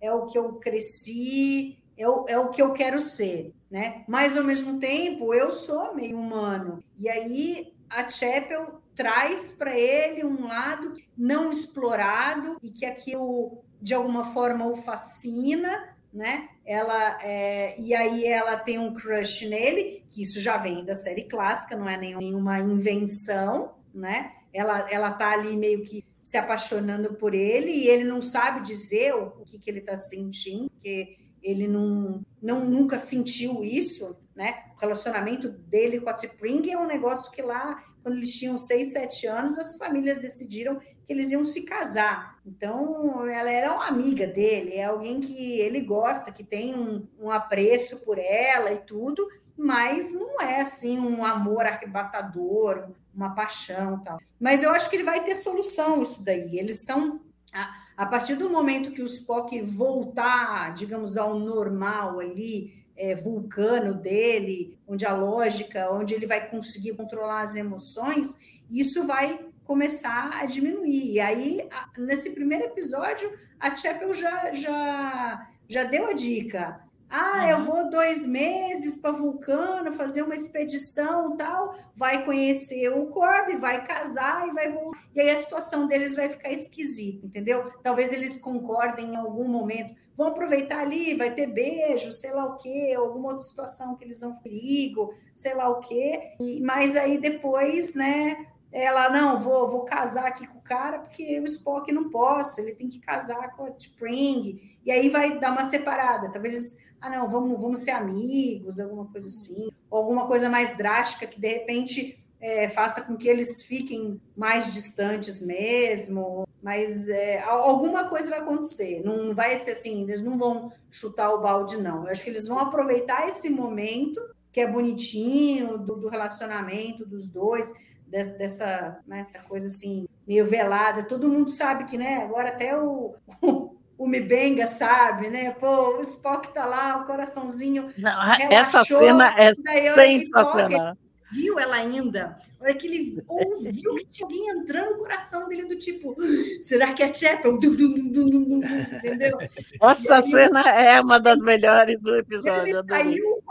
é o que eu cresci, é o, é o que eu quero ser, né? Mas ao mesmo tempo eu sou meio humano. E aí a Chapel traz para ele um lado não explorado e que aquilo de alguma forma o fascina, né? Ela é, e aí ela tem um crush nele, que isso já vem da série clássica, não é nenhuma invenção, né? Ela ela tá ali meio que se apaixonando por ele e ele não sabe dizer o, o que, que ele está sentindo, porque ele não, não nunca sentiu isso, né? O relacionamento dele com a T'Pring é um negócio que lá quando eles tinham 6, 7 anos, as famílias decidiram que eles iam se casar. Então, ela era uma amiga dele, é alguém que ele gosta, que tem um, um apreço por ela e tudo, mas não é assim um amor arrebatador, uma paixão tal. Mas eu acho que ele vai ter solução isso daí. Eles estão a, a partir do momento que o Spock voltar, digamos, ao normal ali, é, vulcano dele, onde a lógica, onde ele vai conseguir controlar as emoções, isso vai começar a diminuir. E aí, nesse primeiro episódio, a Chapel já, já, já deu a dica. Ah, uhum. eu vou dois meses para Vulcano fazer uma expedição tal. Vai conhecer o Corby, vai casar e vai voltar. E aí a situação deles vai ficar esquisita, entendeu? Talvez eles concordem em algum momento. Vão aproveitar ali, vai ter beijo, sei lá o quê, alguma outra situação que eles vão perigo, sei lá o quê. E, mas aí depois, né? ela, não, vou, vou casar aqui com o cara, porque o Spock não posso, ele tem que casar com a Spring, e aí vai dar uma separada. Talvez, ah, não, vamos, vamos ser amigos, alguma coisa assim, ou alguma coisa mais drástica que de repente é, faça com que eles fiquem mais distantes mesmo, mas é, alguma coisa vai acontecer. Não vai ser assim, eles não vão chutar o balde, não. Eu acho que eles vão aproveitar esse momento que é bonitinho do, do relacionamento dos dois dessa, né, essa coisa assim, meio velada. Todo mundo sabe que, né, agora até o, o, o Mibenga sabe, né? Pô, o Spock tá lá, o coraçãozinho. Não, essa cena é sensacional viu ela ainda, a hora que ele ouviu que tinha alguém entrando no coração dele, do tipo, será que é Chapel? Entendeu? Nossa, a cena é uma das melhores do episódio. Ele saiu,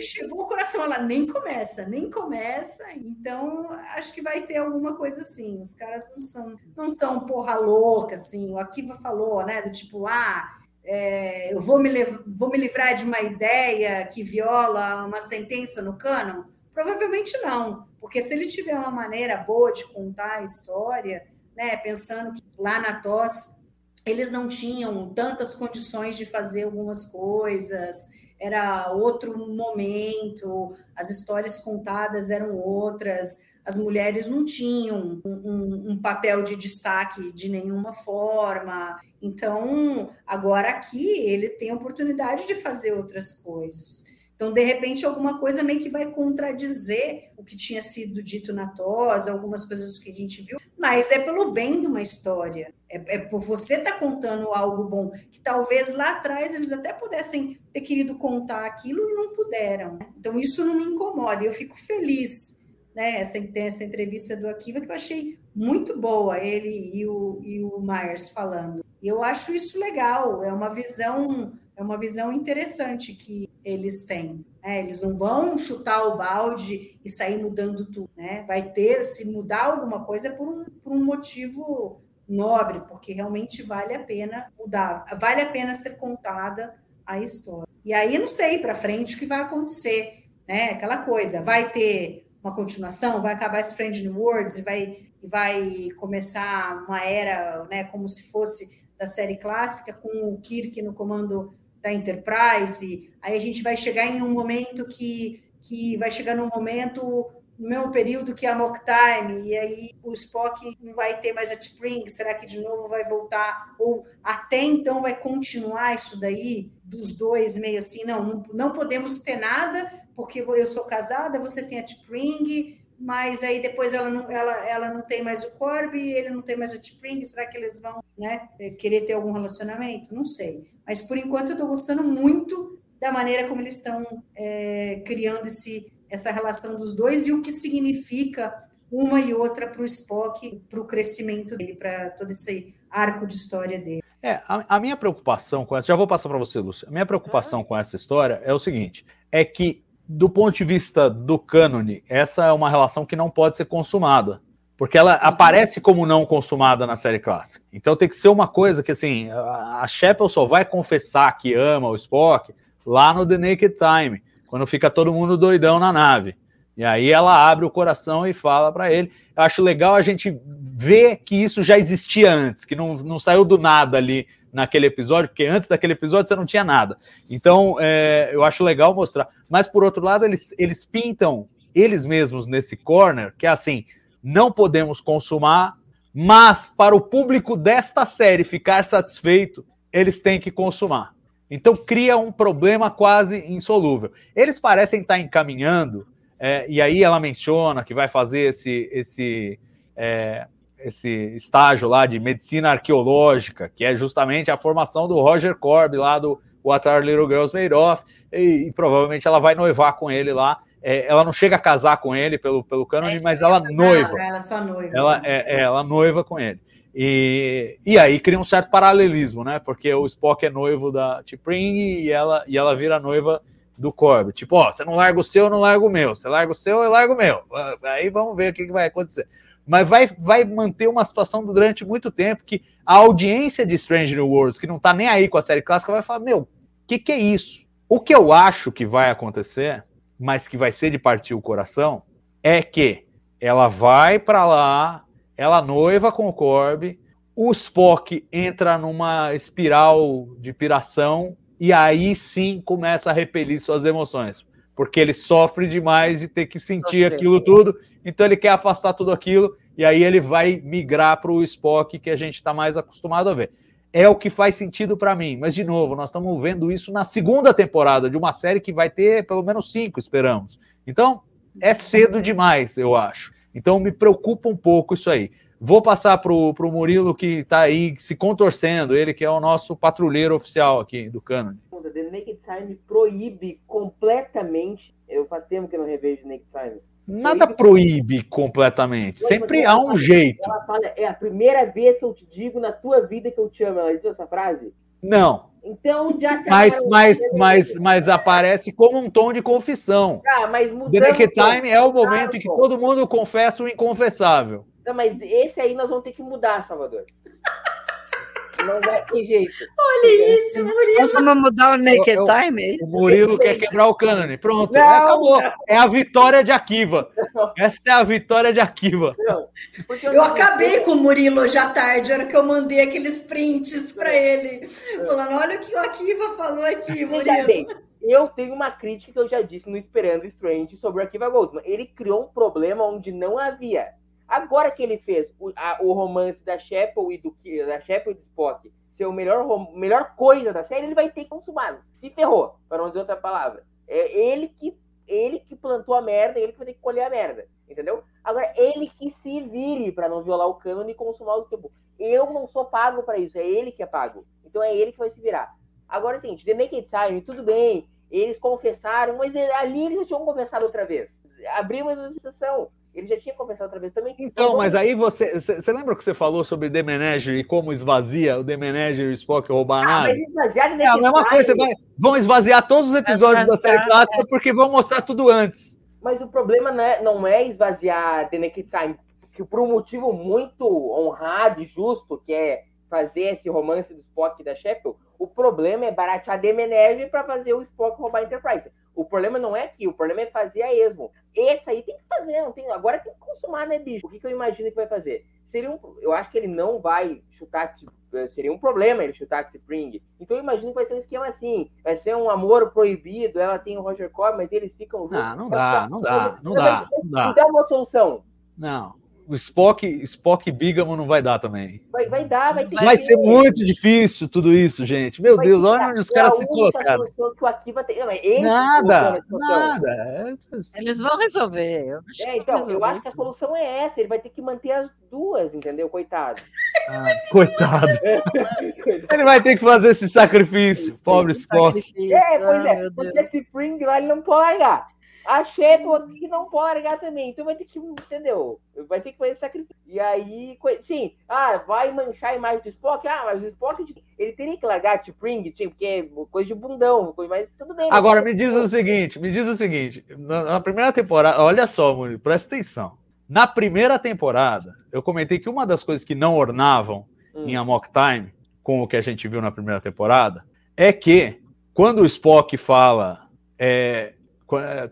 chegou o coração, ela nem começa, nem começa, então acho que vai ter alguma coisa assim. Os caras não são, não são porra louca, assim. O Akiva falou, né? Do tipo, ah. É, eu vou me, vou me livrar de uma ideia que viola uma sentença no cânon? Provavelmente não, porque se ele tiver uma maneira boa de contar a história, né, pensando que lá na TOS eles não tinham tantas condições de fazer algumas coisas, era outro momento, as histórias contadas eram outras, as mulheres não tinham um, um, um, papel de destaque de nenhuma forma. Então, agora aqui ele tem a oportunidade de fazer outras coisas. Então, de repente, alguma coisa meio que vai contradizer o que tinha sido dito na tosa, algumas coisas que a gente viu, mas é pelo bem de uma história. É, é por você estar tá contando algo bom, que talvez lá atrás eles até pudessem ter querido contar aquilo e não puderam. Então, isso não me incomoda, eu fico feliz. Né, essa, essa entrevista do Akiva que eu achei muito boa, ele e o, e o Myers falando. E eu acho isso legal, é uma visão é uma visão interessante que eles têm. Né? Eles não vão chutar o balde e sair mudando tudo. Né? Vai ter, se mudar alguma coisa, é por um, por um motivo nobre, porque realmente vale a pena mudar, vale a pena ser contada a história. E aí não sei para frente o que vai acontecer, né? Aquela coisa, vai ter uma continuação, vai acabar Strange New Worlds e vai, vai começar uma era, né, como se fosse da série clássica, com o Kirk no comando da Enterprise, aí a gente vai chegar em um momento que, que vai chegar num momento no mesmo período que a Mock Time, e aí o Spock não vai ter mais a Spring, será que de novo vai voltar? Ou até então vai continuar isso daí, dos dois meio assim, não, não, não podemos ter nada, porque eu sou casada, você tem a Spring, mas aí depois ela não, ela, ela não tem mais o Corby, ele não tem mais o Spring, será que eles vão né, querer ter algum relacionamento? Não sei. Mas por enquanto eu estou gostando muito da maneira como eles estão é, criando esse, essa relação dos dois e o que significa uma e outra para o Spock, para o crescimento dele, para todo esse arco de história dele. É, a, a minha preocupação com essa, já vou passar para você, Lúcia. A minha preocupação com essa história é o seguinte: é que, do ponto de vista do cânone, essa é uma relação que não pode ser consumada porque ela aparece como não consumada na série clássica. Então tem que ser uma coisa que, assim, a Chapel só vai confessar que ama o Spock lá no The Naked Time, quando fica todo mundo doidão na nave. E aí ela abre o coração e fala para ele. Eu acho legal a gente ver que isso já existia antes, que não, não saiu do nada ali naquele episódio, porque antes daquele episódio você não tinha nada. Então é, eu acho legal mostrar. Mas por outro lado, eles, eles pintam eles mesmos nesse corner, que é assim, não podemos consumar, mas para o público desta série ficar satisfeito, eles têm que consumar. Então cria um problema quase insolúvel. Eles parecem estar encaminhando, é, e aí ela menciona que vai fazer esse, esse, é, esse estágio lá de medicina arqueológica, que é justamente a formação do Roger Corb lá do What Are Little Girls Made Of, e, e provavelmente ela vai noivar com ele lá. É, ela não chega a casar com ele pelo, pelo cânone, mas ela noiva. Ela só noiva. Ela, é, é, ela noiva com ele. E, e aí cria um certo paralelismo, né? Porque o Spock é noivo da T'Pring e ela, e ela vira noiva do Corby. Tipo, ó, você não larga o seu, eu não largo o meu. Você larga o seu, eu largo o meu. Aí vamos ver o que, que vai acontecer. Mas vai, vai manter uma situação durante muito tempo que a audiência de Stranger Worlds, que não tá nem aí com a série clássica, vai falar: meu, o que, que é isso? O que eu acho que vai acontecer, mas que vai ser de partir o coração, é que ela vai para lá, ela noiva com o Corby, o Spock entra numa espiral de piração e aí sim começa a repelir suas emoções, porque ele sofre demais de ter que sentir aquilo tudo, então ele quer afastar tudo aquilo e aí ele vai migrar para o Spock que a gente está mais acostumado a ver. É o que faz sentido para mim, mas de novo, nós estamos vendo isso na segunda temporada de uma série que vai ter pelo menos cinco, esperamos. Então é cedo demais, eu acho. Então me preocupa um pouco isso aí. Vou passar para o Murilo que está aí se contorcendo, ele que é o nosso patrulheiro oficial aqui do Canon. The Naked Time proíbe completamente. Eu faz tempo que eu não revejo Naked Time. Nada proíbe completamente. Sempre há um jeito. Ela fala, é a primeira vez que eu te digo na tua vida que eu te amo. Ela diz essa frase? Não. Então já se mas, mas, mas, mas aparece como um tom de confissão. Ah, mas The Naked Time é o momento em que todo mundo confessa o inconfessável. Não, mas esse aí nós vamos ter que mudar, Salvador. Não vai ter jeito. Olha isso, Murilo. Nós vamos mudar o Naked Time? O Murilo quer quebrar o cânone. Pronto, não, acabou. Não. É a vitória de Akiva. Essa é a vitória de Akiva. Não, eu, eu acabei com o Murilo hoje à tarde, era que eu mandei aqueles prints para ele, falando: olha o que o Akiva falou aqui, Murilo. Eu tenho uma crítica que eu já disse no Esperando Strange sobre o Akiva Goldman. Ele criou um problema onde não havia. Agora que ele fez o, a, o romance da Chapel e do da Chapel e do Spock ser o melhor, melhor coisa da série, ele vai ter que consumar. Se ferrou, para não dizer outra palavra. É ele que ele que plantou a merda, ele que vai ter que colher a merda, entendeu? Agora ele que se vire para não violar o cânone e consumar os tempo. Eu não sou pago para isso, é ele que é pago. Então é ele que vai se virar. Agora é o seguinte, The Naked Time, tudo bem, eles confessaram, mas ali eles já tinham confessado outra vez. Abrimos a exceção. Ele já tinha conversado outra vez também. Então, mas aí você. Você lembra que você falou sobre The Manager e como esvazia o The Manager e o Spock roubar? Ah, mas esvaziar é a mesma coisa. Vai, vão esvaziar todos os episódios da série clássica porque vão mostrar tudo antes. Mas o problema não é, não é esvaziar The Naked Time, que por um motivo muito honrado e justo, que é fazer esse romance do Spock e da Shepard, o problema é baratear The Manager para fazer o Spock roubar a Enterprise. O problema não é aqui, o problema é fazer a esmo. Esse aí tem que fazer, não tem, agora tem que consumar, né, bicho? O que, que eu imagino que vai fazer? Seria um, eu acho que ele não vai chutar, eh, seria um problema ele chutar Spring. Então eu imagino que vai ser um esquema assim, vai ser um amor proibido, ela tem o Roger Cobb, mas eles ficam. Não, não dá, não dá, não dá, não dá. Não dá uma solução. Não, o Spock, Spock Bigamo não vai dar também. Vai, vai dar, vai ter Vai ser muito difícil tudo isso, gente. Meu vai Deus, olha onde os caras se colocaram. Que tem... nada, nada. Eles vão resolver. é, então, resolver. eu acho que a solução é essa. Ele vai ter que manter as duas, entendeu? Coitado. Ah, coitado. ele vai ter que fazer esse sacrifício, pobre Spock. É, pois é. Porque esse Spring lá ele não pode largar a Shepard que não pode largar também. Então vai ter que, entendeu? Vai ter que fazer sacrifício. E aí, sim, ah, vai manchar a imagem do Spock. Ah, mas o Spock, ele teria que largar a Spring, porque é coisa de bundão, mas tudo bem. Agora, me diz o seguinte, me diz o seguinte, na, primeira temporada, olha só, Murilo, presta atenção. Na primeira temporada, eu comentei que uma das coisas que não ornavam hum. em Amok Time, com o que a gente viu na primeira temporada, é que quando o Spock fala é,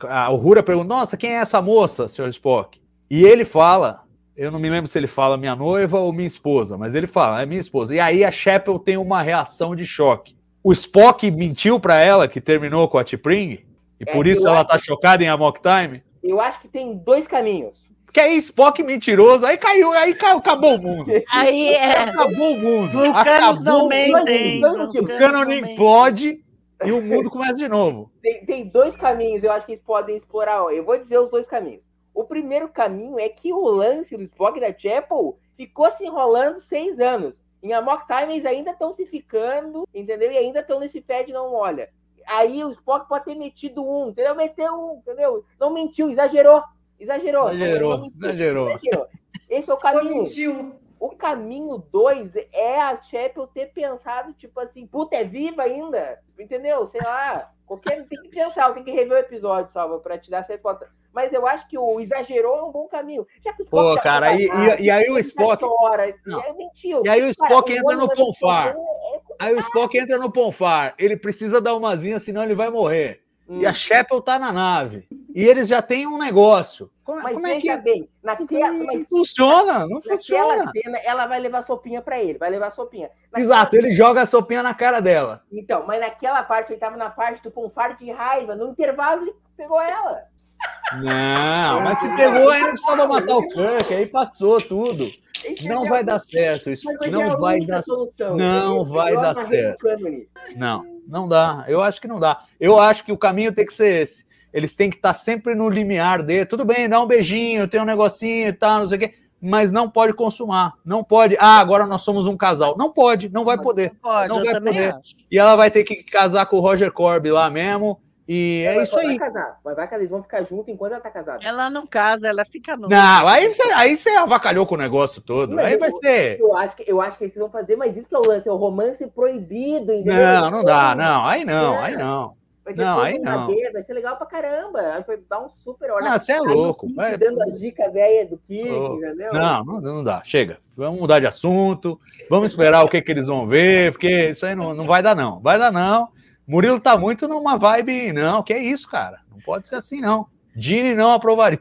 a Uhura pergunta: Nossa, quem é essa moça, Sr. Spock? E ele fala: Eu não me lembro se ele fala minha noiva ou minha esposa, mas ele fala: É minha esposa. E aí a Shepard tem uma reação de choque. O Spock mentiu para ela que terminou com a T'Pring? E é, por isso ela tá chocada em Amok Time? Eu acho que tem dois caminhos. Que aí Spock mentiroso, aí caiu, aí caiu, acabou o mundo. Aí é. Acabou o mundo. Vulcanos não Acabou, mentem. não mentem. implode e o mundo começa de novo. Tem, tem dois caminhos, eu acho que eles podem explorar. ó. Eu vou dizer os dois caminhos. O primeiro caminho é que o lance do Spock da Chapel ficou se enrolando seis anos. Em Amok Time eles ainda estão se ficando, entendeu? E ainda estão nesse pé de não olha. Aí o Spock pode ter metido um, entendeu? Meteu um, entendeu? Não mentiu, exagerou. Exagerou. Exagerou, Não exagerou. exagerou. Esse é o caminho. mentiu. O caminho 2 é a Chapel ter pensado, tipo assim, puta, é viva ainda? Entendeu? Sei lá. Qualquer... Tem que pensar, tem que rever o episódio, Salva, pra te dar essa resposta. Mas eu acho que o exagerou é um bom caminho. Já que o Pô, já cara, e- e- e aí o Spock- chora, é, mentiu. E aí o Cara, Spock o entra no Ponfar. é- Aí o Spock entra no Ponfar. Ele precisa dar uma zinha, senão ele vai morrer. Hum. E a Chapel tá na nave. E eles já têm um negócio. Como, Mas como é que. veja bem, naquela, Não mas funciona, não naquela funciona. cena, ela vai levar sopinha pra ele, vai levar sopinha. Naquela- Exato, ele joga a sopinha na cara dela. Então, mas naquela parte, ele tava na parte do Ponfar de raiva, no intervalo ele pegou ela. Não, mas se pegou, ainda precisava matar o Kirk, aí passou tudo. Não vai dar certo isso. Mas é Não vai dar solução. Não Eu- vai dar certo. Não, não dá. Eu acho que não dá. Eu acho que o caminho tem que ser esse. Eles têm que estar sempre no limiar dele. Tudo bem, dá um beijinho, tem um negocinho e tal, não sei o quê. Mas não pode consumar. Não pode. Ah, agora nós somos um casal. Não pode, não vai poder. Pode, Não vai poder. acho. E ela vai ter que casar com o Roger Corby lá mesmo. E é Mas isso vai aí. casar, mas vai casar, eles vão ficar juntos enquanto ela tá casada. Ela não casa, ela fica no. Não, aí você, aí você avacalhou com o negócio todo. Mas Aí eu- vai ser. Eu acho, que, eu acho que eles vão fazer, mas isso que é o lance, é o romance proibido, entendeu? Não, não dá, não. Aí não, aí não. Vai ter Não, aí um não. vai ser legal pra caramba. Que vai dar um super hora. Ah, você é Aí louco. Vai- Dando as dicas velhas do Kirk, Oh, entendeu? Não, não, não dá. Chega. Vamos mudar de assunto. Vamos esperar o que, que eles vão ver, porque isso aí não, não vai dar, não. Vai dar, não. Murilo tá muito numa vibe. Não, que é isso, cara. Não pode ser assim, não. Dini não aprovaria.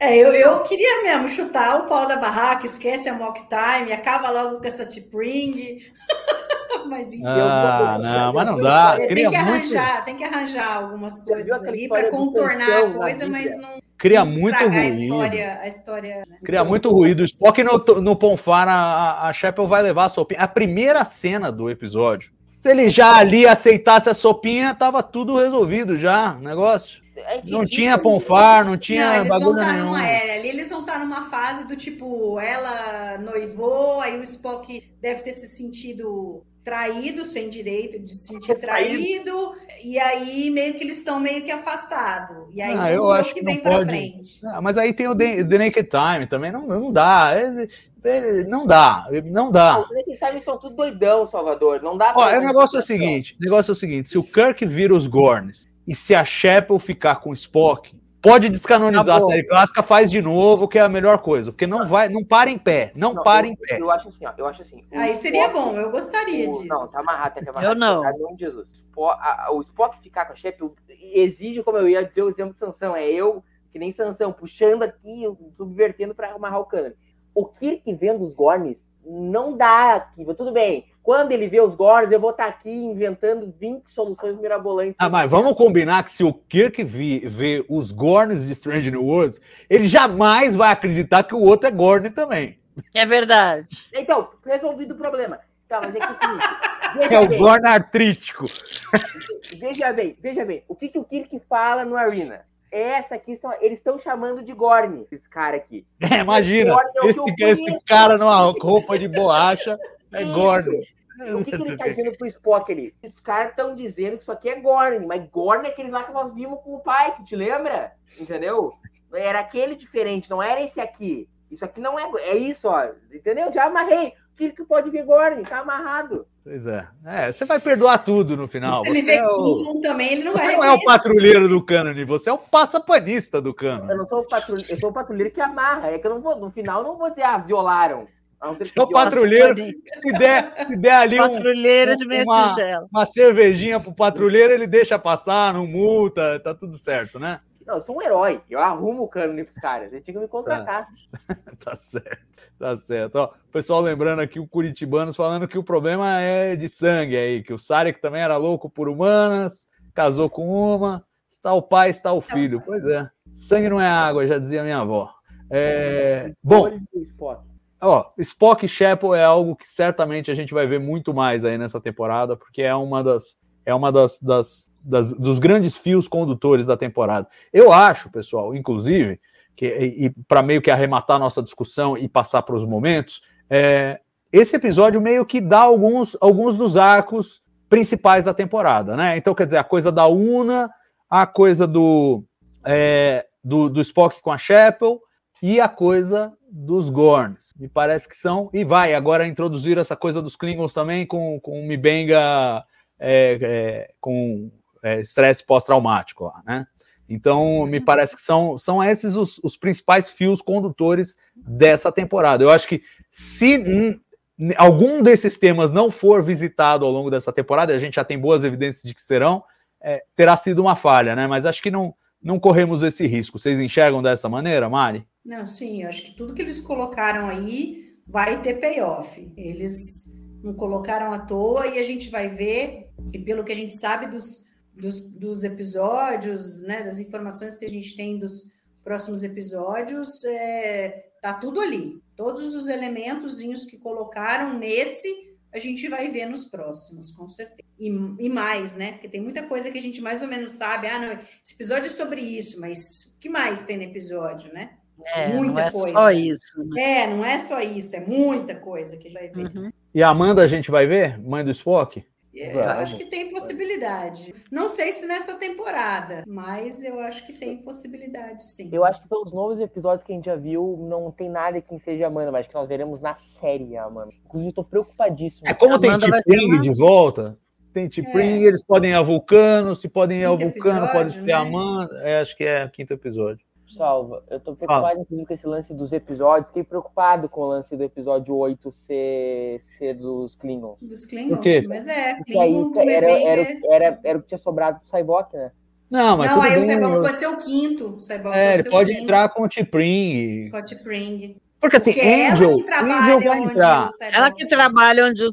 É, eu, eu queria mesmo chutar o pau da barraca, esquece a mock time, acaba logo com essa T-Pring. Mas enfim. Ah, eu- não, mas não dá. É, Cria tem que muito, arranjar, tem que arranjar algumas coisas ali para contornar a coisa, mas não, cria não muito estragar a ruído. história, a história. né? Cria muito ruído. O Spock no, no Ponfar, a, a Chapel vai levar a sopinha. A primeira cena do episódio. Se ele já ali aceitasse a sopinha, tava tudo resolvido já, o negócio. É Não tinha Ponfar, não tinha não, eles vão bagulho estar nenhum. numa é, ali eles vão estar numa fase do tipo, ela noivou, aí o Spock deve ter se sentido traído, sem direito de se sentir traído, e aí meio que eles estão meio que afastados. E aí Ah, eu acho o que que vem não para pode. frente. Ah, mas aí tem o The, The Naked Time também. Não, não dá. É- é- não dá. Não dá. Os Naked Time estão tudo doidão, Salvador. Não dá Ó, pra- é o negócio é o seguinte: o negócio é o seguinte: se o Kirk vira os Gorns e se a Chapel ficar com o Spock, pode descanonizar a Acabou. série clássica, faz de novo, que é a melhor coisa. Porque não vai, não para em pé. Não, Não, para eu, em pé. Eu acho assim, ó. Eu acho assim. Aí seria Spock- bom, eu gostaria o- disso. Não, tá amarrado, tá amarrado. Eu não. Tá, de Jesus. A- a- o Spock ficar com a Shep exige, como eu ia dizer, o exemplo de Sansão. É eu, que nem Sansão, puxando aqui, subvertendo pra amarrar o cano. O Kirk vendo os Gorns não dá aqui. Tudo bem. Quando ele vê os Gorns, eu vou estar aqui inventando 20 soluções mirabolantes. Ah, mas vamos combinar que se o Kirk vê os Gorns de Strange New Worlds, ele jamais vai acreditar que o outro é Gorn também. É verdade. Então, resolvido o problema. Tá, mas é que é o seguinte, É o bem, Gorn artrítico. veja bem, veja bem. O que, que o Kirk fala no Arena? Essa aqui, são, eles estão chamando de Gorn, esse cara aqui. É, imagina, é o que esse, eu esse conheço. cara numa roupa de borracha é. Gorn. O que, que ele tá dizendo pro Spock ali? Os caras estão dizendo que isso aqui é Gorn, mas Gorn é aquele lá que nós vimos com o pai, que te lembra? Entendeu? Era aquele diferente, não era esse aqui. Isso aqui não é. É isso, ó. Entendeu? Já amarrei. O que, que pode ver Gorn? Tá amarrado. Pois é. É, você vai perdoar tudo no final. Se ele Você vê é o, um também, ele não você vai não é o patrulheiro do cânone, você é o passapanista do Eu cânone. não sou o patrulheiro, eu sou o patrulheiro que amarra. É que eu não vou, no final, eu não vou dizer, ah, violaram. É o patrulheiro se der, se der ali um, Patrulheira de meia uma- uma cervejinha pro patrulheiro, ele deixa passar, não multa, tá tudo certo, né? Não, eu sou um herói. Eu arrumo o cano pros caras. Eles tinham que me contratar. Tá certo, tá certo. Ó, o pessoal lembrando aqui, o Curitibanos falando que o problema é de sangue aí, que o Sarek também era louco por humanas, casou com uma, está o pai, está o filho. Pois é. Sangue não é água, já dizia minha avó. É, bom. Ó, Spock e Chapel é algo que certamente a gente vai ver muito mais aí nessa temporada, porque é uma das é uma das, das, das- dos grandes fios condutores da temporada. Eu acho, pessoal, inclusive, que e, para meio que arrematar nossa discussão e passar para os momentos, é, esse episódio meio que dá alguns, alguns dos arcos principais da temporada, né? Então, quer dizer, a coisa da Una, a coisa do, é, do, do Spock com a Chapel e a coisa dos Gorns. Me parece que são. E vai, agora introduzir essa coisa dos Klingons também com, com Mibenga é, é, com é, estresse pós-traumático lá, né? Então, me parece que são, são esses os, os principais fios condutores dessa temporada. Eu acho que se algum desses temas não for visitado ao longo dessa temporada, a gente já tem boas evidências de que serão, é, terá sido uma falha, né? Mas acho que não, não corremos esse risco. Vocês enxergam dessa maneira, Mari? Não, sim, acho que tudo que eles colocaram aí vai ter payoff. Eles não colocaram à toa e a gente vai ver, e pelo que a gente sabe dos, dos, dos episódios, né, das informações que a gente tem dos próximos episódios, é, tá tudo ali. Todos os elementos que colocaram nesse, a gente vai ver nos próximos, com certeza. E, e mais, né? Porque tem muita coisa que a gente mais ou menos sabe. Ah, não, esse episódio é sobre isso, mas o que mais tem no episódio, né? É, Muita não é coisa. só isso. né? É, não é só isso, é muita coisa que vai ver. Uhum. E a Amanda a gente vai ver? Mãe do Spock? É, eu acho que tem possibilidade. Não sei se nessa temporada, mas eu acho que tem possibilidade, sim. Eu acho que pelos novos episódios que a gente já viu, não tem nada que seja a Amanda, mas que nós veremos na série a Amanda. Inclusive, tô preocupadíssimo. É como tem ser T'Pring uma- de volta. Tem T'Pring, eles podem ir a Vulcano, se podem ir ao Vulcano, pode episódio, ser a né? Amanda. É, acho que é o quinto episódio. Salva, eu tô preocupado, inclusive, com esse lance dos episódios. Fiquei preocupado com o lance do episódio 8 ser, ser dos Klingons. Dos Klingons, mas é, Porque aí Klingon do era, era, é- o- era, era o que tinha sobrado pro Cyborg, né? Não, mas Não, aí o bem. Cyborg eu- pode ser o quinto. O Cyborg É, pode ele ser pode o quinto. entrar com o T'Pring. Scott Pring. Porque assim, Porque é ela Angel, que trabalha Angel vai onde entrar. o Cyborg Ela que trabalha onde o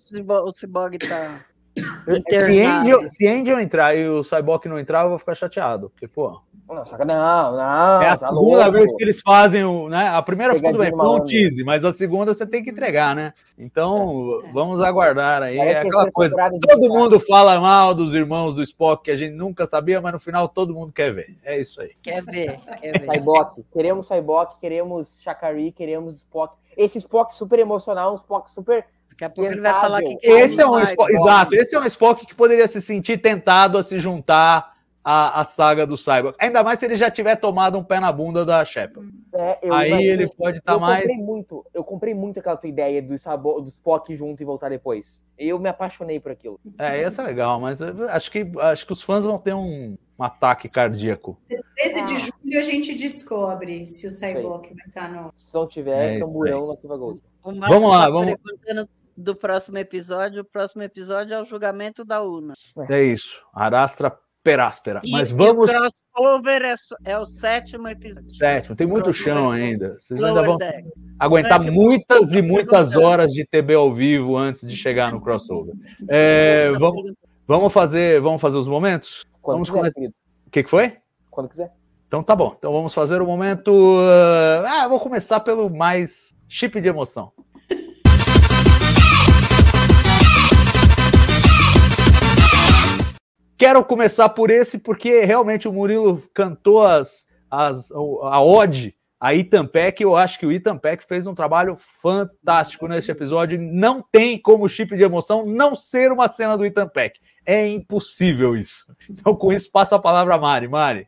o Cyborg está Se internado. Angel, se Angel entrar e o Cyborg não entrar, eu vou ficar chateado. Porque, pô, Não, saca não, não. é a tá segunda louco. vez que eles fazem o. Né? A primeira foi tudo bem, foi um malandra. tease, mas a segunda você tem que entregar, né? Então, vamos aguardar aí. É que aquela coisa. Todo mundo fala mal dos irmãos do Spock que a gente nunca sabia, mas no final todo mundo quer ver. É isso aí. Quer ver, quer ver. Cyborg. Queremos Cyborg, queremos Shakari, queremos Spock. Esse Spock super emocional, um Spock super. Daqui a pouco ele vai falar que quer Esse é um mais. Spock, exato, esse é um Spock que poderia se sentir tentado a se juntar à, à saga do Cyborg. Ainda mais se ele já tiver tomado um pé na bunda da Shepard. É, Aí ele pode estar eu mais. comprei muito, eu comprei muito aquela tua ideia do, Sabo, do Spock junto e voltar depois. Eu me apaixonei por aquilo. É, essa é legal, mas eu acho que, acho que os fãs vão ter um, um ataque cardíaco. 13 Ah. de julho a gente descobre se o Cyborg vai estar no. Se não É tiver, isso camburão na Kiva Gold. Vamos lá, tá vamos- perguntando do próximo episódio. O próximo episódio é o julgamento da Una. É isso. Arastra peráspera. E- Mas e vamos. o crossover é, é o sétimo episódio. Sétimo, tem muito chão ainda. Vocês ainda Lower vão Deck. aguentar É muitas e muitas perguntando. horas de TB ao vivo antes de chegar no crossover. É, vamos, vamos fazer, vamos fazer os momentos? Quando Vamos quiser, começar. O que, que foi? Quando quiser. Então tá bom. Então vamos fazer o momento. Ah, vou começar pelo mais chip de emoção. Quero começar por esse porque realmente o Murilo cantou as, as, a ode a Ethan Peck. Eu acho que o Ethan Peck fez um trabalho fantástico nesse episódio. Não tem como chip de emoção não ser uma cena do Ethan Peck. É impossível isso. Então, com isso, passo a palavra a Mari. Mari.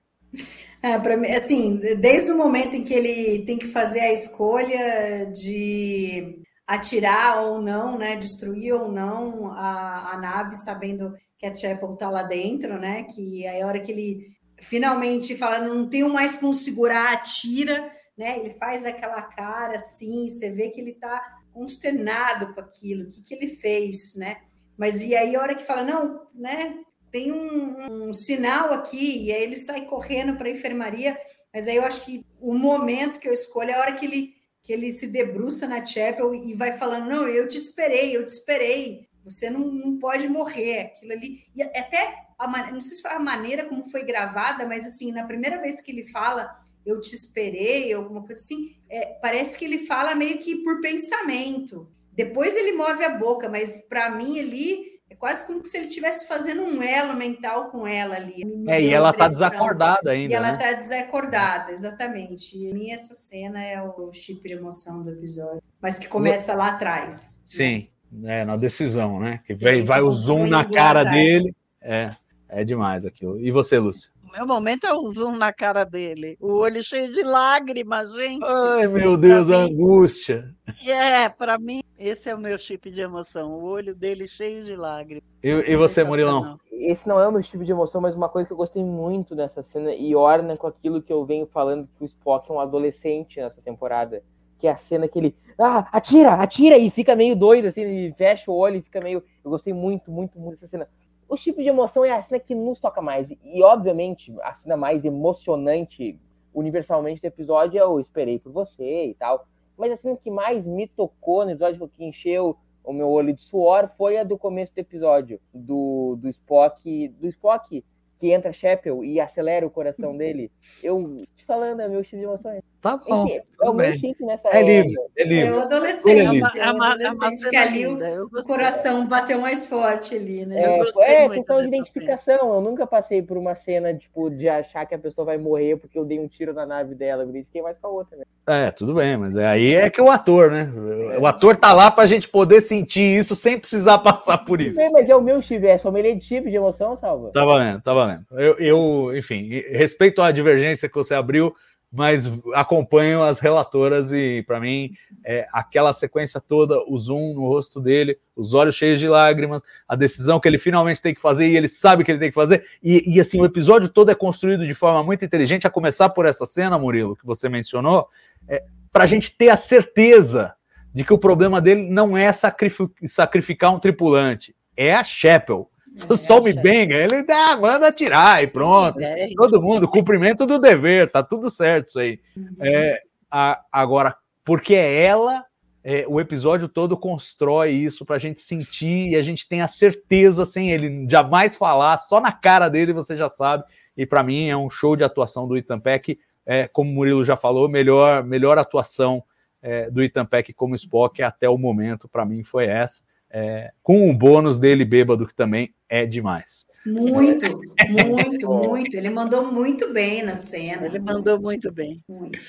É, pra mim, assim, desde o momento em que ele tem que fazer a escolha de atirar ou não, né, destruir ou não a, a nave, sabendo que a Chapel tá lá dentro, né, que aí a hora que ele finalmente fala, não tenho mais como segurar, atira, né, ele faz aquela cara assim, você vê que ele tá consternado com aquilo, o que que ele fez, né, mas e aí a hora que fala, não, né, tem um, um sinal aqui, e aí ele sai correndo para a enfermaria, mas aí eu acho que o momento que eu escolho é a hora que ele, que ele se debruça na Chapel e vai falando, não, eu te esperei, eu te esperei, você não, não pode morrer, aquilo ali, e até, a, não sei se foi a maneira como foi gravada, mas assim, na primeira vez que ele fala, eu te esperei, alguma coisa assim. É, parece que ele fala meio que por pensamento. Depois ele move a boca, mas para mim ali é quase como se ele estivesse fazendo um elo mental com ela ali. É, e ela tá desacordada ainda. E ela né? tá desacordada, exatamente. E minha essa cena é o chip de emoção do episódio, mas que começa lá atrás. Sim, é, na decisão, né? Que vem, vai o zoom na cara dele. É, é demais aquilo. E você, Lúcia? O meu momento é o zoom na cara dele. O olho cheio de lágrimas, gente. Ai, meu Deus, a angústia. É, para mim, esse é o meu chip de emoção. O olho dele cheio de lágrimas. E, e você, Murilão? Esse não é o meu tipo de emoção, mas uma coisa que eu gostei muito dessa cena e orna com aquilo que eu venho falando que o Spock é um adolescente nessa temporada. Que é a cena que ele. Ah, atira, atira! E fica meio doido, assim, e fecha o olho e fica meio. Eu gostei muito, muito, muito dessa cena o tipo de emoção é a cena que nos toca mais. E, obviamente, a cena mais emocionante, universalmente, do episódio é o Esperei por Você e tal. Mas a cena que mais me tocou no episódio, que encheu o meu olho de suor, foi a do começo do episódio, do, do Spock. Do Spock que entra Chapel e acelera o coração dele. Eu te falando, é meu tipo de emoção. Tá bom. É, é o meu chip nessa É livre, é livre. É adolescente, é uma, é uma, é uma que ali o, coração bateu mais forte ali, né? É, é questão de identificação. Eu nunca passei por uma cena, tipo, de achar que a pessoa vai morrer porque eu dei um tiro na nave dela. Eu identifiquei mais com a outra, né? É, tudo bem, mas é, aí é que o ator, né? O ator tá lá pra gente poder sentir isso sem precisar passar por isso. Sim, mas é o meu chip, é sommelier de chip de emoção, Salva? Tá valendo, tá valendo. Eu, eu, enfim, respeito a divergência que você abriu, mas acompanho as relatoras e, para mim, é, aquela sequência toda, o zoom no rosto dele, os olhos cheios de lágrimas, a decisão que ele finalmente tem que fazer e ele sabe que ele tem que fazer. E, e assim, o episódio todo é construído de forma muito inteligente, a começar por essa cena, Murilo, que você mencionou, é, para a gente ter a certeza de que o problema dele não é sacrificar um tripulante, é a Chapel é, Só me benga, ele ah, manda atirar e pronto. É, Todo mundo, cumprimento do dever, tá tudo certo isso aí. Uhum. É, a, agora, porque é ela, é, o episódio todo constrói isso para a gente sentir e a gente tem a certeza, sem ele jamais falar, só na cara dele você já sabe. E para mim é um show de atuação do Ethan Peck, é, como o Murilo já falou, melhor, melhor atuação é, do Ethan Peck como Spock até o momento, para mim foi essa é, com o bônus dele bêbado, que também é demais. Muito, muito, muito. Ele mandou muito bem na cena. Ele mandou muito bem. Muito.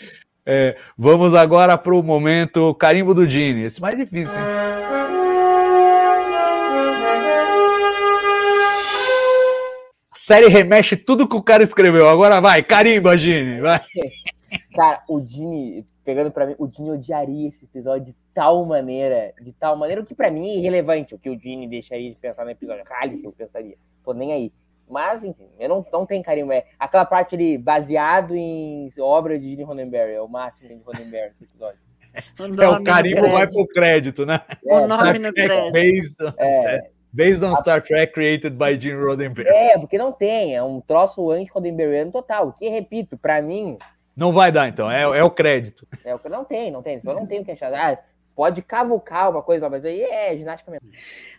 É, vamos agora para o momento carimbo do Gini. Esse mais difícil, hein? A série remexe tudo que o cara escreveu. Agora vai, carimba, Gini. Vai. Cara, o Gini, pegando para mim, o Gini odiaria esse episódio de tal maneira, de tal maneira, o que para mim é irrelevante, o que o Gini deixa aí de pensar no episódio. Cale-se, eu pensaria. Tô nem aí. Mas, enfim, eu não, não tenho carinho. É aquela parte ali, baseado em obra de Gene Roddenberry, é o máximo de Roddenberry esse episódio. O é, o carimbo vai pro crédito, né? É, o nome no crédito. Based, é, based on Star Trek created by Gene Roddenberry. É, porque não tem, é um troço anti-Roddenberryano total. Que, repito, para mim, não vai dar, então. É, é o crédito. É o que não tem, não tem. Eu não tenho que achar. Ah, pode cavucar uma coisa, mas aí é ginástica mesmo.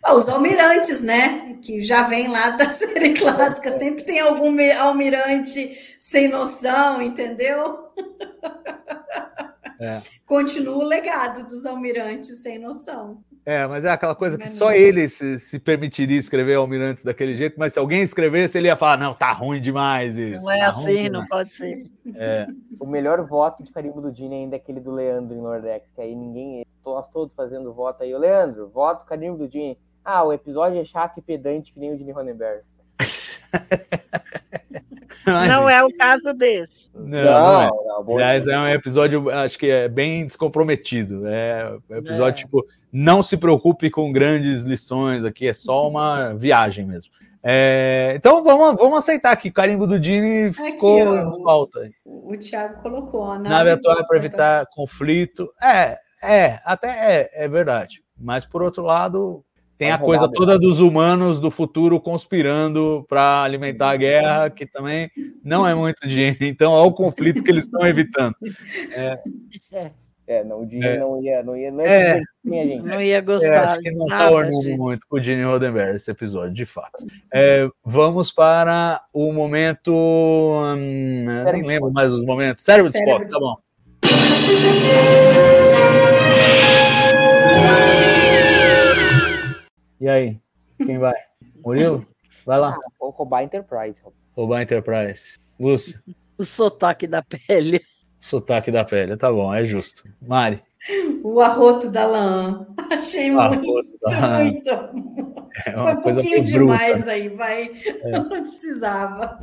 Ah, os almirantes, né? Que já vem lá da série clássica. Sempre tem algum almirante sem noção, entendeu? É. Continua o legado dos almirantes sem noção. É, mas é aquela coisa que só ele se, se, permitiria escrever Almirantes daquele jeito, mas se alguém escrevesse, ele ia falar: não, tá ruim demais isso. Não é tá assim, não pode ser. É. O melhor voto de carimbo do Dini ainda é aquele do Leandro em Nordex, que aí ninguém. Nós todos fazendo voto aí. O Leandro, voto carimbo do Dini. Ah, o episódio é chato e pedante que nem o Dini Ronenberg. não é o caso desse. Não, não, é. não Aliás, é um episódio, acho que é bem descomprometido. É um episódio, é. tipo, não se preocupe com grandes lições aqui, é só uma viagem mesmo. É, então vamos, vamos aceitar que o carimbo do Dini ficou em falta. O, o Thiago colocou a nave, nave atual para evitar conflito. É, é, até é, é verdade. Mas por outro lado, tem a coisa toda dos humanos do futuro conspirando para alimentar a guerra, que também não é muito dinheiro. Então, olha o conflito que eles estão evitando. É, É, não, o Dini É. não ia, não ia, não É. ia minha gente. Não ia É, gostar. acho que não nada está ornando muito com o Gene Roddenberry esse episódio, de fato. É, vamos para o momento. hum, nem lembro mais os momentos. Cérebro de Spock, tá bom. E aí? Quem vai? Murilo? Vai lá, Vou roubar a Enterprise. roubar a Enterprise. Lúcio, O sotaque da pele. sotaque da pele, tá bom, é justo. Mari, O arroto da lã. Achei Ah, muito, tá. muito. é Foi um pouquinho bruta. demais aí, vai. Não precisava.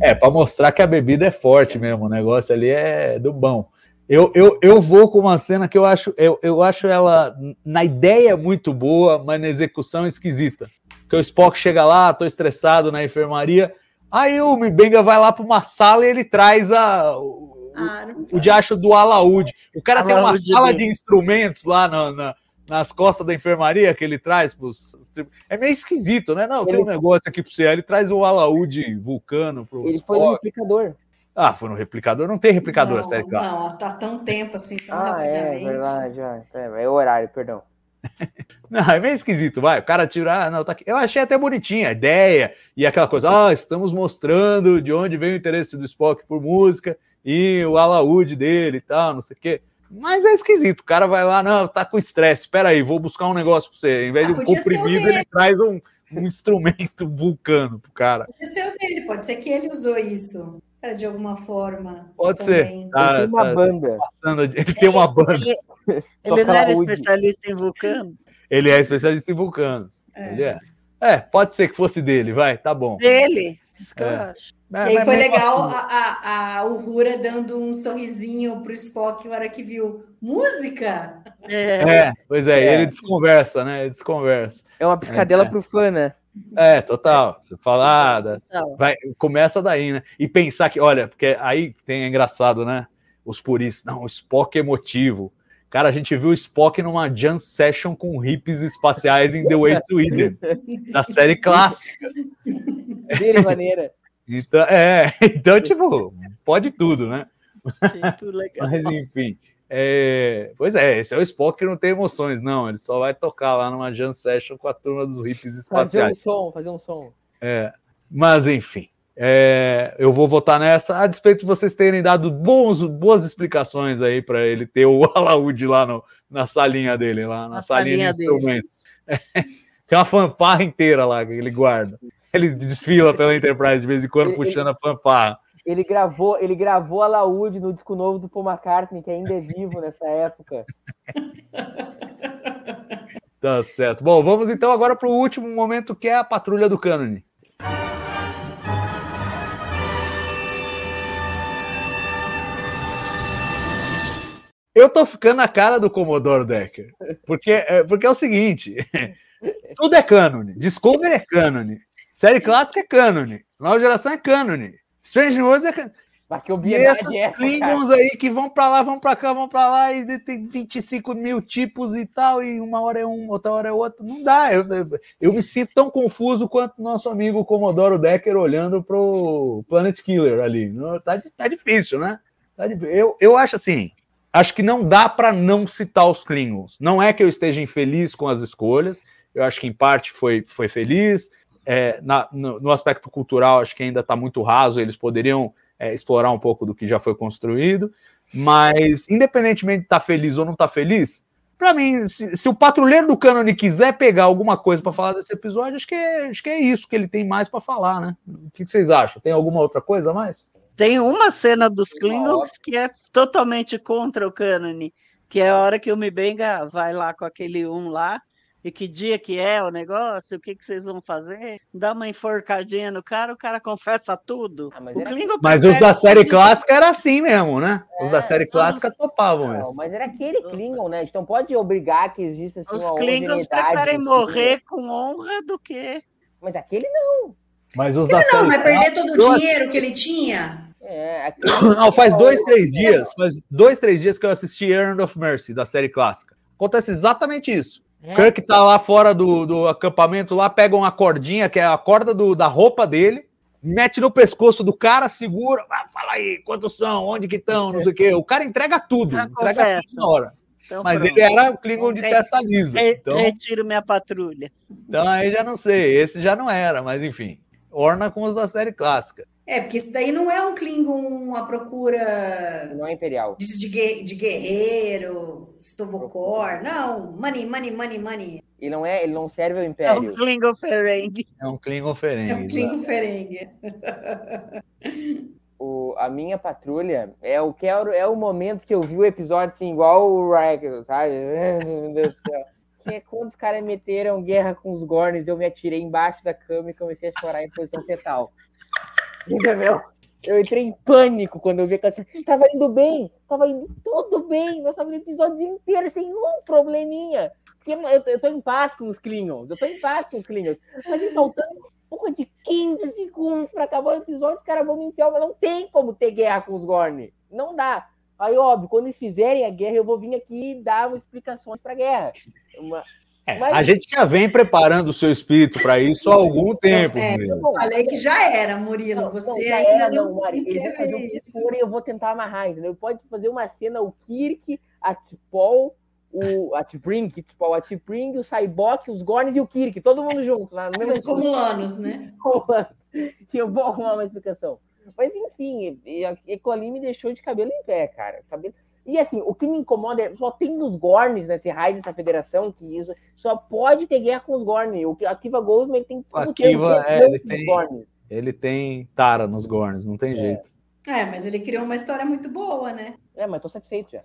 É, para mostrar que a bebida é forte mesmo, o negócio ali é do bom. Eu, eu, eu vou com uma cena que eu acho, eu, eu acho ela na ideia muito boa, mas na execução esquisita. Que o Spock chega lá, tô estressado na enfermaria, aí o Mibenga vai lá para uma sala e ele traz a, o, Ah, o diacho do alaúde. O cara tem uma Alaúde sala dele. de instrumentos lá na- na- nas costas da enfermaria que ele traz pros. É meio esquisito, né? Não, tem um negócio aqui para você. Aí ele traz o alaúde vulcano pro Ele foi no Spock. Ah, foi no replicador. Não tem replicador a não, série clássica. Não, tá tão tempo assim, tão Ah, é, rapidamente. verdade. ah, É, é o horário, perdão. Não, é meio esquisito, vai. O cara tira, ah, não, tá aqui. Eu achei até bonitinha a ideia e aquela coisa, ah, estamos mostrando de onde vem o interesse do Spock por música e o alaúde dele e tal, não sei o quê. Mas é esquisito. O cara vai lá, não, tá com estresse. Espera aí, vou buscar um negócio pra você. Em vez Ah, de um comprimido, ele traz um, um instrumento vulcano pro cara. Pode ser o dele, pode ser que ele usou isso é, de alguma forma. Pode também. ser. Tá, Ele tem uma tá banda. passando de- Ele tem uma banda. Ele, ele não era especialista em vulcano? Ele é especialista em vulcanos. É. Ele é. É, pode ser que fosse dele, vai, tá bom. Dele. Isso que eu É. acho. E aí foi legal Assim, a, a, a Uhura dando um sorrisinho pro Spock na hora que viu música. É, É, pois é, É. ele desconversa, né? Ele desconversa. É uma piscadela É. pro fã, né? É, total. Você fala, ah, vai, começa daí, né? E pensar que, olha, porque aí tem é engraçado, né? Os puristas, não, o Spock é emotivo. Cara, a gente viu o Spock numa jam session com hippies espaciais em The Way to Eden, da série clássica. Dele maneira. Então, é, então, tipo, pode tudo, né? Muito legal. Mas enfim. É, Pois é, esse é o Spock que não tem emoções, não. Ele só vai tocar lá numa jam session com a turma dos hippies Fazer um espaciais. som, fazer um som. É, mas enfim, é, eu vou votar nessa, a despeito de vocês terem dado bons, boas explicações aí para ele ter o alaúde lá no, na salinha dele, lá na, Na salinha, salinha de instrumentos. Tem uma fanfarra inteira lá que ele guarda. Ele desfila pela Enterprise de vez em quando Ele- puxando a fanfarra. Ele gravou, ele gravou a Laúde no disco novo do Paul McCartney, que ainda é vivo nessa época. Tá certo. Bom, vamos então agora para o último momento que é a patrulha do cânone. Eu tô ficando na cara do Commodore Decker. Porque é, porque é o seguinte: tudo é cânone. Discovery é cânone. Série clássica é cânone. Nova geração é cânone. Strange New Worlds é E essas é essa, cara? Klingons aí que vão pra lá, vão pra cá, vão pra lá, e tem 25 mil tipos e tal, e uma hora é um, outra hora é outro. Não dá. Eu, eu, me sinto tão confuso quanto nosso amigo Commodoro Decker olhando pro Planet Killer ali. Não, Tá, tá difícil, né? Tá difícil. eu, eu acho assim. Acho que não dá para não citar os Klingons. Não é que eu esteja infeliz com as escolhas. Eu acho que em parte foi, foi feliz. É, na- no, no aspecto cultural, acho que ainda está muito raso. Eles poderiam é, explorar um pouco do que já foi construído. Mas, independentemente de estar feliz ou não estar feliz, para mim, se, se o patrulheiro do cânone quiser pegar alguma coisa para falar desse episódio, acho que, é, acho que é isso que ele tem mais para falar, né? O que, que vocês acham? Tem alguma outra coisa a mais? Tem uma cena dos Klingons que é totalmente contra o cânone, que é a hora que o Mibenga vai lá com aquele um lá, e que dia que é o negócio, o que, que vocês vão fazer, dá uma enforcadinha no cara, o cara confessa tudo. Ah, mas o era- Klingon Mas os da série clássica era assim mesmo, né? Os da É, série clássica topavam Não, isso. mas era aquele Klingon, né? A gente não pode obrigar que exista assim, Os Klingons preferem morrer com honra do que. Mas aquele não. Mas os da Não, série mas perder todo o dinheiro que ele tinha. É. Não, faz dois, três dias. Faz dois, três dias que eu assisti Errand of Mercy, da série clássica. Acontece exatamente isso. É. Kirk tá lá fora do, do acampamento, lá pega uma cordinha, que é a corda do- da roupa dele, mete no pescoço do cara, segura, ah, fala aí, quantos são, onde que estão, não sei o quê. O cara entrega tudo, Já entrega confessa. tudo na hora. Então, Mas pronto. ele era o Klingon de testa lisa. Então, Retiro minha patrulha. então aí já não sei, esse já não era, mas enfim. Orna com os da série clássica. É, porque isso daí não é um Klingon à procura Não é imperial. de, de de guerreiro, Stovokor. Não, money, money, money, money. Ele não é, ele não serve ao É império. um Klingon Ferengi. É um Klingon É Ferengi. um Klingon Ferengue. O, a minha patrulha é o que é, o- é o momento que eu vi o episódio assim, igual o Riker, sabe? Meu Deus do céu. Que é quando os caras meteram guerra com os Gorns, eu me atirei embaixo da cama e comecei a chorar em posição fetal. Entendeu? Eu entrei em pânico quando eu vi aquela cena. Tava indo bem, tava indo tudo bem, nós tava no episódio inteiro sem um probleminha. Porque eu, eu tô em paz com os Klingons, eu tô em paz com os Klingons. Mas aí faltando porra de 15 segundos pra acabar o episódio, os caras vão me enfiar, mas não tem como ter guerra com os Gorn. Não dá. Aí, óbvio, quando eles fizerem a guerra, eu vou vir aqui dar explicações pra guerra. Uma- É, Mas- a gente já vem preparando o seu espírito para isso há algum tempo. É. Bom, Falei que já era, Murilo. Não, Você não, ainda era, não, não, Mari. quer fazer isso. e eu vou tentar amarrar, entendeu? Pode fazer uma cena, o Kirk, a T'Pol, o a T'Pring, T'Pol, a T'Pring, o Saibok, os Gorns e o Kirk, todo mundo junto, lá no mesmo Os romulanos, né? que eu vou arrumar uma explicação. Mas enfim, e- e aquilo ali me deixou de cabelo em pé, cara. Cabelo... E assim, o que me incomoda é só tem os Gorns nesse raio dessa federação que isso só pode ter guerra com os Gorns. O que- a Kiva Goldman ele tem tudo Akiva, é, ele tem- Gorns. Ele tem tara nos Gorns, não tem jeito. É, mas ele criou uma história muito boa, né? É, mas tô satisfeito já.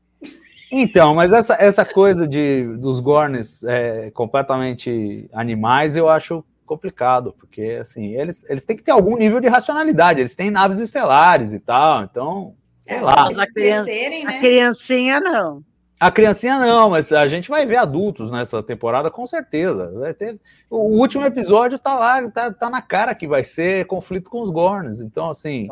Então, mas essa, essa coisa de, dos Gorns é, completamente animais eu acho complicado, porque assim, eles, eles têm que ter algum nível de racionalidade, eles têm naves estelares e tal, então, sei É, lá. Mas a eles criança- crescerem, A né? criancinha, não. A criancinha não, mas a gente vai ver adultos nessa temporada com certeza. Vai ter... O último episódio tá lá, tá, tá na cara que vai ser conflito com os Gorns. Então, assim,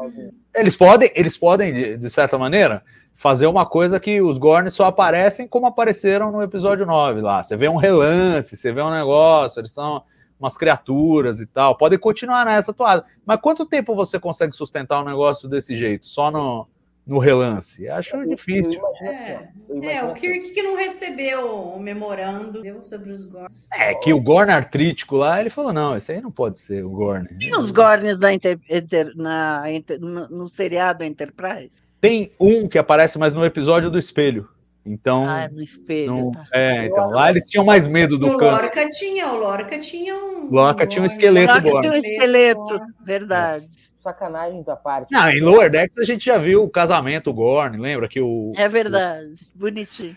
eles podem, eles podem, de, de certa maneira, fazer uma coisa que os Gorns só aparecem como apareceram no episódio 9 lá. Você vê um relance, você vê um negócio, eles são umas criaturas e tal. Podem continuar nessa toada. Mas quanto tempo você consegue sustentar um negócio desse jeito? Só no, no relance? Acho Eu- difícil. Eu assim. É, Eu é, o assim. Kirk que não recebeu o memorando sobre os Gorns. É que o Gorn artrítico lá, ele falou: não, esse aí não pode ser o Gorn. Tem os Gorns da Inter- Inter- na, Inter- no, no seriado Enterprise? Tem um que aparece, mas no episódio do espelho. Então, Ah, no espelho. não- tá. é, então lá eles tinham mais medo do o canto. Lorca tinha, o Lorca tinha um. Lorca tinha um Gorn. esqueleto Gorn. tem um esqueleto, verdade. Sacanagem da parte. Não, em Lower Decks a gente já viu o casamento Gorn, lembra que o, É verdade. Bonitinho.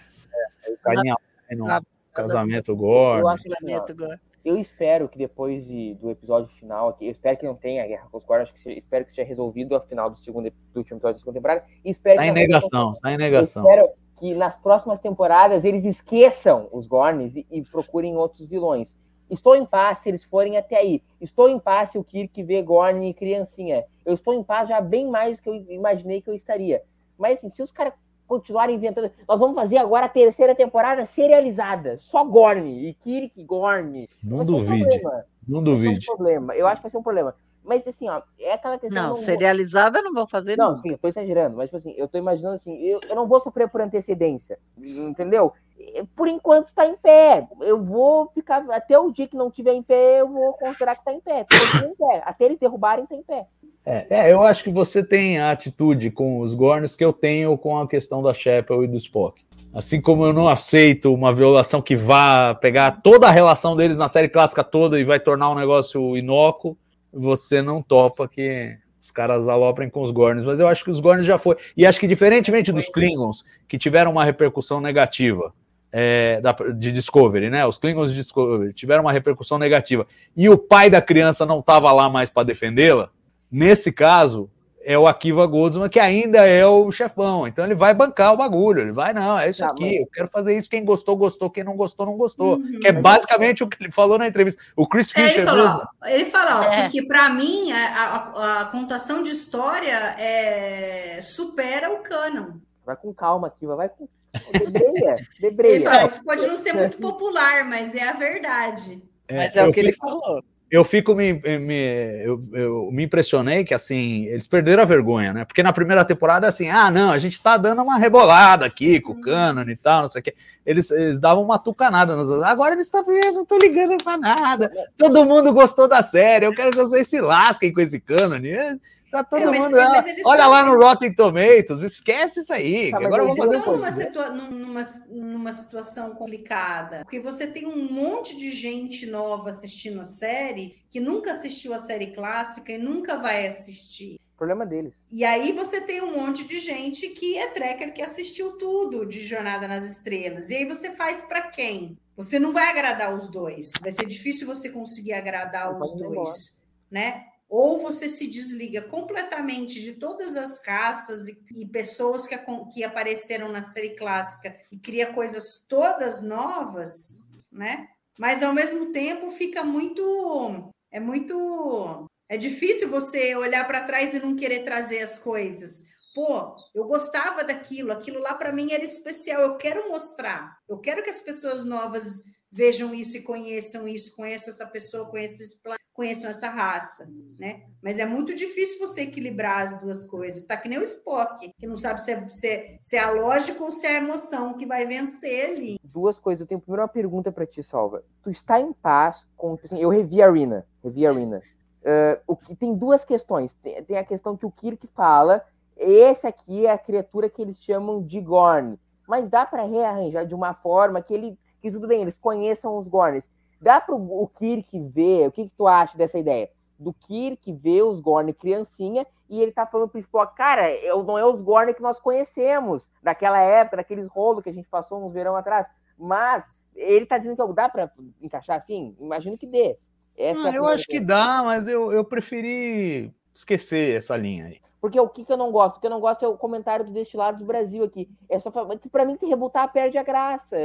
o carinha lá no Ah, casamento Eu Gorn. ó, Casamento agora. eu espero que depois de- do episódio final aqui, eu espero que não tenha guerra com os Gorn, acho que se- espero que seja resolvido ao final do, segundo, do último episódio da segunda temporada. E espero Tá que em negação, tá em Eu negação. espero que nas próximas temporadas eles esqueçam os Gorns e, e procurem outros vilões. Estou em paz se eles forem até aí. Estou em paz se o Kirk vê Gorn e criancinha. Eu estou em paz já bem mais do que eu imaginei que eu estaria. Mas assim, se os caras continuarem inventando. Nós vamos fazer agora a terceira temporada serializada. Só Gorn. E Kirk Gorn. Não um duvide, não ser um duvide. problema. Eu acho que vai ser um problema. Mas assim, ó, é aquela questão. Não, não- serializada não vou fazer, não, não. sim, eu tô exagerando, mas tipo assim, eu tô imaginando assim, eu, eu não vou sofrer por antecedência, entendeu? Por enquanto tá em pé. Eu vou ficar até o dia que não tiver em pé, eu vou considerar que tá em pé. Em pé. Até eles derrubarem, tá em pé. É, é, eu acho que você tem a atitude com os Gorns que eu tenho com a questão da Chapel e do Spock. Assim como eu não aceito uma violação que vá pegar toda a relação deles na série clássica toda e vai tornar um negócio inócuo, você não topa que os caras aloprem com os Gorns. Mas eu acho que os Gorns já foi. E acho que diferentemente dos Klingons, que tiveram uma repercussão negativa é, da- de Discovery, né? Os Klingons de Discovery tiveram uma repercussão negativa e o pai da criança não estava lá mais para defendê-la. Nesse caso, é o Akiva Goldsman que ainda é o chefão. Então ele vai bancar o bagulho. Ele vai, não, é isso Tá, aqui. mas- Eu quero fazer isso. Quem gostou, gostou. Quem não gostou, não gostou. Uhum. Que é basicamente o que ele falou na entrevista. O Chris É, ele Fisher falou, mesmo. ó, ele fala, ó, É. porque para mim a, a- a contação de história é, supera o canon. Vai com calma aqui, vai com. Debreia, Ele fala, debreia. isso pode não ser muito popular, mas é a verdade. Mas é eu o que ele falou. Eu fico me, me eu, eu, me impressionei que assim eles perderam a vergonha, né? Porque na primeira temporada assim, ah, não, a gente tá dando uma rebolada aqui com o Canon e tal, não sei o quê. Eles, eles davam uma tucanada nas agora eles estão vendo, não tô ligando para nada. Todo mundo gostou da série, eu quero que vocês se lasquem com esse Canon. Tá todo é, mas, mundo. Mas olha lá no Rotten Tomatoes, esquece isso aí. Tá, agora vamos fazer numa, situa numa, numa situação complicada. Porque você tem um monte de gente nova assistindo a série que nunca assistiu a série clássica e nunca vai assistir. Problema deles. E aí você tem um monte de gente que é tracker que assistiu tudo de Jornada nas Estrelas. E aí você faz para quem? Você não vai agradar os dois. Vai ser difícil você conseguir agradar os dois, né? Ou você se desliga completamente de todas as raças e, e pessoas que, que, apareceram na série clássica e cria coisas todas novas, né? Mas ao mesmo tempo fica muito é muito é difícil você olhar para trás e não querer trazer as coisas. Pô, eu gostava daquilo, aquilo lá para mim era especial, eu quero mostrar. Eu quero que as pessoas novas vejam isso e conheçam isso, conheçam essa pessoa, conheçam esse conheçam essa raça, né? Mas é muito difícil você equilibrar as duas coisas. Tá que nem o Spock, que não sabe se é, se é, se é a lógica ou se é a emoção que vai vencer ali. Duas coisas. Eu tenho primeiro uma pergunta para ti, Salva. Tu está em paz com... Tipo assim, eu revi a Arena. Revi a Arena. Uh, o que, tem duas questões. Tem, tem a questão que o Kirk fala. Esse aqui é a criatura que eles chamam de Gorn. Mas dá para rearranjar de uma forma que ele... Que tudo bem, eles conheçam os Gorns Dá para o Kirk ver, o que, que tu acha dessa ideia? Do Kirk ver os Gorn criancinha e ele tá falando pro Spock, cara, eu, não é os Gorn que nós conhecemos, daquela época, daqueles rolos que a gente passou uns verão atrás, mas ele tá dizendo que dá para encaixar assim? Imagino que dê. Essa ah, é eu acho que dá, mas eu, eu preferi esquecer essa linha aí. Porque o que, que eu não gosto? O que eu não gosto é o comentário do Destilados Brasil aqui. É só que para mim se rebutar perde a graça.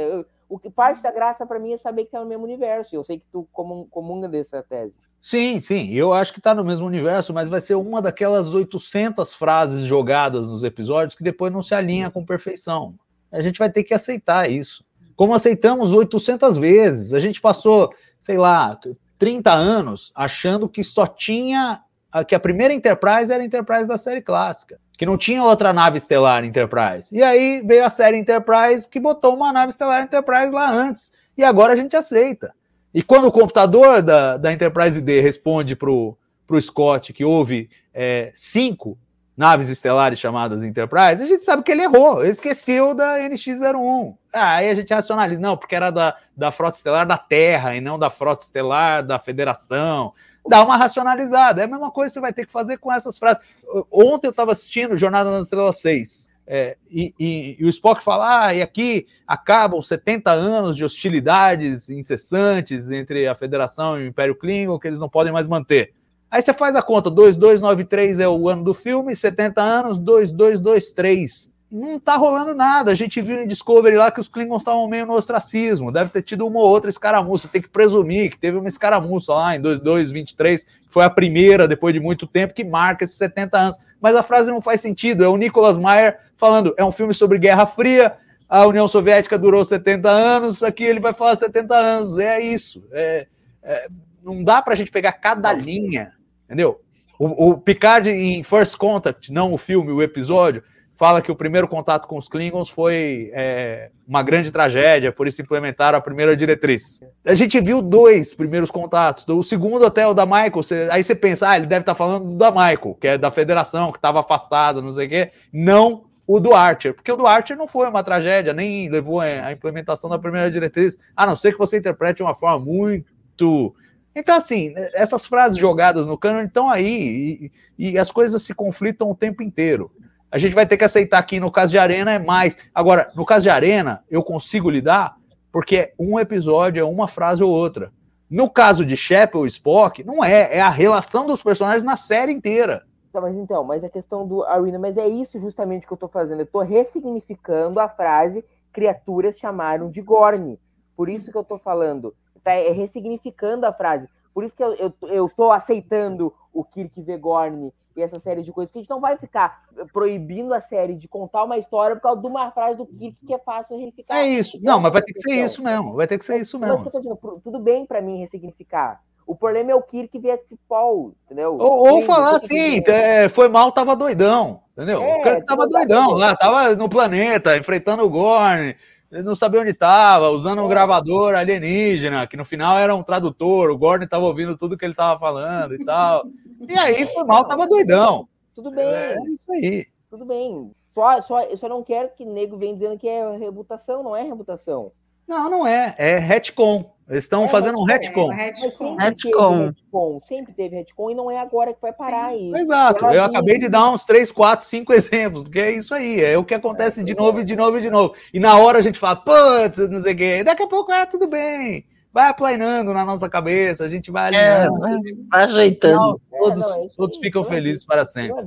O que parte da graça para mim é saber que tá no mesmo universo. Eu sei que tu comunga dessa tese. Sim, sim, eu acho que está no mesmo universo, mas vai ser uma daquelas 800 frases jogadas nos episódios que depois não se alinha com perfeição. A gente vai ter que aceitar isso. Como aceitamos 800 vezes. A gente passou, sei lá, 30 anos achando que só tinha que a primeira Enterprise era a Enterprise da série clássica que não tinha outra nave estelar Enterprise. E aí veio a série Enterprise que botou uma nave estelar Enterprise lá antes. E agora a gente aceita. E quando o computador da, da Enterprise D responde para o Scott que houve é, cinco naves estelares chamadas Enterprise, a gente sabe que ele errou, ele esqueceu da NX-01. Ah, aí a gente racionaliza, não, porque era da, da frota estelar da Terra e não da frota estelar da Federação dá uma racionalizada. É a mesma coisa que você vai ter que fazer com essas frases. Ontem eu estava assistindo Jornada nas Estrelas 6. É, e, e, e, o Spock fala: ah, e aqui acabam 70 anos de hostilidades incessantes entre a Federação e o Império Klingon que eles não podem mais manter. Aí você faz a conta: 2293 é o ano do filme, 70 anos, 2223 não tá rolando nada. A gente viu em Discovery lá que os Klingons estavam meio no ostracismo. Deve ter tido uma ou outra escaramuça. Tem que presumir que teve uma escaramuça lá em 2223, que foi a primeira, depois de muito tempo, que marca esses 70 anos. Mas a frase não faz sentido. É o Nicholas Meyer falando: é um filme sobre Guerra Fria. A União Soviética durou 70 anos, aqui ele vai falar 70 anos. É isso. É, é, não dá para a gente pegar cada linha, entendeu? O, o Picard em First Contact, não o filme, o episódio, fala que o primeiro contato com os Klingons foi é, uma grande tragédia, por isso implementaram a primeira diretriz. A gente viu dois primeiros contatos, o segundo até o da Michael, você, aí você pensa, ah, ele deve estar falando da Michael, que é da federação, que estava afastado, não sei o quê. Não o do Archer, porque o do Archer não foi uma tragédia, nem levou a implementação da primeira diretriz, a não ser que você interprete de uma forma muito então, assim, essas frases jogadas no cano estão aí e, e, as coisas se conflitam o tempo inteiro a gente vai ter que aceitar que no caso de Arena é mais. Agora, no caso de Arena, eu consigo lidar porque um episódio é uma frase ou outra. No caso de Shep ou Spock, não é, é a relação dos personagens na série inteira. Tá, mas então, mas a questão do Arena, mas é isso justamente que eu tô fazendo. Eu tô ressignificando a frase criaturas chamaram de Gorn. Por isso que eu tô falando. Tá, é ressignificando a frase. Por isso que eu, eu, eu tô aceitando o Kirk Vegorn e essa série de coisas, que a gente não vai ficar proibindo a série de contar uma história por causa de uma frase do Kirk que é fácil ressignificar. É isso. Não, mas vai ter que ser isso mesmo. Vai ter que ser isso mesmo. Mas dizendo, tudo bem para mim ressignificar. O problema é o Kirk ver esse Paul, entendeu? Ou, ou falar eu tô assim, entendendo. é, foi mal, tava doidão, entendeu? É, o Kirk tava tipo, doidão lá, tava no planeta, enfrentando o Gorn, não sabia onde tava, usando um gravador alienígena, que no final era um tradutor, o Gorn tava ouvindo tudo que ele tava falando e tal. E aí foi mal, tava doidão. Tudo bem, É isso aí. tudo bem. Só, só, eu só não quero que nego venha dizendo que é reputação, não é reputação. Não, não é, é retcon. Eles estão É, fazendo um retcon, retcon. É, retcon. sempre Retcon. teve retcon, sempre teve retcon e não é agora que vai parar isso. Exato, eu acabei de dar uns 3, 4, 5 exemplos, porque é isso aí, é o que acontece de novo e de novo e de novo. E na hora a gente fala, putz, não sei o quê, e daqui a pouco, é, tudo bem, vai aplanando na nossa cabeça, a gente vai É, alinhando, vai vai ajeitando. É, todos, não, é todos ficam felizes para sempre.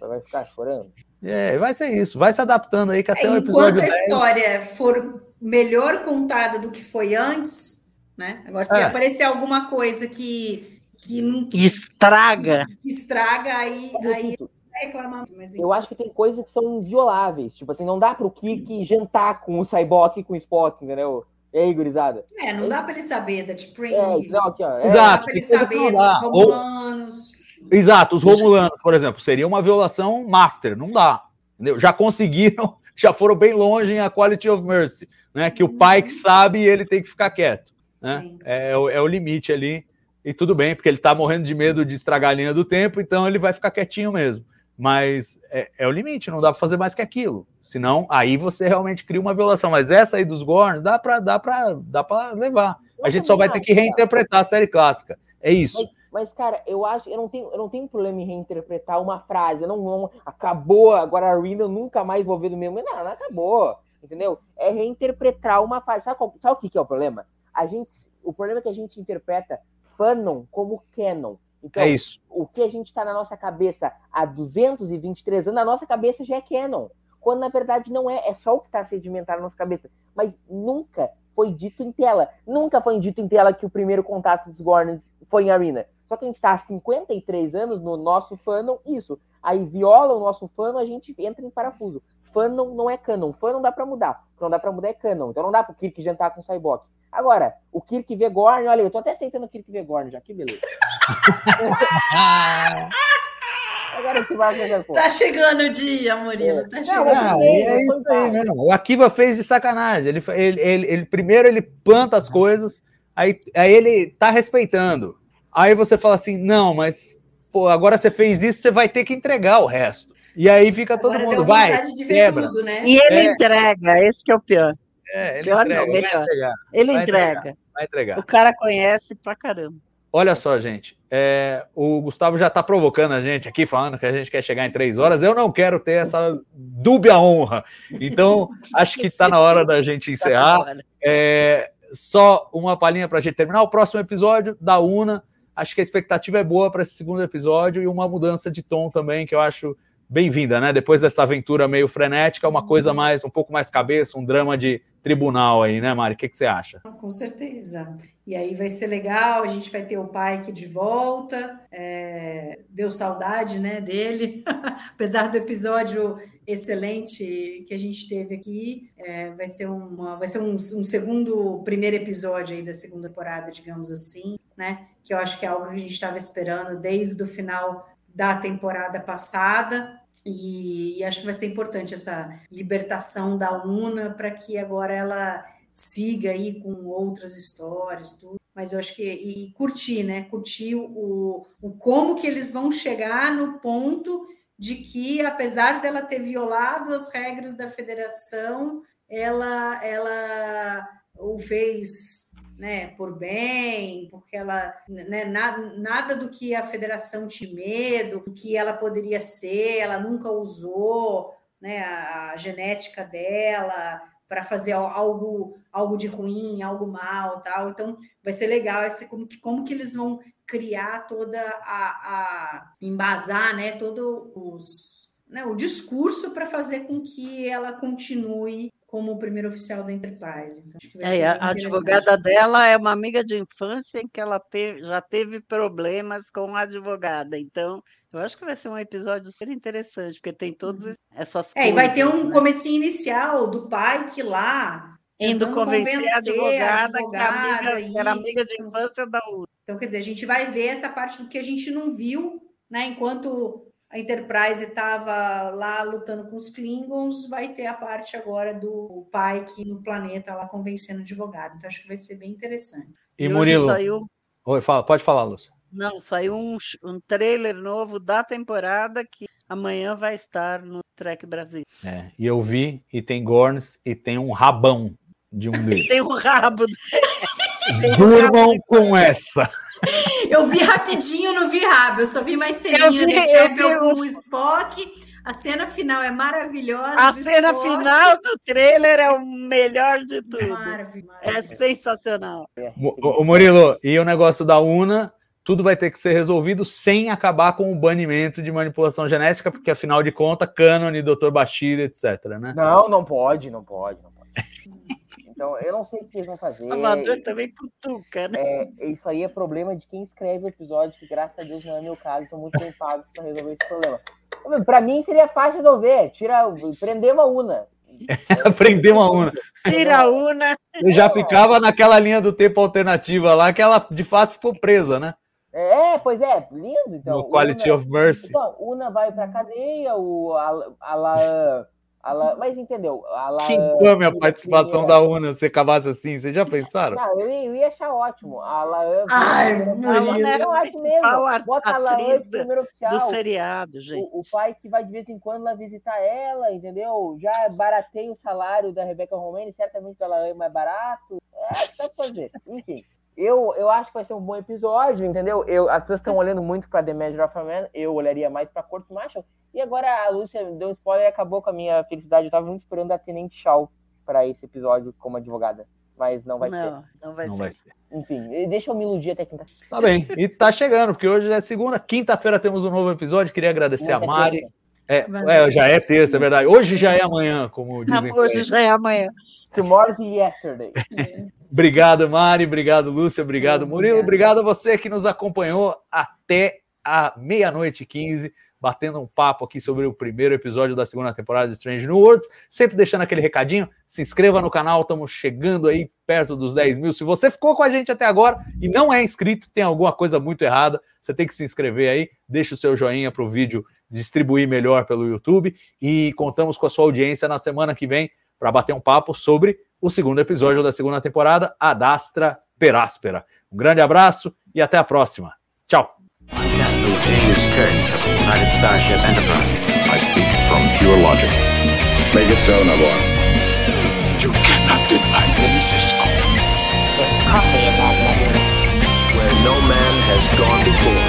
Vai ficar chorando. É, vai ser isso, vai se adaptando aí que até o É, Enquanto episódio a 10... história for melhor contada do que foi antes, né? Agora, se É. aparecer alguma coisa que, que não Estraga. que estraga, aí, Eu aí reclamar. Mas, Eu acho que tem coisas que são invioláveis. Tipo assim, não dá pro Kirk jantar com o Cyborg e com o Spock, entendeu? E aí, gurizada? é, não dá para ele saber da Spring, É, não, aqui, ó. É, não dá Exato. para ele saber dos dá. Ou- romanos. Exato, os Romulanos, por exemplo, seria uma violação master, não dá. Entendeu? Já conseguiram, já foram bem longe em a Quality of Mercy, né? Que o pai que sabe ele tem que ficar quieto. Né? Sim. É, o- é o limite ali. E tudo bem, porque ele tá morrendo de medo de estragar a linha do tempo, então ele vai ficar quietinho mesmo. Mas é, é o limite, não dá para fazer mais que aquilo. Senão, aí você realmente cria uma violação. Mas essa aí dos Gorns dá para dá pra, dá pra levar. A gente só vai ter que reinterpretar a série clássica. É isso. Mas, cara, eu acho, eu não tenho, eu não tenho problema em reinterpretar uma frase. Eu não, não acabou, agora a Rina eu nunca mais vou ver do mesmo. Não, não acabou. Entendeu? É reinterpretar uma frase. Sabe, qual- sabe o que, que é o problema? A gente, o problema é que a gente interpreta fanon como canon. Então, É isso. o que a gente está na nossa cabeça há 223 anos, na nossa cabeça já é canon. Quando na verdade não é, é só o que está sedimentado na nossa cabeça. Mas nunca foi dito em tela. Nunca foi dito em tela que o primeiro contato dos Gornets foi em Arena. Só que a gente está há 53 anos no nosso fandom, isso. Aí viola o nosso fandom, a gente entra em parafuso. Fandom não é canon. Fandom dá pra mudar. Não dá pra mudar é canon. Então não dá pro Kirk jantar com o Cyborg. Agora, o Kirk vê Gorn, olha, eu tô até aceitando o Kirk vê Gorn já, que beleza. Agora você vai fazer, pô. Tá chegando o dia, Murilo. Tá Não, chegando. bem, é isso aí mesmo. O Akiva fez de sacanagem. Ele, ele, ele, ele- primeiro ele planta as coisas, aí, aí ele tá respeitando. Aí você fala assim: não, mas pô, agora você fez isso, você vai ter que entregar o resto. E aí fica todo Agora mundo, vai, vontade de ver quebra. tudo, né? E ele É. entrega, esse que é o pior. É, ele Pior não, entrega, vai melhor. entregar, Ele Vai entrega. vai entregar. O cara conhece pra caramba. Olha só, gente. é, o Gustavo já está provocando a gente aqui, falando que a gente quer chegar em três horas. Eu não quero ter essa dúbia honra. Então, acho que está na hora da gente encerrar. É, só uma palhinha para a gente terminar. O próximo episódio da Una. Acho que a expectativa é boa para esse segundo episódio e uma mudança de tom também, que eu acho bem-vinda, né? Depois dessa aventura meio frenética, uma coisa mais, um pouco mais cabeça, um drama de tribunal aí, né, Mari? O que, que você acha? Com certeza. E aí vai ser legal, a gente vai ter o pai aqui de volta. é, deu saudade, né, dele. Apesar do episódio excelente que a gente teve aqui, é, vai ser, uma, vai ser um, um segundo, primeiro episódio aí da segunda temporada, digamos assim, né? Que eu acho que é algo que a gente estava esperando desde o final da temporada passada. E, e acho que vai ser importante essa libertação da Una para que agora ela siga aí com outras histórias, tudo. Mas eu acho que e, curtir, né? Curtir o, o como que eles vão chegar no ponto de que, apesar dela ter violado as regras da federação, ela ela o fez né, por bem, porque ela né, nada, nada do que a federação tinha medo, do que ela poderia ser, ela nunca usou né, a, a genética dela para fazer algo algo de ruim, algo mal, tal. Então vai ser legal esse como que como que eles vão criar toda a, a embasar, né, todo os né, o discurso para fazer com que ela continue como o primeiro oficial da Enterprise. Então, É, a advogada dela é uma amiga de infância em que ela teve, já teve problemas com a advogada. Então, eu acho que vai ser um episódio super interessante, porque tem todas essas É, e vai ter coisas, um né? comecinho inicial do pai que lá Indo convencer, convencer a a advogada, que, a advogada amiga, que era e- amiga de infância da UNA. Então, quer dizer, a gente vai ver essa parte do que a gente não viu, né? Enquanto a Enterprise estava lá lutando com os Klingons, vai ter a parte agora do Pike no planeta lá convencendo o advogado. Então, acho que vai ser bem interessante. E hoje Murilo. Saiu, Oi, fala, pode falar, Lúcio. não, saiu um, um trailer novo da temporada que amanhã vai estar no Trek Brasil. É, e eu vi, e tem Gorns, e tem um rabão de um deles. Tem o rabo. Durmam com essa. Eu vi rapidinho, não vi rabo. Eu só vi mais ceninha Eu vi- Chapel vi com o- o Spock. A cena final é maravilhosa. A cena Spock. final do trailer é o melhor de tudo. Maravilhoso. É sensacional. Mo- Ô, Murilo, e o negócio da UNA, tudo vai ter que ser resolvido sem acabar com o banimento de manipulação genética, porque afinal de contas, cânone, Dr. Bashir, etc, né? Não, não pode, não pode, não pode. Então, eu não sei o que eles vão fazer. Salvador também cutuca, né? É, isso aí é problema de quem escreve o episódio, que graças a Deus não é meu caso, são muito bem pagos para resolver esse problema. Pra mim seria fácil resolver, tira, prender uma una. Aprender uma UNA. Tira a una. Eu já ficava naquela linha do tempo alternativa lá, que ela de fato ficou presa, né? É, pois é, lindo. Então, no Quality Una, of Mercy. Então, Una vai pra cadeia, o Ala, Ala, mas entendeu? Ala, Que infame a participação da UNA se acabasse assim, vocês já pensaram? Não, eu, ia- eu ia achar ótimo. A Laan. Ai, não acho Principal mesmo. Bota a de primeiro oficial. Do seriado, gente. O, o pai que vai de vez em quando lá visitar ela, entendeu? Já barateia o salário da Rebecca Romani, certamente ela é mais barato. É, dá pra fazer. Enfim. Eu, eu acho que vai ser um bom episódio, entendeu? Eu, as pessoas estão olhando muito pra The Measure of a Man, eu olharia mais pra Corto Marshall. E agora a Lúcia deu um spoiler e acabou com a minha felicidade. Eu tava muito esperando a Tenente Shaw pra esse episódio como advogada. Mas não vai ser. Não, não vai Não ser. vai ser. Enfim, deixa eu me iludir até quinta. Tá bem. E tá chegando, porque hoje é segunda. Quinta-feira temos um novo episódio. Queria agradecer a Muita Mari. terça. É, é, já é terça, é verdade. Hoje já é amanhã, como Não, dizem. por hoje já é amanhã. Tomorrow's yesterday. Obrigado, Mari. Obrigado, Lúcia. Obrigado, Murilo. Obrigado a você que nos acompanhou até a meia-noite e 15, batendo um papo aqui sobre o primeiro episódio da segunda temporada de Strange New Worlds. Sempre deixando aquele recadinho, se inscreva no canal, estamos chegando aí perto dos 10 mil. Se você ficou com a gente até agora e não é inscrito, tem alguma coisa muito errada, você tem que se inscrever aí, deixa o seu joinha para o vídeo distribuir melhor pelo YouTube e contamos com a sua audiência na semana que vem para bater um papo sobre o segundo episódio da segunda temporada, Adastra Peráspera. Um grande abraço e até a próxima. Tchau. Where no man has gone before.